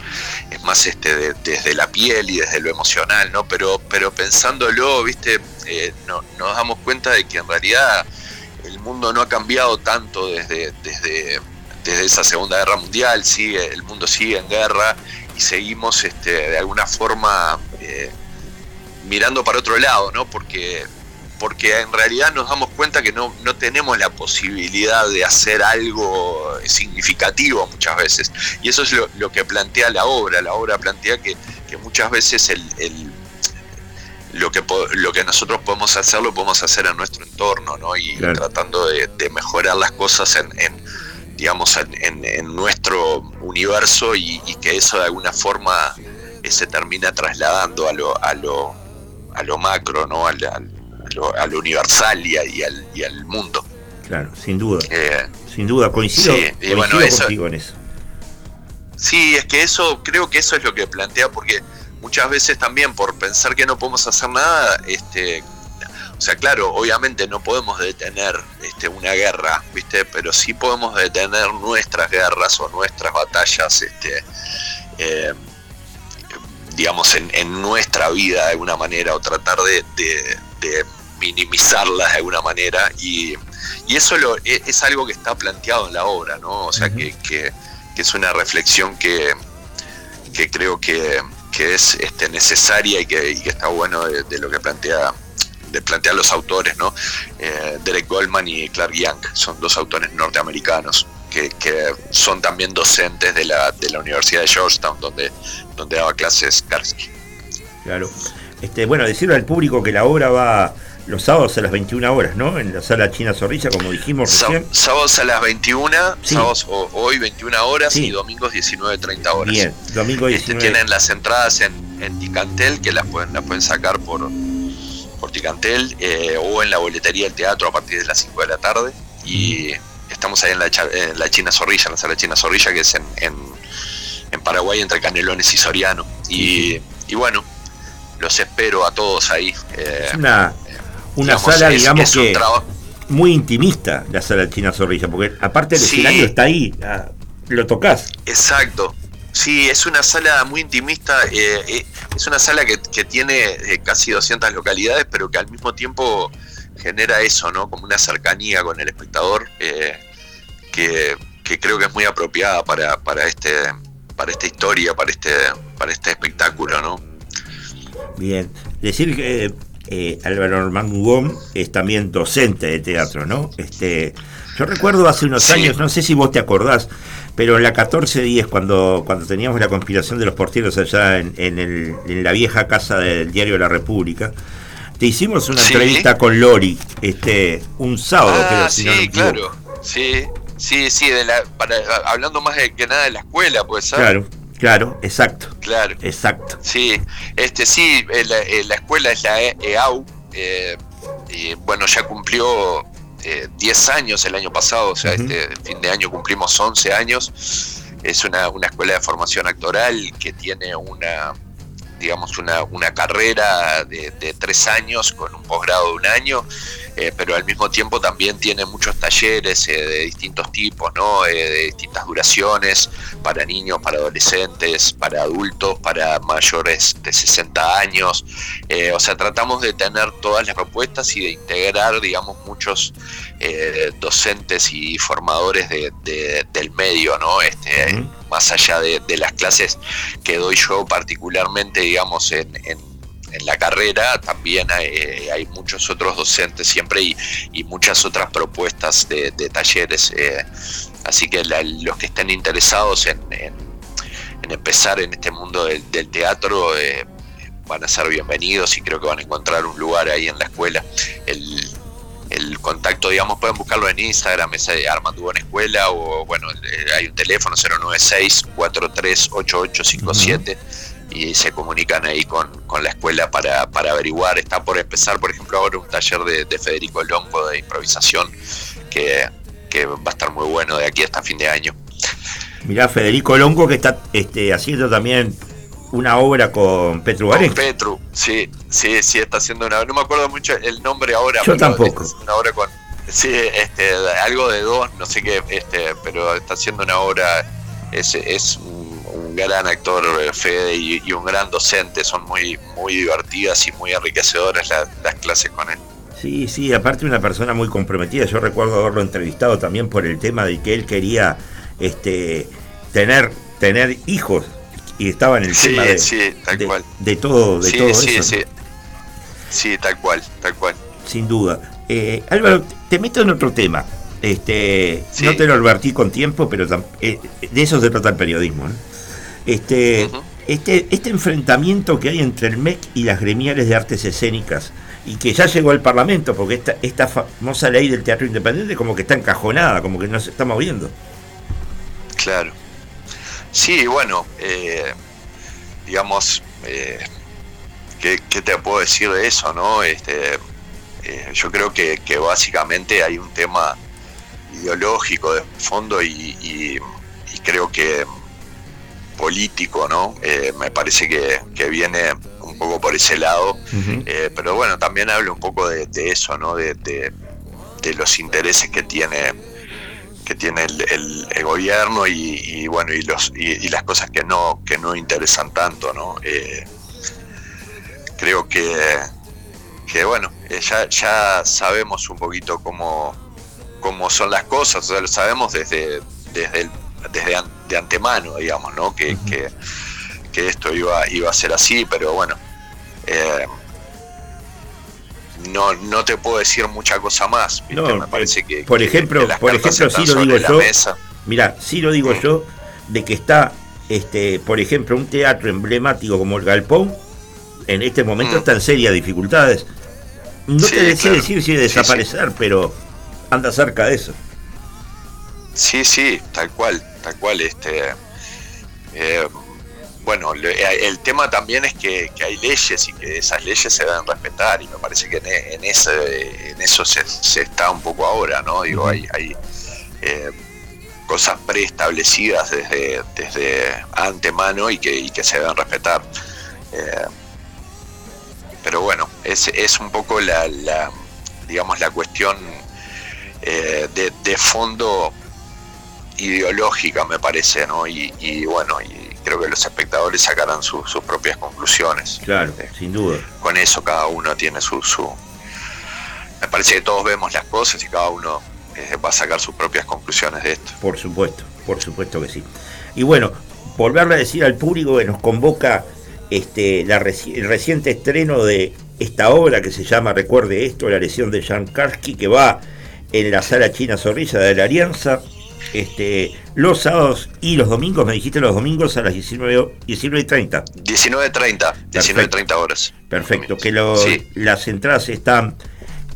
es más este desde la piel y desde lo emocional, ¿no? Pero, pero pensándolo, viste, eh, no, nos damos cuenta de que en realidad el mundo no ha cambiado tanto desde, desde, desde esa Segunda Guerra Mundial, sigue, el mundo sigue en guerra y seguimos este, de alguna forma eh, mirando para otro lado, ¿no? Porque porque en realidad nos damos cuenta que no, tenemos la posibilidad de hacer algo significativo muchas veces. Y eso es lo, que plantea la obra. La obra plantea que, muchas veces el, lo, que, lo que nosotros podemos hacer lo podemos hacer en nuestro entorno, ¿no? Y tratando de, mejorar las cosas en, digamos, en, nuestro universo y, que eso de alguna forma eh, se termina trasladando a lo, a lo, a lo macro, ¿no? al, a lo universal y, al, y al mundo. Claro, sin duda. Eh, sin duda, coincido, y bueno, eso, contigo en eso. Sí, es que eso, creo que eso es lo que plantea, porque muchas veces también por pensar que no podemos hacer nada, este, O sea, claro, obviamente no podemos detener este, una guerra, ¿viste? Pero sí podemos detener nuestras guerras o nuestras batallas, este, eh, digamos, en, nuestra vida de alguna manera o tratar de, minimizarlas de alguna manera y, eso lo, e, es, algo que está planteado en la obra, ¿no? O sea, que, es una reflexión que, que creo que, es este, necesaria y que, está bueno de, lo que plantea de plantear los autores, ¿no? Eh, Derek Goldman y Clark Young son dos autores norteamericanos que, son también docentes de la, de la Universidad de Georgetown, donde, donde daba clases Karski. Claro. Este, bueno, decirle al público que la obra va los sábados a las 21 horas, ¿no? En la sala China Zorrilla, como dijimos recién. Sábados a las 21, sábados hoy 21 horas y domingos 19.30 horas. Bien, domingo 19. Este, tienen las entradas en, en Ticantel, que las pueden, las pueden sacar por, por Ticantel, eh, o en la boletería del teatro a partir de las 5 de la tarde. Y estamos ahí en la, China Zorrilla, en la sala China Zorrilla, que es en, en, Paraguay, entre Canelones y Soriano. Y, bueno, los espero a todos ahí. Eh, es una, una sala, digamos que muy intimista, la sala China Zorrilla, porque aparte el escenario está ahí, ah, lo tocas. Exacto. Sí, es una sala muy intimista, eh, eh, es una sala que, que tiene casi 200 localidades, pero que al mismo tiempo genera eso, ¿no? Como una cercanía con el espectador eh, que, creo que es muy apropiada para, para, este, para esta historia, para este, para este espectáculo, ¿no? Bien, decir que eh, Álvaro Armando es también docente de teatro, ¿no? Este, yo recuerdo hace unos años, no sé si vos te acordás, pero en la 1410, cuando, cuando teníamos la conspiración de los porteros allá en, en, el, en la vieja casa del Diario de la República, te hicimos una entrevista con Lori, este, un sábado, ah, sí, claro. Sí, sí, sí, de la, para, hablando más de que nada de la escuela, pues. ser. Claro, claro, exacto. Claro. Exacto. Sí, este, sí, eh, la, eh, la escuela es la EAU. Eh, y bueno, ya cumplió 10 años el año pasado, o sea, este fin de año cumplimos 11 años. Es una, una escuela de formación actoral que tiene una digamos, una, una carrera de, tres años con un posgrado de un año, eh, pero al mismo tiempo también tiene muchos talleres eh, de distintos tipos, ¿no? Eh, de distintas duraciones, para niños, para adolescentes, para adultos, para mayores de 60 años. o sea, tratamos de tener todas las propuestas y de integrar, digamos, muchos docentes y formadores del medio, ¿no? Este, más allá de, las clases que doy yo particularmente, digamos, en, la carrera, también hay, muchos otros docentes siempre y, muchas otras propuestas de, talleres. Eh, así que los que estén interesados en, empezar en este mundo del, teatro eh, van a ser bienvenidos y creo que van a encontrar un lugar ahí en la escuela. El, el contacto, digamos, pueden buscarlo en Instagram, es Buena Escuela, o bueno, hay un teléfono 096-438857 y se comunican ahí con, la escuela para, averiguar. Está por empezar, por ejemplo, ahora un taller de, Federico Longo de improvisación que, va a estar muy bueno de aquí hasta fin de año. Mirá, Federico Longo que está este, haciendo también una obra con Petru Con Petru, sí, sí, sí, está haciendo una. No me acuerdo mucho el nombre ahora. Yo tampoco. Una obra con. Sí, este, algo de dos, no sé qué, este, pero está haciendo una obra. Es, es un, gran actor, Fede, y, un gran docente. Son muy, muy divertidas y muy enriquecedoras las clases con él. Sí, sí, aparte una persona muy comprometida. Yo recuerdo haberlo entrevistado también por el tema de que él quería este, tener, tener hijos y estaba en el tema de, de, todo, de todo eso. Sí. sí, tal cual, tal cual. Sin duda. Eh, Álvaro, te meto en otro tema. Este, No te lo advertí con tiempo, pero eh, de eso se trata el periodismo. Este, este, este enfrentamiento que hay entre el MEC y las gremiales de artes escénicas, y que ya llegó al Parlamento, porque esta, esta famosa ley del teatro independiente como que está encajonada, como que no se está moviendo. Claro. Sí, bueno, eh, digamos, eh, ¿qué, te puedo decir de eso, no? Este, eh, yo creo que, básicamente hay un tema ideológico de fondo y, creo que político, ¿no? me parece que, viene un poco por ese lado. Eh, pero bueno, también habla un poco de, eso, ¿no? De, de, los intereses que tiene que tiene el, el, gobierno y, bueno y los y, las cosas que no que no interesan tanto no eh, creo que que bueno eh, ya, ya sabemos un poquito cómo cómo son las cosas o sea lo sabemos desde desde el, desde de antemano digamos no que, que, que, esto iba iba a ser así pero bueno eh, no, no te puedo decir mucha cosa más. No, me parece que. Por ejemplo, por ejemplo, si lo digo yo. Mira, si lo digo yo, de que está, este, por ejemplo, un teatro emblemático como el Galpón, en este momento mm. está en serias dificultades. No te deseo decir si desaparecer, pero anda cerca de eso. Sí, sí, tal cual, tal cual. Este, eh, bueno, eh, el tema también es que, hay leyes y que esas leyes se deben respetar y me parece que en, ese, en eso se, está un poco ahora, ¿no? Digo, hay, hay eh, cosas preestablecidas desde, desde antemano y que, que se deben respetar. Eh, pero bueno, es, es un poco la, digamos, la cuestión de, de, fondo ideológica, me parece, ¿no? Y, y bueno, y creo que los espectadores sacarán sus propias conclusiones. Claro, sin duda. Con eso cada uno tiene su, su... Me parece que todos vemos las cosas y cada uno eh, va a sacar sus propias conclusiones de esto. Por supuesto, por supuesto que sí. Y bueno, volverle a decir al público que nos convoca este, la el reciente estreno de esta obra que se llama Recuerde esto, la lesión de Jan Karski, que va en la sala China Zorrilla de la Alianza este, los sábados y los domingos, me dijiste los domingos a las 19, 19 y 30. 19.30, 19.30 horas. Perfecto, que las entradas están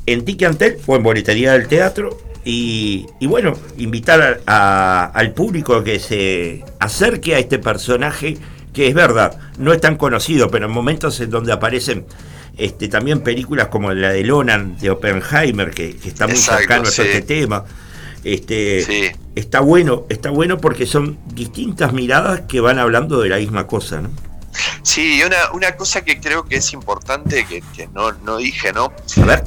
en Ticantel o en boletería del teatro. Y, bueno, invitar al público que se acerque a este personaje que es verdad, no es tan conocido, pero en momentos en donde aparecen este, también películas como la de Lonan, de Oppenheimer, que, está muy cercano a este tema. Este, Está bueno, está bueno porque son distintas miradas que van hablando de la misma cosa, ¿no? Sí, una, una cosa que creo que es importante, que, no, no, dije, ¿no?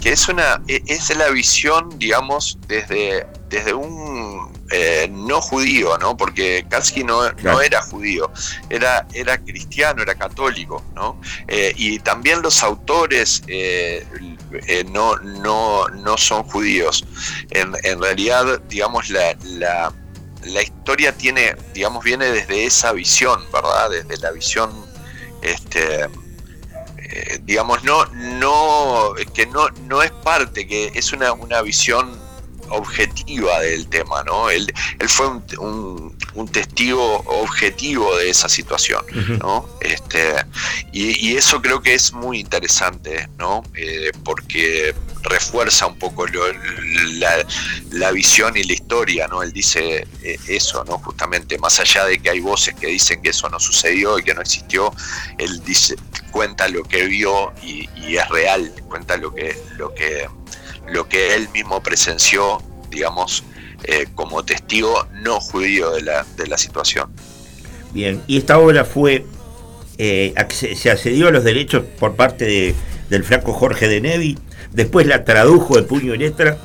Que es una e, es la visión, digamos, desde, desde un eh, no judío, ¿no? Porque Katsky no, no, era judío, era, era cristiano, era católico, ¿no? Eh, y también los autores eh, no, no, no son judíos. En, en realidad, digamos, la, la, la, historia tiene, digamos, viene desde esa visión, ¿verdad? Desde la visión, este, digamos, no, no, que no, no es parte, que es una, una visión objetiva del tema, ¿no? Él, él fue un, un, testigo objetivo de esa situación, ¿no? Este, y, eso creo que es muy interesante, ¿no? Eh, porque refuerza un poco la, la, visión y la historia, ¿no? Él dice eh, eso, ¿no? Justamente, más allá de que hay voces que dicen que eso no sucedió y que no existió, él dice, cuenta lo que vio y, y es real, cuenta lo que, lo que lo que él mismo presenció, digamos, eh, como testigo no judío de la, de la situación. Bien, y esta obra fue, eh, se accedió a los derechos por parte de, del flaco Jorge de Nevi, después la tradujo de puño y letra,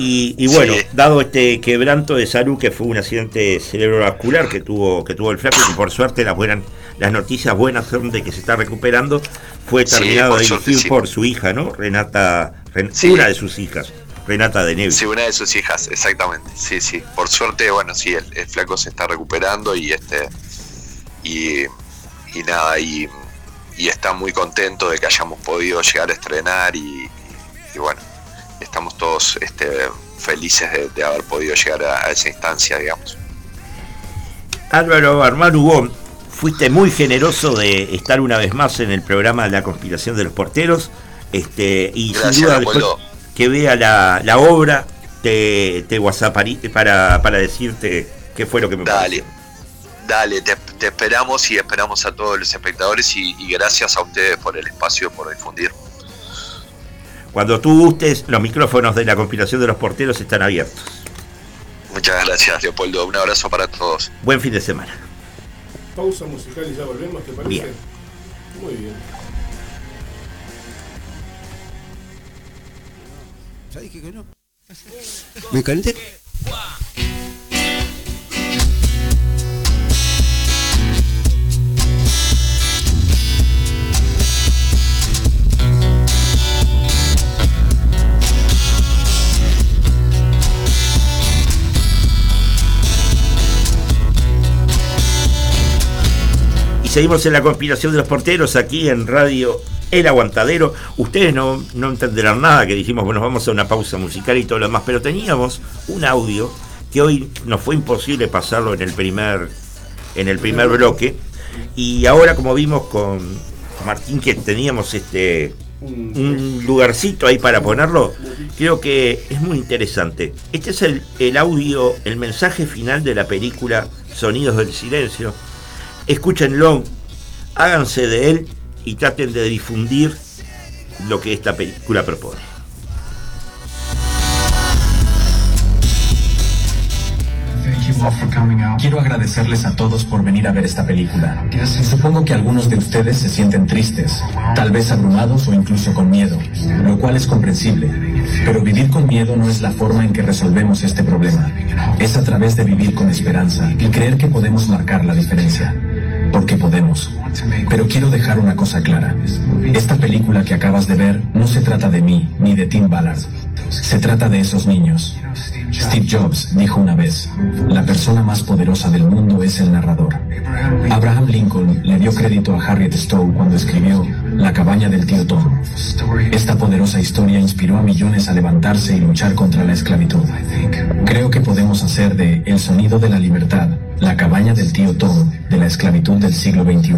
y, bueno, dado este quebranto de salud que fue un accidente cerebrovascular que tuvo, que tuvo el flaco, y por suerte las buenas, las noticias buenas son de que se está recuperando, fue terminado de dirigir por su hija, ¿no? Renata una de sus hijas, Renata de Neves. Sí, una de sus hijas, exactamente. Sí, sí. Por suerte, bueno, sí, el, flaco se está recuperando y este y, nada, y, está muy contento de que hayamos podido llegar a estrenar y, bueno, estamos todos este, felices de, haber podido llegar a, esa instancia, digamos. Álvaro Armán Hugo, fuiste muy generoso de estar una vez más en el programa de La Conspiración de los Porteros. Este, y sin duda después que vea la, la obra, te, te WhatsApp para, para decirte qué fue lo que me Dale. Dale, te, esperamos y esperamos a todos los espectadores y, gracias a ustedes por el espacio, por difundir. Cuando tú gustes, los micrófonos de la conspiración de los porteros están abiertos. Muchas gracias, Leopoldo. Un abrazo para todos. Buen fin de semana pausa musical y ya volvemos, ¿te parece? Muy bien. Ya dije que no. Me calenté. Seguimos en la conspiración de los porteros aquí en Radio El Aguantadero. Ustedes no, no entenderán nada que dijimos, bueno, vamos a una pausa musical y todo lo demás, pero teníamos un audio que hoy nos fue imposible pasarlo en el primer, en el primer bloque. Y ahora, como vimos con Martín, que teníamos este un lugarcito ahí para ponerlo, creo que es muy interesante. Este es el, el audio, el mensaje final de la película Sonidos del Silencio. Escúchenlo, háganse de él y traten de difundir lo que esta película propone. Quiero agradecerles a todos por venir a ver esta película. Supongo que algunos de ustedes se sienten tristes, tal vez abrumados o incluso con miedo, lo cual es comprensible. Pero vivir con miedo no es la forma en que resolvemos este problema. Es a través de vivir con esperanza y creer que podemos marcar la diferencia. Porque podemos. Pero quiero dejar una cosa clara. Esta película que acabas de ver no se trata de mí ni de Tim Ballard. Se trata de esos niños. Steve Jobs dijo una vez, la persona más poderosa del mundo es el narrador. Abraham Lincoln le dio crédito a Harriet Stowe cuando escribió La cabaña del tío Tom. Esta poderosa historia inspiró a millones a levantarse y luchar contra la esclavitud. Creo que podemos hacer de El sonido de la libertad la cabaña del tío Tom de la esclavitud del siglo XXI.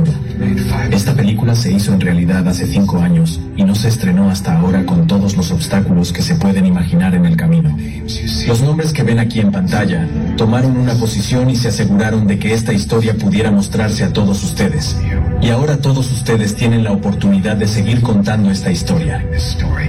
Esta película se hizo en realidad hace cinco años y no se estrenó hasta ahora con todos los obstáculos que se pueden imaginar en el camino. Los nombres que ven aquí en pantalla tomaron una posición y se aseguraron de que esta historia pudiera mostrarse a todos ustedes. Y ahora todos ustedes tienen la oportunidad de seguir contando esta historia.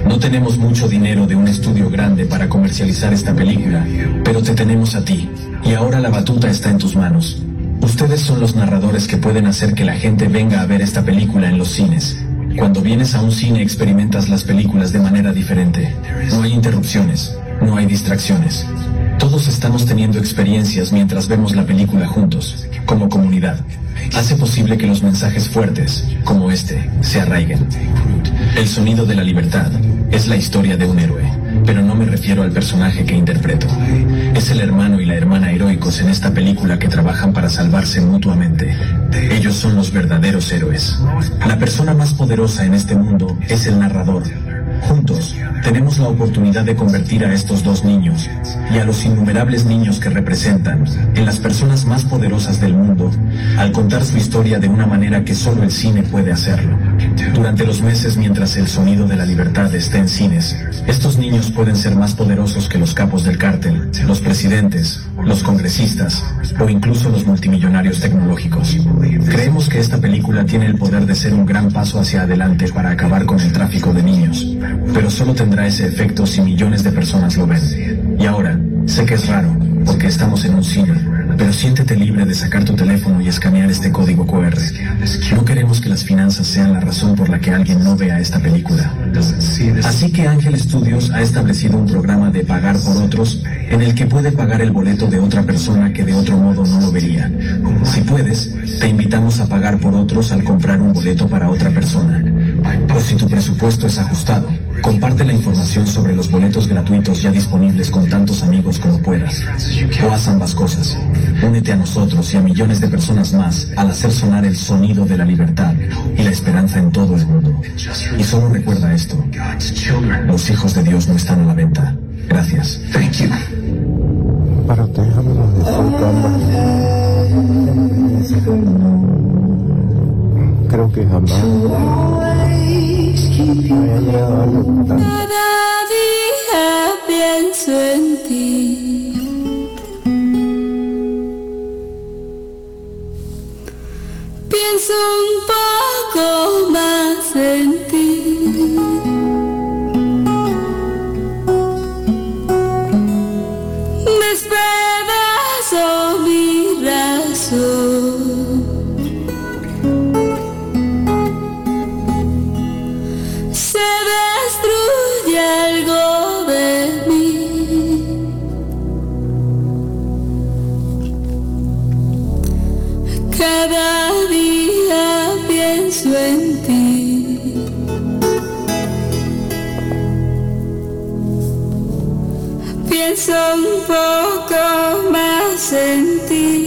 No tenemos mucho dinero de un estudio grande para comercializar esta película, pero te tenemos a ti. Y ahora la batuta está en tus manos. Ustedes son los narradores que pueden hacer que la gente venga a ver esta película en los cines. Cuando vienes a un cine experimentas las películas de manera diferente. No hay interrupciones, no hay distracciones. Todos estamos teniendo experiencias mientras vemos la película juntos, como comunidad. Hace posible que los mensajes fuertes, como este, se arraiguen. El sonido de la libertad es la historia de un héroe, pero no me refiero al personaje que interpreto. Es el hermano y la hermana heroicos en esta película que trabajan para salvarse mutuamente. Ellos son los verdaderos héroes. La persona más poderosa en este mundo es el narrador. Juntos, tenemos la oportunidad de convertir a estos dos niños y a los innumerables niños que representan en las personas más poderosas del mundo al contar su historia de una manera que solo el cine puede hacerlo. Durante los meses mientras el sonido de la libertad esté en cines, estos niños pueden ser más poderosos que los capos del cártel, los presidentes, los congresistas o incluso los multimillonarios tecnológicos. Creemos que esta película tiene el poder de ser un gran paso hacia adelante para acabar con el tráfico de niños, pero solo tendrá ese efecto si millones de personas lo ven. Y ahora, sé que es raro, porque estamos en un cine, pero siéntete libre de sacar tu teléfono y escanear este código QR. No queremos que las finanzas sean la razón por la que alguien no vea esta película. Así que Ángel Studios ha establecido un programa de pagar por otros en el que puede pagar el boleto de otra persona que de otro modo no lo vería. Si puedes, te invitamos a pagar por otros al comprar un boleto para otra persona. O si tu presupuesto es ajustado, comparte la información sobre los boletos gratuitos ya disponibles con tantos amigos como puedas. O haz ambas cosas. Únete a nosotros y a millones de personas más al hacer sonar el sonido de la libertad y la esperanza en todo el mundo. Y solo recuerda esto. Los hijos de Dios no están a la venta. Gracias. Thank you. Creo que jamás Cada día pienso en ti. Pienso un poco más en ti. Un poco más en ti.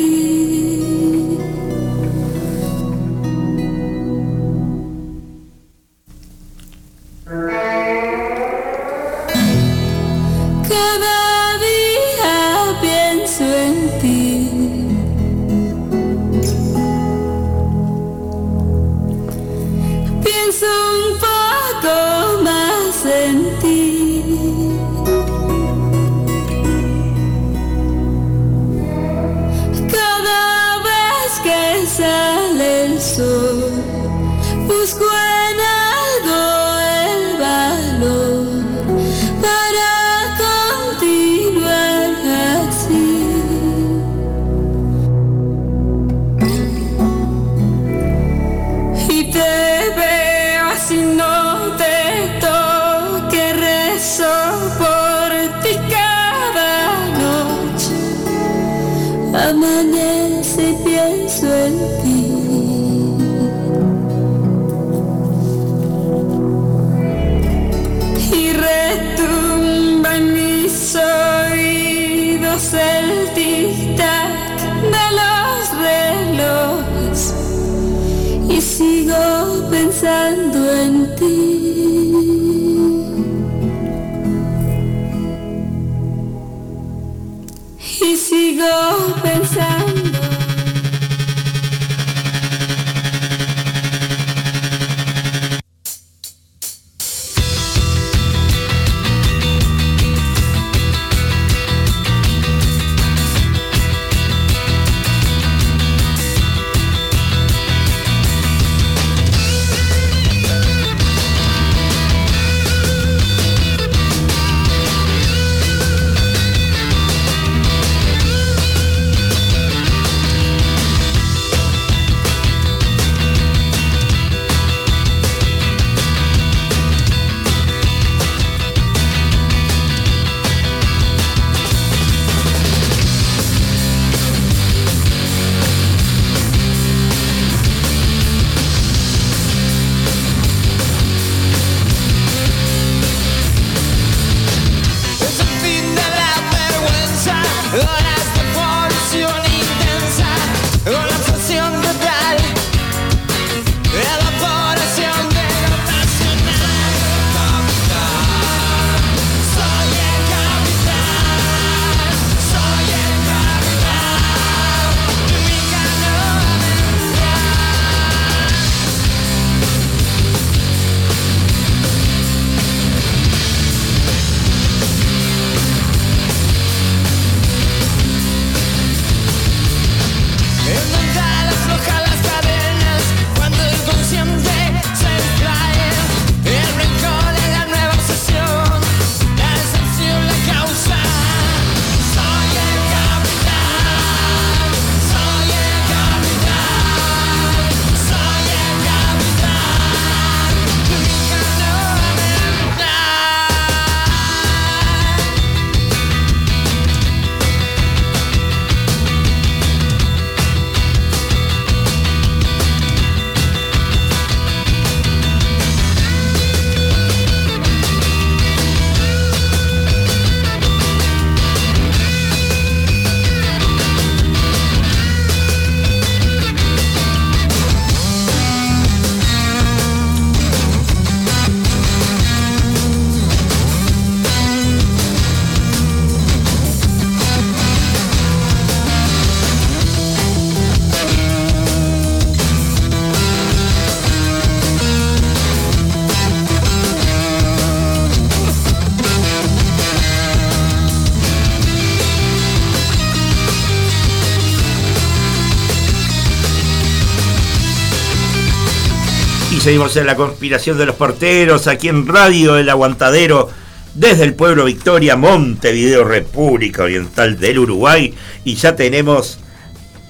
Seguimos en la conspiración de los porteros, aquí en Radio El Aguantadero, desde el pueblo Victoria, Montevideo, República Oriental del Uruguay. Y ya tenemos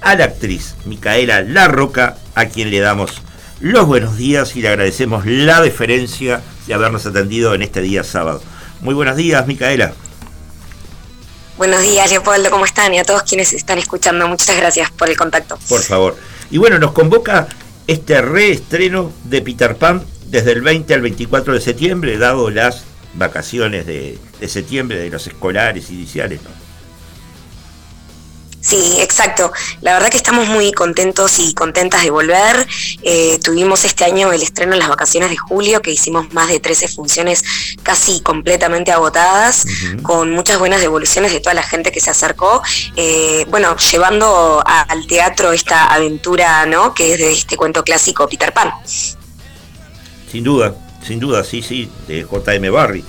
a la actriz Micaela Larroca, a quien le damos los buenos días y le agradecemos la deferencia de habernos atendido en este día sábado. Muy buenos días, Micaela. Buenos días, Leopoldo, ¿cómo están? Y a todos quienes están escuchando, muchas gracias por el contacto. Por favor. Y bueno, nos convoca este reestreno de Peter Pan desde el 20 al 24 de septiembre, dado las vacaciones de, septiembre de los escolares iniciales, ¿no? Sí, exacto. La verdad que estamos muy contentos y contentas de volver. Eh, tuvimos este año el estreno en las vacaciones de julio, que hicimos más de 13 funciones casi completamente agotadas, con muchas buenas devoluciones de toda la gente que se acercó. Eh, bueno, llevando a- al teatro esta aventura, ¿no? Que es de este cuento clásico Peter Pan. Sin duda, sin duda, sí, sí, de J.M. Barry.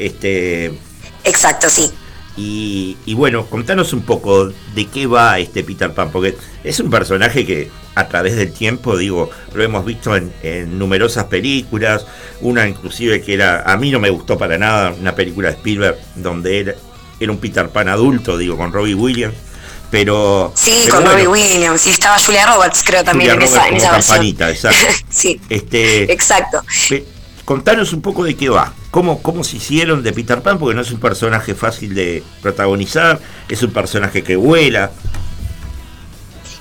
Este, Exacto, sí. Y, y bueno, contanos un poco de qué va este Peter Pan, porque es un personaje que a través del tiempo, digo, lo hemos visto en, en numerosas películas, una inclusive que era, a mí no me gustó para nada, una película de Spielberg donde era, era un Peter Pan adulto, digo, con Robbie Williams, pero... Sí, pero con bueno, Robbie Williams. Y estaba Julia Roberts, creo, también Julia en esa, en esa versión. campanita, exacto. sí, Este, exacto. Pe- Contanos un poco de qué va, cómo, cómo se hicieron de Peter Pan, porque no es un personaje fácil de protagonizar, es un personaje que vuela.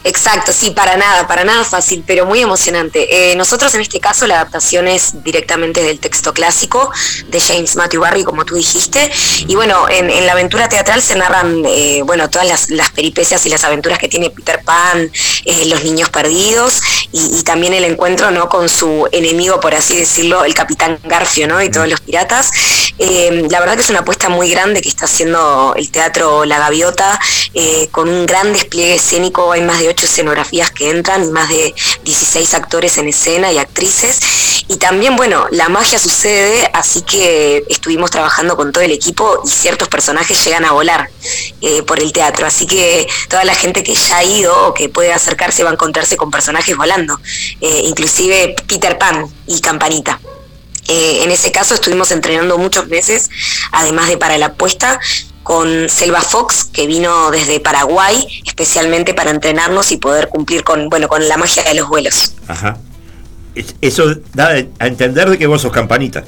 Exacto, sí, para nada, para nada fácil, pero muy emocionante. Eh, nosotros en este caso la adaptación es directamente del texto clásico de James Matthew Barry, como tú dijiste, y bueno, en, la aventura teatral se narran, eh, bueno, todas las, las peripecias y las aventuras que tiene Peter Pan, eh, los niños perdidos, y, también el encuentro, ¿no?, con su enemigo, por así decirlo, el Capitán Garfio, ¿no?, y todos los piratas. La verdad que es una apuesta muy grande que está haciendo el teatro La Gaviota, con un gran despliegue escénico, hay más de ocho escenografías que entran y más de 16 actores en escena y actrices. Y también, bueno, la magia sucede, así que estuvimos trabajando con todo el equipo y ciertos personajes llegan a volar eh, por el teatro. Así que toda la gente que ya ha ido o que puede acercarse va a encontrarse con personajes volando, eh, inclusive Peter Pan y Campanita. Eh, en ese caso estuvimos entrenando muchos meses, además de para la apuesta, con Selva Fox, que vino desde Paraguay, especialmente para entrenarnos y poder cumplir con, bueno, con la magia de los vuelos. Ajá. Es- Eso da a entender de que vos sos campanita.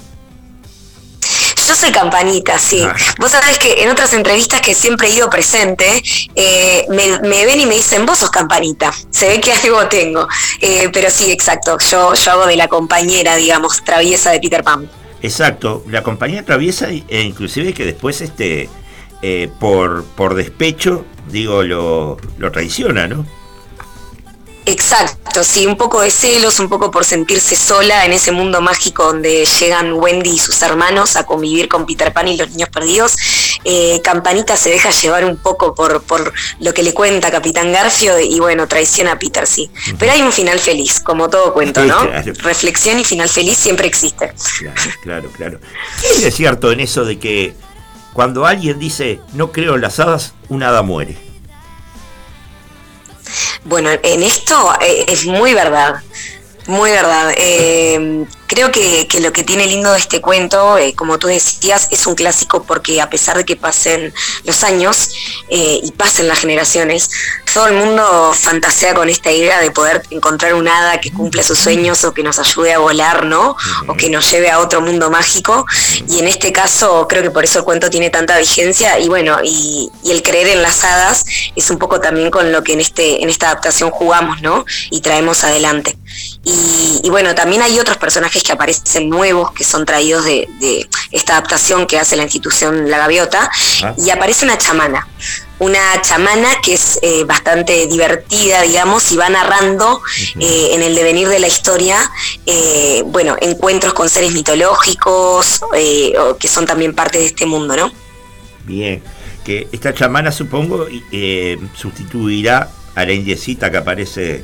Yo soy campanita, sí. Vos sabés que en otras entrevistas que siempre he ido presente, eh, me, me ven y me dicen, vos sos campanita. Se ve que algo tengo. Eh, pero sí, exacto. Yo, yo hago de la compañera, digamos, traviesa de Peter Pan. Exacto, la compañía atraviesa e inclusive que después este eh, por, por despecho, digo, lo, lo traiciona, ¿no? Exacto, sí, un poco de celos, un poco por sentirse sola en ese mundo mágico donde llegan Wendy y sus hermanos a convivir con Peter Pan y los niños perdidos. Eh, Campanita se deja llevar un poco por, por lo que le cuenta Capitán Garfio y bueno, traiciona a Peter, sí. Pero hay un final feliz, como todo cuento, ¿no? Claro. Reflexión y final feliz siempre existe. Claro, claro, claro. ¿Qué es cierto en eso de que cuando alguien dice no creo en las hadas, un hada muere? Bueno, en esto eh, es muy verdad, muy verdad. Eh, creo que, lo que tiene lindo de este cuento, eh, como tú decías, es un clásico porque a pesar de que pasen los años eh, y pasen las generaciones, todo el mundo fantasea con esta idea de poder encontrar un hada que cumpla sus sueños o que nos ayude a volar, ¿no? O que nos lleve a otro mundo mágico. Y en este caso creo que por eso el cuento tiene tanta vigencia y bueno, y, y el creer en las hadas es un poco también con lo que en, este, en esta adaptación jugamos, ¿no? Y traemos adelante. Y, y bueno, también hay otros personajes que aparecen nuevos, que son traídos de, de esta adaptación que hace la institución La Gaviota, Ah. y aparece una chamana. Una chamana que es eh, bastante divertida, digamos, y va narrando eh, en el devenir de la historia, eh, bueno, encuentros con seres mitológicos, que son también parte de este mundo, ¿no? Bien, que esta chamana supongo sustituirá a la indiecita que aparece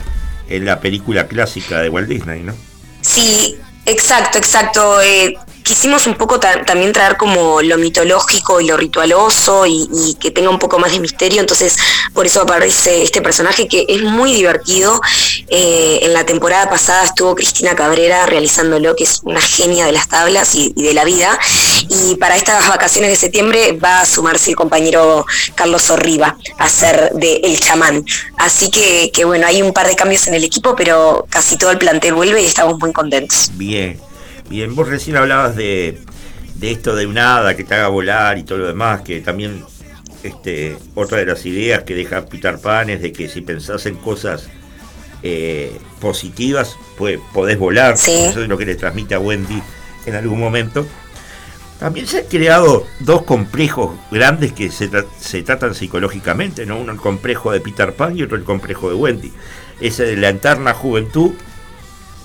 en la película clásica de Walt Disney, ¿no? Sí, exacto, exacto. Eh, quisimos un poco ta- también traer como lo mitológico y lo ritualoso y, que tenga un poco más de misterio, entonces por eso aparece este personaje que es muy divertido. Eh, en la temporada pasada estuvo Cristina Cabrera realizándolo, que es una genia de las tablas y, y de la vida, y para estas vacaciones de septiembre va a sumarse el compañero Carlos Orriba a ser de El Chamán. Así que, que bueno, hay un par de cambios en el equipo, pero casi todo el plantel vuelve y estamos muy contentos. Bien, bien, vos recién hablabas de, de esto de un hada que te haga volar y todo lo demás, que también este, otra de las ideas que deja Peter Pan es de que si pensás en cosas eh, positivas, pues podés volar. Eso es lo que le transmite a Wendy en algún momento. También se han creado dos complejos grandes que se, tra- se tratan psicológicamente, ¿no? Uno el complejo de Peter Pan y otro el complejo de Wendy. Ese de la eterna juventud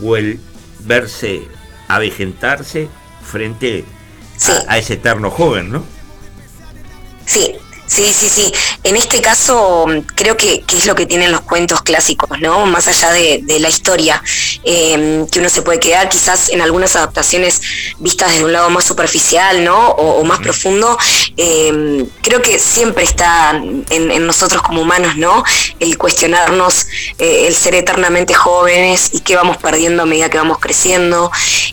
o el verse avejentarse frente a, a ese eterno joven, ¿no? Sí, sí, sí, sí. En este caso mm, creo que, que es lo que tienen los cuentos clásicos, ¿no? Más allá de, de la historia, eh, que uno se puede quedar quizás en algunas adaptaciones vistas desde un lado más superficial, ¿no? O, o más profundo. eh, creo que siempre está en, en nosotros como humanos, ¿no? El cuestionarnos, eh, el ser eternamente jóvenes y qué vamos perdiendo a medida que vamos creciendo.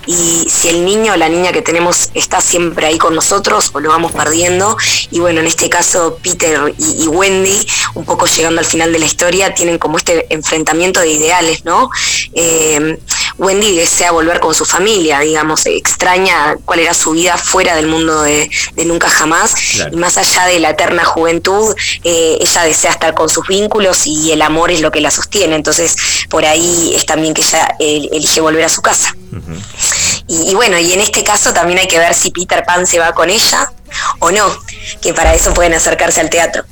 Y si el niño o la niña que tenemos está siempre ahí con nosotros o lo vamos perdiendo. Y bueno, en este caso Peter y, y Wendy, un poco llegando al final de la historia, tienen como este enfrentamiento de ideales, ¿no? Eh, Wendy desea volver con su familia, digamos, extraña cuál era su vida fuera del mundo de, de nunca jamás. Claro. Y más allá de la eterna juventud, eh, ella desea estar con sus vínculos y el amor es lo que la sostiene. Entonces, por ahí es también que ella elige volver a su casa. Y, bueno, y en este caso también hay que ver si Peter Pan se va con ella o no, que para eso pueden acercarse al teatro.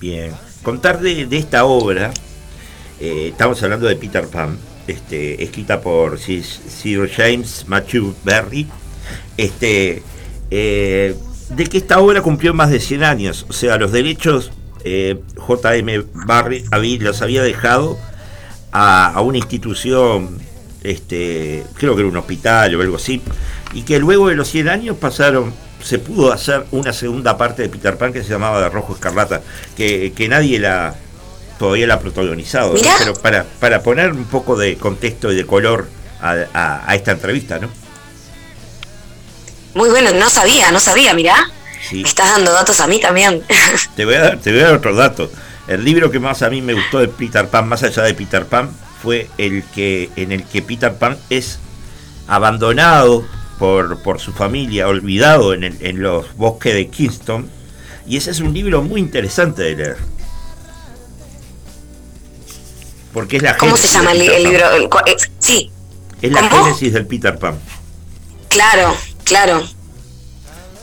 Bien. Contar de, de esta obra, eh, estamos hablando de Peter Pan, este, escrita por Sir James Matthew Berry, este, eh, de que esta obra cumplió más de 100 años, o sea, los derechos eh, J.M. Barry los había dejado a, a una institución, este, creo que era un hospital o algo así, y que luego de los 100 años pasaron, se pudo hacer una segunda parte de Peter Pan que se llamaba De Rojo Escarlata, que, que nadie la todavía la ha protagonizado, ¿no? Pero para, para poner un poco de contexto y de color a, a- a esta entrevista, ¿no? Muy bueno, no sabía, no sabía, mirá. Sí. Me estás dando datos a mí también. Te voy, a dar, te voy a dar otro dato. El libro que más a mí me gustó de Peter Pan, más allá de Peter Pan, fue el que en el que Peter Pan es abandonado por, por su familia, olvidado en, el- en los bosques de Kingston. Y ese es un libro muy interesante de leer. Porque es la ¿Cómo se llama el, libro? El eh, sí, Es la ¿Cómo? génesis del Peter Pan, claro, claro.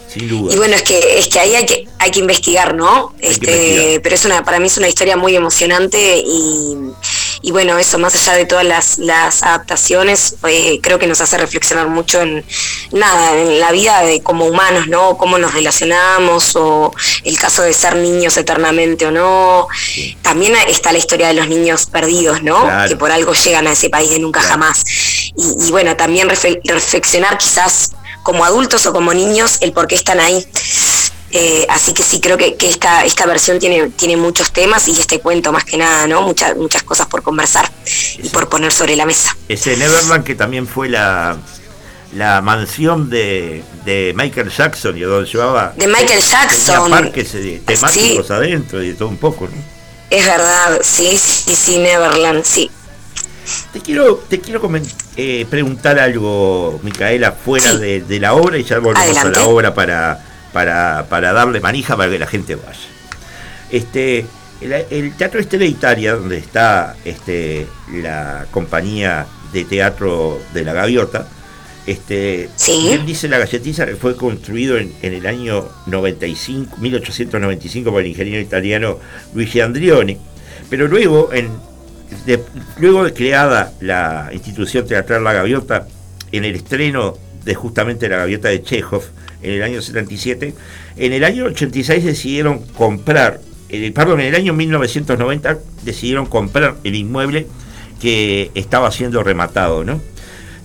sin duda. Y bueno, es que es que ahí hay que hay que investigar, ¿no? Este, investigar. pero es una para mí es una historia muy emocionante y, y bueno, eso más allá de todas las, las adaptaciones, eh, creo que nos hace reflexionar mucho en nada, en la vida de como humanos, ¿no? Cómo nos relacionamos o el caso de ser niños eternamente o no. También está la historia de los niños perdidos, ¿no? Claro. Que por algo llegan a ese país de nunca jamás. Y, y bueno, también reflexionar quizás como adultos o como niños el por qué están ahí. Eh, así que sí, creo que, que esta, esta versión tiene, tiene muchos temas y este cuento más que nada, ¿no? Muchas, muchas cosas por conversar y por poner sobre la mesa. Ese Neverland que también fue la, la mansión de, de Michael Jackson y donde llevaba De Michael Jackson. parques eh, temáticos adentro y todo un poco, ¿no? Es verdad, sí, sí, sí, Neverland, sí. Te quiero, te quiero eh, preguntar algo, Micaela, fuera de, de la obra y ya volvemos Adelante. a la obra para, para, para darle manija para que la gente vaya. Este, el, el Teatro Estela Italia, donde está este, la compañía de teatro de la Gaviota, este, bien dice la galletiza que fue construido en, en el año 95, 1895 por el ingeniero italiano Luigi Andrioni, pero luego en, de- luego de creada la institución teatral La Gaviota, en el estreno de justamente La Gaviota de Chekhov, en el año 77, en el año 86 decidieron comprar, eh, perdón, en el año 1990 decidieron comprar el inmueble que estaba siendo rematado, ¿no?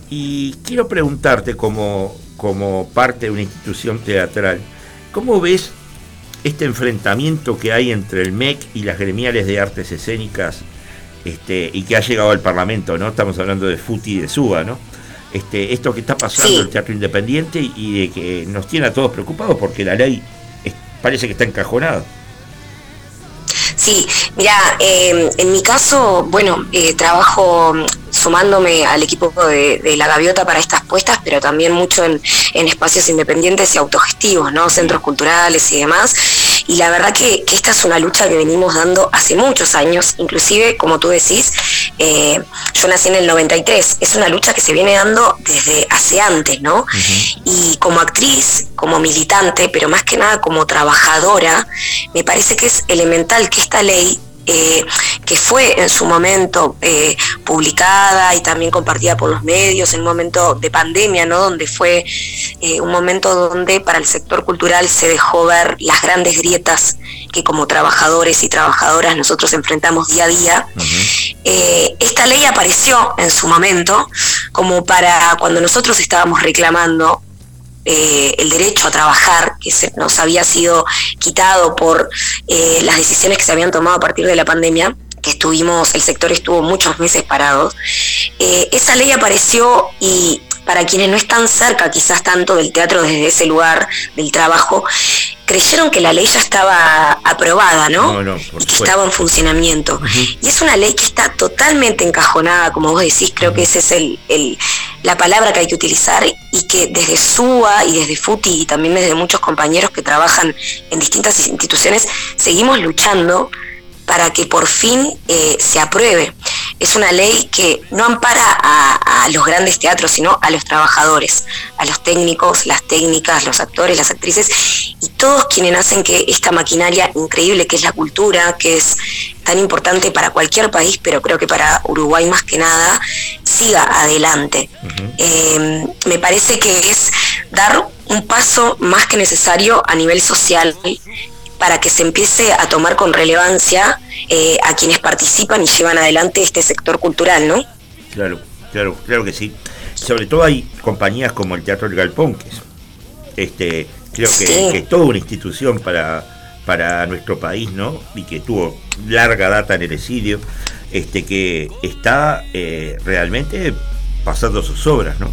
Y quiero preguntarte como, como parte de una institución teatral, ¿cómo ves este enfrentamiento que hay entre el MEC y las gremiales de artes escénicas este, y que ha llegado al Parlamento, ¿no? Estamos hablando de FUTI y de SUBA, ¿no? Este, esto que está pasando en el teatro independiente y de que nos tiene a todos preocupados porque la ley es- parece que está encajonada. Sí, mira, eh, en mi caso, bueno, eh, trabajo sumándome al equipo de, de La Gaviota para estas puestas, pero también mucho en, en espacios independientes y autogestivos, ¿no? Centros culturales y demás. Y la verdad que, que esta es una lucha que venimos dando hace muchos años, inclusive, como tú decís, eh, yo nací en el 93, es una lucha que se viene dando desde hace antes, ¿no? Y como actriz, como militante, pero más que nada como trabajadora, me parece que es elemental que esta ley eh, que fue en su momento eh, publicada y también compartida por los medios en un momento de pandemia, ¿no? donde fue eh, un momento donde para el sector cultural se dejó ver las grandes grietas que como trabajadores y trabajadoras nosotros enfrentamos día a día. esta ley apareció en su momento como para cuando nosotros estábamos reclamando eh, el derecho a trabajar, que se nos había sido quitado por eh, las decisiones que se habían tomado a partir de la pandemia, que estuvimos, el sector estuvo muchos meses parados, eh, esa ley apareció y para quienes no están cerca quizás tanto del teatro desde ese lugar del trabajo, creyeron que la ley ya estaba aprobada, ¿no? y que estaba en funcionamiento. Y es una ley que está totalmente encajonada, como vos decís, creo que esa es el, la palabra que hay que utilizar y que desde SUA y desde FUTI y también desde muchos compañeros que trabajan en distintas instituciones, seguimos luchando para que por fin eh, se apruebe. Es una ley que no ampara a, los grandes teatros, sino a los trabajadores, a los técnicos, las técnicas, los actores, las actrices y todos quienes hacen que esta maquinaria increíble que es la cultura, que es tan importante para cualquier país, pero creo que para Uruguay más que nada, siga adelante. Eh, me parece que es dar un paso más que necesario a nivel social para que se empiece a tomar con relevancia eh, a quienes participan y llevan adelante este sector cultural, ¿no? Claro, claro, claro que sí. Sobre todo hay compañías como el Teatro del Galpón, que es, este, creo que, es toda una institución para, para nuestro país, ¿no? Y que tuvo larga data en el exilio, este, que está eh, realmente pasando sus obras, ¿no?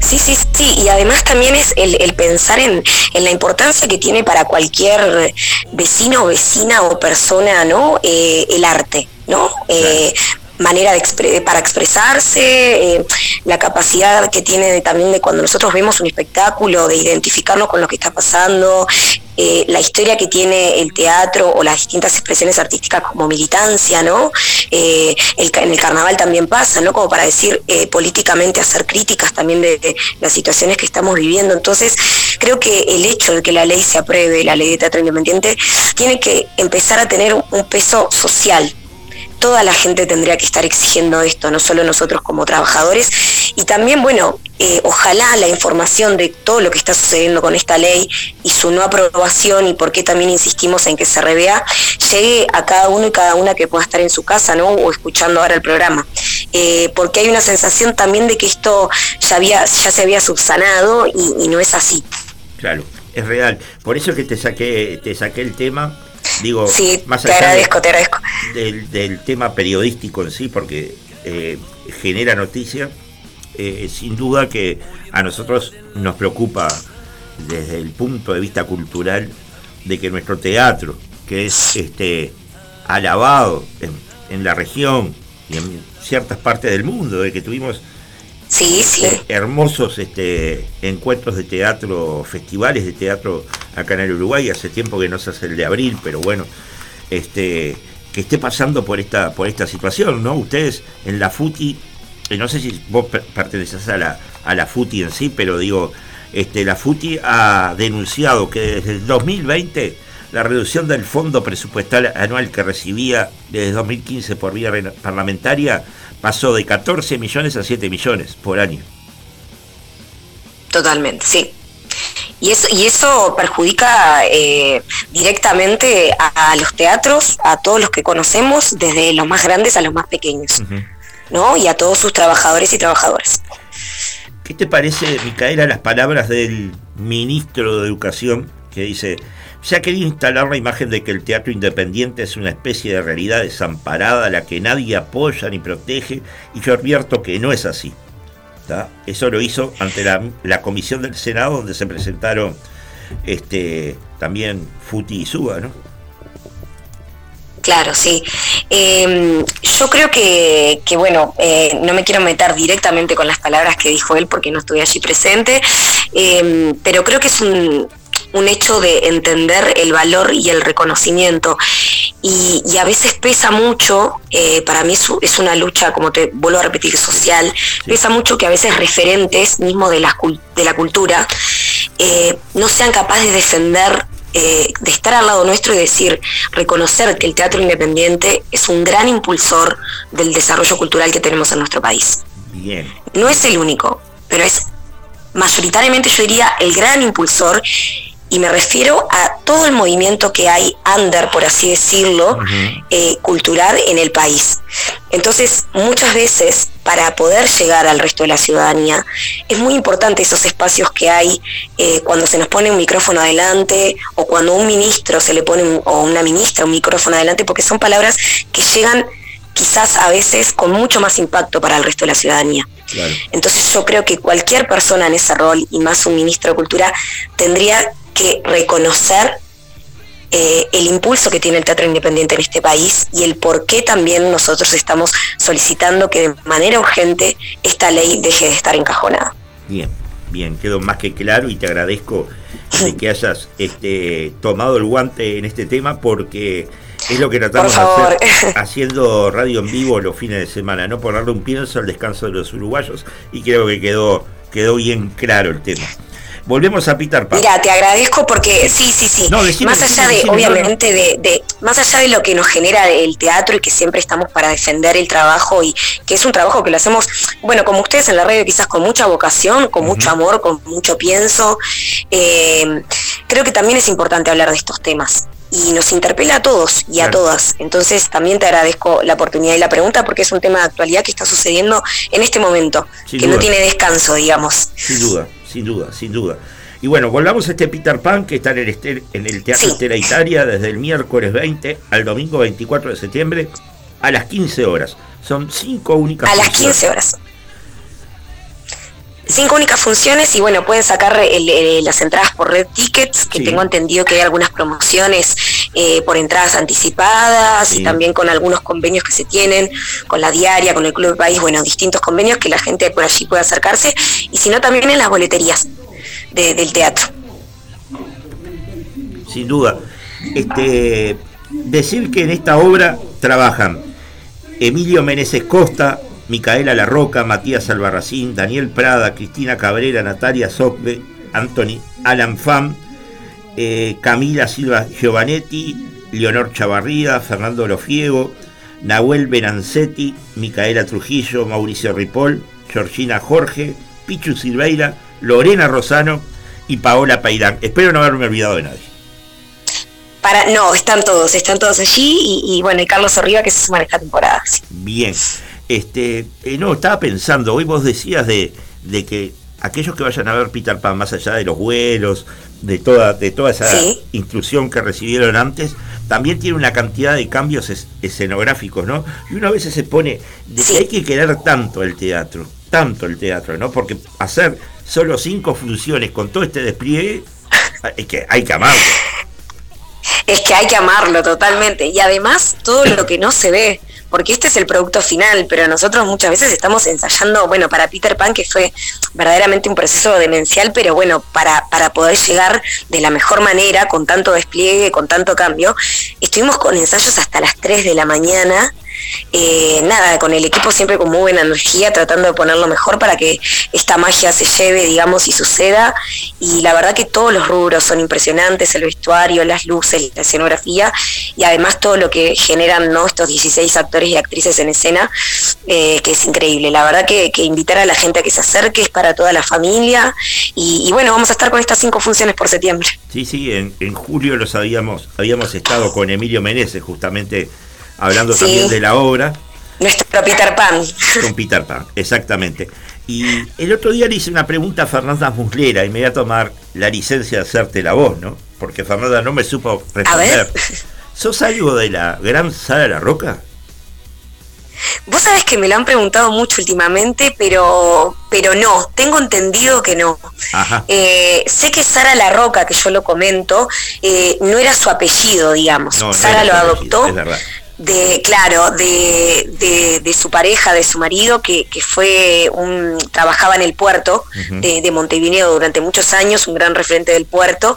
Sí, sí, sí, y además también es el, pensar en, la importancia que tiene para cualquier vecino, vecina o persona, ¿no? Eh, el arte, ¿no? Eh, manera de para expresarse, eh, la capacidad que tiene también de cuando nosotros vemos un espectáculo, de identificarnos con lo que está pasando, eh, la historia que tiene el teatro o las distintas expresiones artísticas como militancia, ¿no? Eh, en el carnaval también pasa, ¿no? Como para decir políticamente hacer críticas también de, las situaciones que estamos viviendo. Entonces, creo que el hecho de que la ley se apruebe, la ley de teatro independiente, tiene que empezar a tener un peso social, toda la gente tendría que estar exigiendo esto, no solo nosotros como trabajadores. Y también, bueno, eh, ojalá la información de todo lo que está sucediendo con esta ley y su no aprobación y por qué también insistimos en que se revea, llegue a cada uno y cada una que pueda estar en su casa, ¿no? O escuchando ahora el programa. Eh, porque hay una sensación también de que esto ya, había, ya se había subsanado y, y no es así. Claro, es real. Por eso que te saqué, te saqué el tema Digo, más allá Del, tema periodístico en sí, porque eh, genera noticia, eh, sin duda que a nosotros nos preocupa desde el punto de vista cultural de que nuestro teatro, que es este alabado en, en la región y en ciertas partes del mundo, de que tuvimos Sí, sí. Eh, hermosos este, encuentros de teatro, festivales de teatro acá en el Uruguay. Hace tiempo que no se hace el de abril, pero bueno, este, que esté pasando por esta, por esta situación, ¿no? Ustedes en la FUTI, eh, no sé si vos perteneces a la, a la FUTI en sí, pero digo, este, la FUTI ha denunciado que desde el 2020 la reducción del fondo presupuestal anual que recibía desde 2015 por vía parlamentaria pasó de 14 millones a 7 millones por año. Totalmente, sí. Y eso, y eso perjudica eh, directamente a, los teatros, a todos los que conocemos, desde los más grandes a los más pequeños, ¿no? Y a todos sus trabajadores y trabajadoras. ¿Qué te parece, Micaela, las palabras del ministro de Educación que dice, se ha querido instalar la imagen de que el teatro independiente es una especie de realidad desamparada a la que nadie apoya ni protege, y yo advierto que no es así. Eso lo hizo ante la, comisión del Senado, donde se presentaron este, también Futi y Suba, ¿no? Claro, sí. Em, yo creo que, bueno, eh, no me quiero meter directamente con las palabras que dijo él porque no estuve allí presente, em, pero creo que es un, un hecho de entender el valor y el reconocimiento. Y, y a veces pesa mucho, eh, para mí es, es, una lucha, como te vuelvo a repetir, social, pesa mucho que a veces referentes mismo de la, de la cultura eh, no sean capaces de defender eh, de estar al lado nuestro y decir, reconocer que el teatro independiente es un gran impulsor del desarrollo cultural que tenemos en nuestro país. Bien. No es el único, pero es mayoritariamente yo diría el gran impulsor y me refiero a todo el movimiento que hay under, por así decirlo, eh, cultural en el país. Entonces, muchas veces, para poder llegar al resto de la ciudadanía, es muy importante esos espacios que hay eh, cuando se nos pone un micrófono adelante o cuando un ministro se le pone, un, o una ministra un micrófono adelante, porque son palabras que llegan quizás a veces con mucho más impacto para el resto de la ciudadanía. Entonces yo creo que cualquier persona en ese rol, y más un ministro de Cultura, tendría que reconocer eh, el impulso que tiene el teatro independiente en este país y el por qué también nosotros estamos solicitando que de manera urgente esta ley deje de estar encajonada. Bien, bien, quedó más que claro y te agradezco de que hayas este, tomado el guante en este tema porque es lo que tratamos de hacer haciendo radio en vivo los fines de semana, no ponerle un pienso al descanso de los uruguayos y creo que quedó, quedó bien claro el tema. Volvemos a Peter Pan. Mira, te agradezco porque sí, sí, sí. más allá de, obviamente, de, más allá de lo que nos genera el teatro y que siempre estamos para defender el trabajo y que es un trabajo que lo hacemos, bueno, como ustedes en la radio, quizás con mucha vocación, con mucho amor, con mucho pienso. Eh, creo que también es importante hablar de estos temas y nos interpela a todos y a todas. Entonces también te agradezco la oportunidad y la pregunta porque es un tema de actualidad que está sucediendo en este momento, que no tiene descanso, digamos. Sin duda sin duda, sin duda. Y bueno, volvamos a este Peter Pan que está en el, en el Teatro Estela Italia desde el miércoles 20 al domingo 24 de septiembre a las 15 horas. Son cinco únicas A las 15 horas. Cinco únicas funciones y bueno, pueden sacar las entradas por Red Tickets, que tengo entendido que hay algunas promociones eh, por entradas anticipadas y también con algunos convenios que se tienen con la diaria, con el Club País, bueno, distintos convenios que la gente por allí puede acercarse y si no también en las boleterías del teatro. Sin duda. Este, decir que en esta obra trabajan Emilio Meneses Costa, Micaela Larroca, Matías Albarracín, Daniel Prada, Cristina Cabrera, Natalia Socbe, Anthony Alan Fam, eh, Camila Silva Giovanetti, Leonor Chavarría, Fernando Lofiego, Nahuel Benancetti, Micaela Trujillo, Mauricio Ripoll, Georgina Jorge, Pichu Silveira, Lorena Rosano y Paola Pairán. Espero no haberme olvidado de nadie. Para, no, están todos, están todos allí y, bueno, y Carlos Arriba que se suma a esta temporada. Bien. Este, eh, no, estaba pensando, hoy vos decías de, de que aquellos que vayan a ver Peter Pan, más allá de los vuelos, de toda, de toda esa instrucción que recibieron antes, también tiene una cantidad de cambios escenográficos, ¿no? Y una vez se pone de que hay que querer tanto el teatro, tanto el teatro, ¿no? Porque hacer solo cinco funciones con todo este despliegue, es que hay que amarlo. Es que hay que amarlo totalmente. Y además, todo lo que no se ve porque este es el producto final, pero nosotros muchas veces estamos ensayando, bueno, para Peter Pan, que fue verdaderamente un proceso demencial, pero bueno, para, para poder llegar de la mejor manera, con tanto despliegue, con tanto cambio, estuvimos con ensayos hasta las 3 de la mañana eh, nada, con el equipo siempre con muy buena energía, tratando de ponerlo mejor para que esta magia se lleve, digamos, y suceda. Y la verdad que todos los rubros son impresionantes, el vestuario, las luces, la escenografía y además todo lo que generan ¿no? estos 16 actores y actrices en escena, eh, que es increíble. La verdad que, invitar a la gente a que se acerque es para toda la familia. Y, bueno, vamos a estar con estas cinco funciones por septiembre. Sí, sí, en, en julio los habíamos, habíamos estado con Emilio Meneses justamente hablando también de la obra. Nuestro Peter Pan. Con Peter Pan, exactamente. Y el otro día le hice una pregunta a Fernanda Muslera y me voy a tomar la licencia de hacerte la voz, ¿no? Porque Fernanda no me supo responder. ¿Sos algo de la gran Sara La Roca? Vos sabés que me lo han preguntado mucho últimamente, pero, pero no, tengo entendido que no. Eh, sé que Sara La Roca, que yo lo comento, eh, no era su apellido, digamos. Sara lo adoptó. De, claro, de, de, de su pareja, de su marido, que, que fue un, trabajaba en el puerto Ujú. de, de Montevideo durante muchos años, un gran referente del puerto.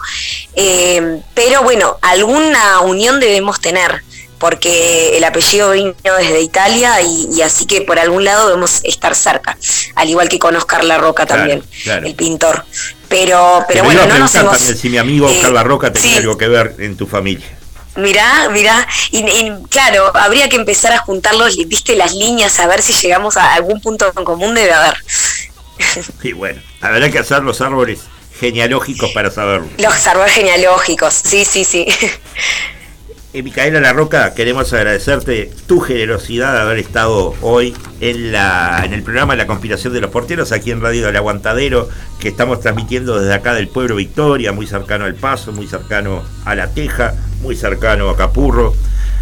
Eh, pero bueno, alguna unión debemos tener, porque el apellido vino desde Italia y, y así que por algún lado debemos estar cerca, al igual que con Oscar La Roca también, Claro, claro. el pintor. Pero, pero bueno, no nos hemos... también si mi amigo eh, Carla Roca tenía sí. algo que ver en tu familia. Mirá, mirá, y, y, claro, habría que empezar a juntarlos, viste, las líneas, a ver si llegamos a algún punto en común, debe haber. Y bueno, habrá que hacer los árboles genealógicos para saberlo. Los árboles genealógicos, sí, sí, sí. Eh, Micaela La Roca, queremos agradecerte tu generosidad de haber estado hoy en, la, en el programa La Conspiración de los Porteros, aquí en Radio del Aguantadero, que estamos transmitiendo desde acá del pueblo Victoria, muy cercano al Paso, muy cercano a La Teja, muy cercano a Capurro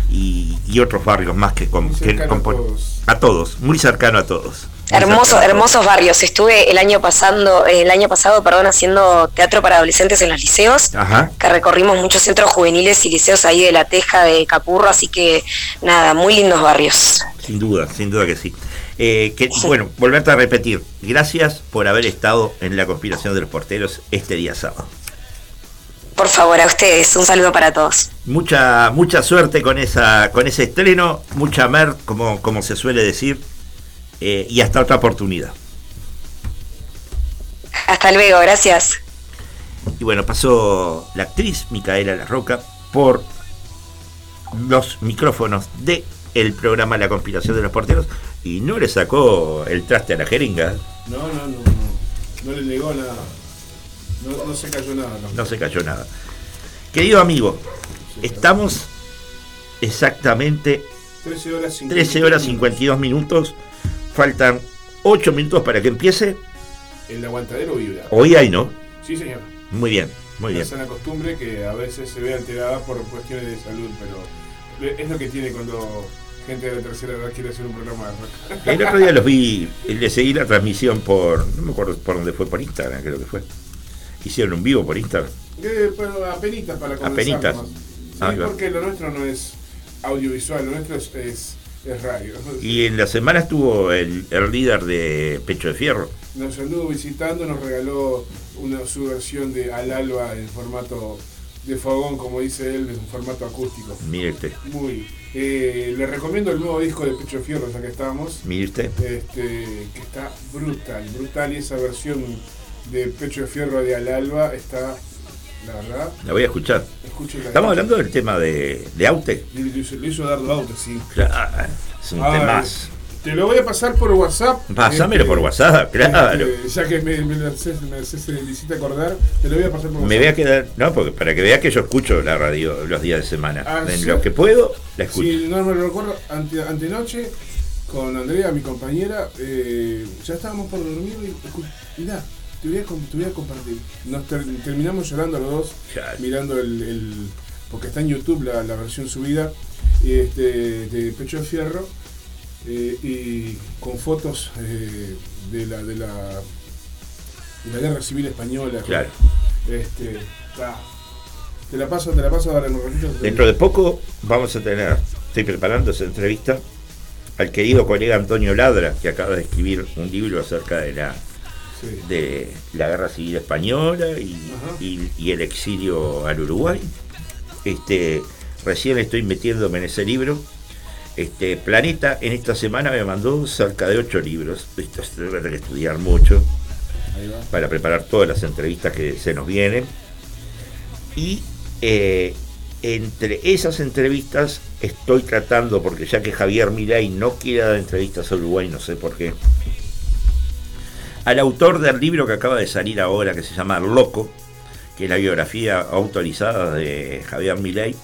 y, y otros barrios más que, a todos. a todos, muy cercano a todos. Hermosos, hermosos barrios. Estuve el año pasando, el año pasado, perdón, haciendo teatro para adolescentes en los liceos, Ajá. que recorrimos muchos centros juveniles y liceos ahí de La Teja, de Capurro, así que nada, muy lindos barrios. Sin duda, sin duda que sí. Eh, que, bueno, volverte a repetir, gracias por haber estado en la conspiración de los porteros este día sábado. Por favor, a ustedes, un saludo para todos. Mucha, mucha suerte con esa, con ese estreno, mucha mer, como, como se suele decir, eh, y hasta otra oportunidad. Hasta luego, gracias. Y bueno, pasó la actriz Micaela La Roca por los micrófonos de el programa La conspiración de los porteros y no le sacó el traste a la jeringa, No, no, no, no. No le negó nada. No, no se cayó nada. No. no se cayó nada. Querido amigo, estamos exactamente 13 horas 50 13 horas 52 minutos, faltan 8 minutos para que empiece. El aguantadero vibra. Hoy hay, ¿no? Sí, señor. Muy bien, muy bien. Es una costumbre que a veces se ve alterada por cuestiones de salud, pero es lo que tiene cuando gente de la tercera edad quiere hacer un programa de rock. El otro día los vi, le seguí la transmisión por, no me acuerdo por dónde fue, por Instagram creo que fue. Hicieron un vivo por Instagram. Eh, pero apenitas para comenzar. Apenitas. Ahí Sí, porque lo nuestro no es audiovisual, lo nuestro es, es, es radio. Y en la semana estuvo el, el líder de Pecho de Fierro. Nos anduvo visitando, nos regaló una, su versión de Al Alba en formato de fogón, como dice él, en formato acústico. Mire usted, Muy. Eh, le recomiendo el nuevo disco de Pecho de Fierro, ya que estamos. mire usted. Este, que está brutal, brutal. Y esa versión de Pecho de Fierro de Al Alba está, la verdad, La voy a escuchar. Estamos hablando del tema de, de Aute. Lo hizo, Dardo Auto, sí. Claro, es un temazo. Te lo voy a pasar por WhatsApp. Pásamelo Este, por WhatsApp, claro. este, ya que me, me, haces- me haces el hiciste acordar, te lo voy a pasar por WhatsApp. Me voy a quedar, no, porque para que vea que yo escucho la radio los días de semana. Ah, en ¿sí? lo que puedo, la escucho. Si no me lo recuerdo, ante, antenoche, con Andrea, mi compañera, eh, ya estábamos por dormir y mirá, te voy a, com- te voy a compartir. Nos ter- terminamos llorando los dos, mirando el, el- porque está en YouTube la, la versión subida este, de Pecho de Fierro eh, y con fotos eh, de la de la de la guerra civil española. Claro. Este. Te la paso, te la paso ahora en un ratito. Dentro de poco vamos a tener, estoy preparando esa entrevista, al querido colega Antonio Ladra, que acaba de escribir un libro acerca de la de la guerra civil española y, y- y el exilio al Uruguay. Este, recién estoy metiéndome en ese libro. Este, Planeta en esta semana me mandó cerca de ocho libros. Esto es- voy a tener que estudiar mucho va. para preparar todas las entrevistas que se nos vienen. Y eh, entre esas entrevistas estoy tratando, porque ya que Javier Milei no quiere dar entrevistas a Uruguay, no sé por qué, al autor del libro que acaba de salir ahora, que se llama Loco, que es la biografía autorizada de Javier Milei.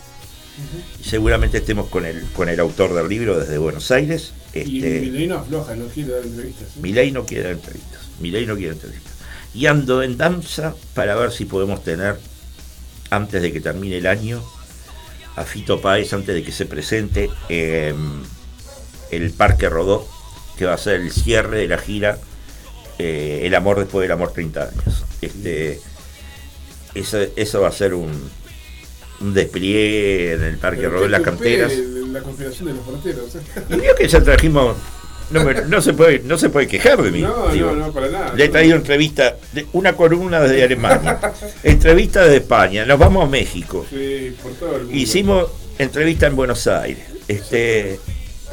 Y seguramente estemos con el, con el autor del libro desde Buenos Aires. Y Este, Milei no afloja, no quiere dar entrevistas. ¿sí? Milei no quiere dar entrevistas. Milei no quiere entrevistas. Y ando en danza para ver si podemos tener, antes de que termine el año, a Fito Páez, antes de que se presente en el Parque Rodó, que va a ser el cierre de la gira eh, El amor después del amor 30 años. Este, eso, eso va a ser un, un despliegue en el Parque Rodó de las Canteras. La conspiración de los porteros. Y veo que ya trajimos. No, me- no se puede, no se puede quejar de mí. No, digo. no, no, para nada. Le he traído entrevista, de una columna desde Alemania, entrevista desde España, nos vamos a México. Sí, por todo el mundo. Hicimos entrevista en Buenos Aires. Este,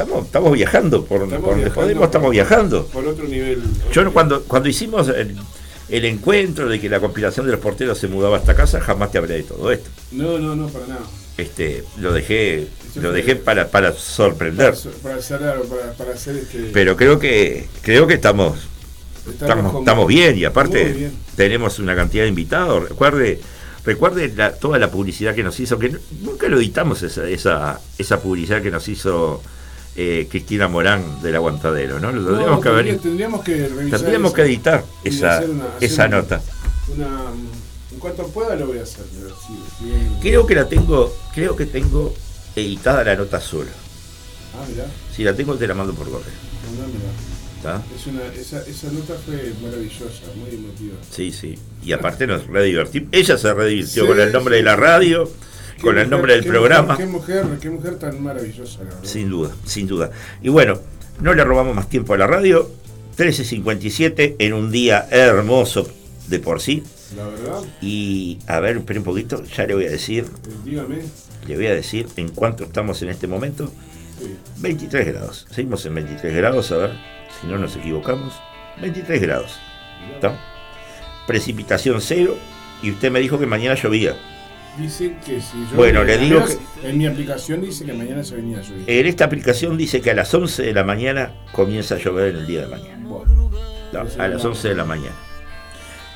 estamos, estamos viajando por, Estamos por viajando podemos, estamos viajando. Por otro nivel. Yo cuando, cuando hicimos el, el encuentro de que la compilación de los porteros se mudaba a esta casa, jamás te hablé de todo esto. No, no, no, para nada. Este, lo dejé, Eso lo dejé para, para sorprender. Para, hacer, para, para hacer este. Pero creo que creo que estamos estamos, estamos bien y aparte bien. tenemos una cantidad de invitados. Recuerde, recuerde la- toda la publicidad que nos hizo, que nunca lo editamos esa, esa, esa publicidad que nos hizo eh, Cristina Morán del Aguantadero, ¿no? Lo No, tendríamos que haber- tendría- tendríamos que revisar. tendríamos eso que editar esa, hacer una- hacer esa una- nota. Una, en cuanto pueda lo voy a hacer. pero sí, sí, Creo que la tengo, creo que tengo editada la nota sola. Ah, mirá. Si la tengo te la mando por correo. No, mirá. ¿Está? Es una, esa, esa nota fue maravillosa, muy emotiva. Sí, sí. Y aparte nos redivertimos. Ella se redivirtió Sí, con el nombre sí. de la radio, Con el nombre del qué programa. Mujer, qué mujer, qué mujer tan maravillosa, la verdad. Sin duda, sin duda. Y bueno, no le robamos más tiempo a la radio. 13.57 en un día hermoso de por sí. La verdad, Y a ver, espera un poquito, ya le voy a decir, eh, dígame. le voy a decir en cuánto estamos en este momento. Sí. 23 grados. Seguimos en 23 grados, a ver si no nos equivocamos. 23 grados. ¿Está? Precipitación cero. Y usted me dijo que mañana llovía. Dice que si yo. Bueno, le digo En mi aplicación dice que mañana se venía a subir. En esta aplicación dice que a las 11 de la mañana comienza a llover en el día de mañana. No, a las 11 de la mañana.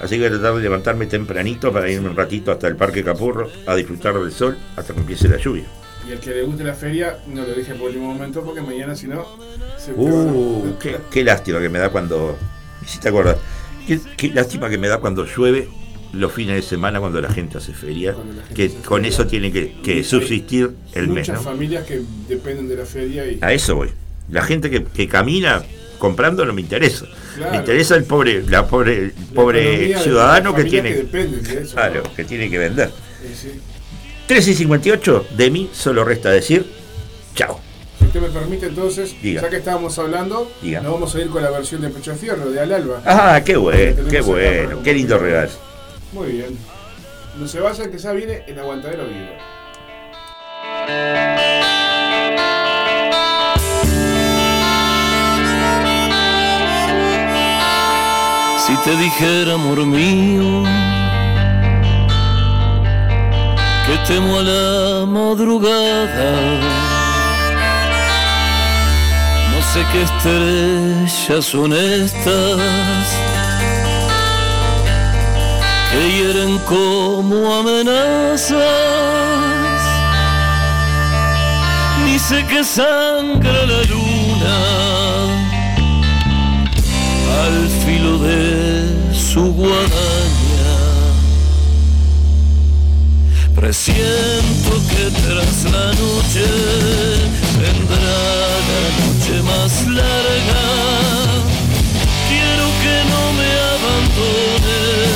Así que voy a tratar de levantarme tempranito para irme un ratito hasta el Parque Capurro a disfrutar del sol hasta que empiece la lluvia. Y el que le guste la feria, no lo deje por último momento porque mañana, si no, se Uh, a- qué, qué lástima que me da cuando. Si te acuerdas, qué, qué lástima que me da cuando llueve los fines de semana cuando la gente hace feria, que con eso tiene que, que subsistir el mes, Muchas ¿no? familias que dependen de la feria y. A eso voy. La gente que, que camina comprando no me interesa. Claro. Me interesa el pobre, la pobre, el pobre ciudadano que tiene, que dependen de eso, claro, ¿no? que tiene que vender. Eh, sí. 13 y 58, de mí solo resta decir chao. Si usted me permite, entonces, Diga. ya que estábamos hablando, Diga. nos vamos a ir con la versión de Pecho Fierro de Al Alba. Ah, qué bueno, qué bueno, qué lindo regalo. Muy bien. No se vayan, que ya viene el aguantadero vivo. Si te dijera, amor mío, que temo a la madrugada, no sé qué estrellas son estas que hieren como amenazas, ni sé qué sangra la luna al filo de su guadaña. Presiento que tras la noche vendrá la noche más larga. Quiero que no me abandones,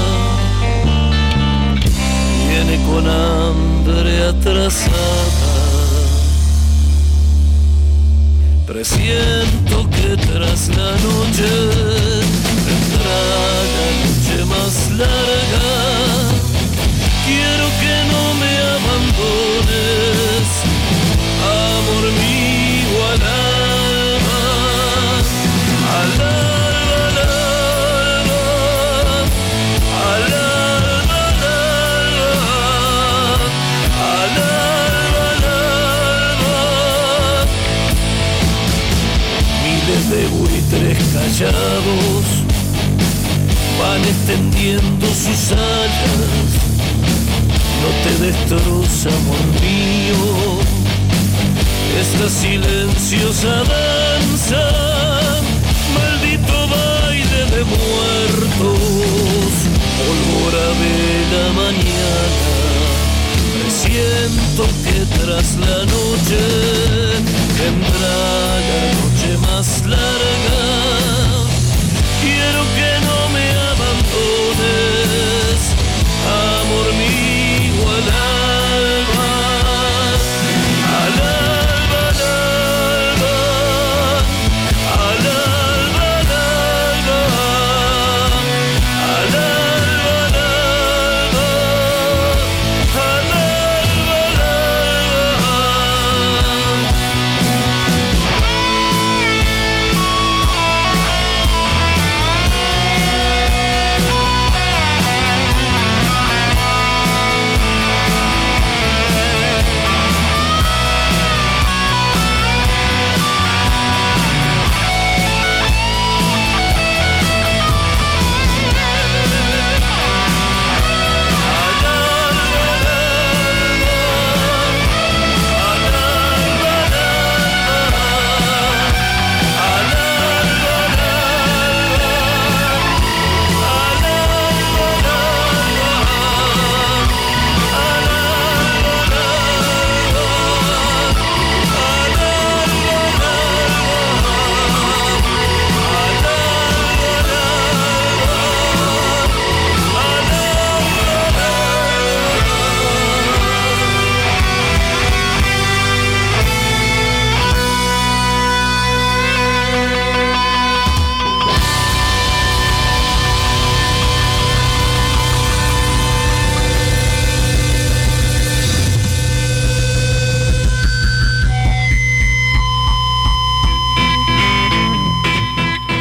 con hambre atrasada. Presiento que tras la noche vendrá la noche más larga. Quiero que no me abandones, amor mío al alma, al. Callados van extendiendo sus alas. No te destroza, amor mío, esta silenciosa danza, maldito baile de muertos, pólvora de la mañana. Presiento que tras la noche más larga. Quiero que no me abandones, amor mío.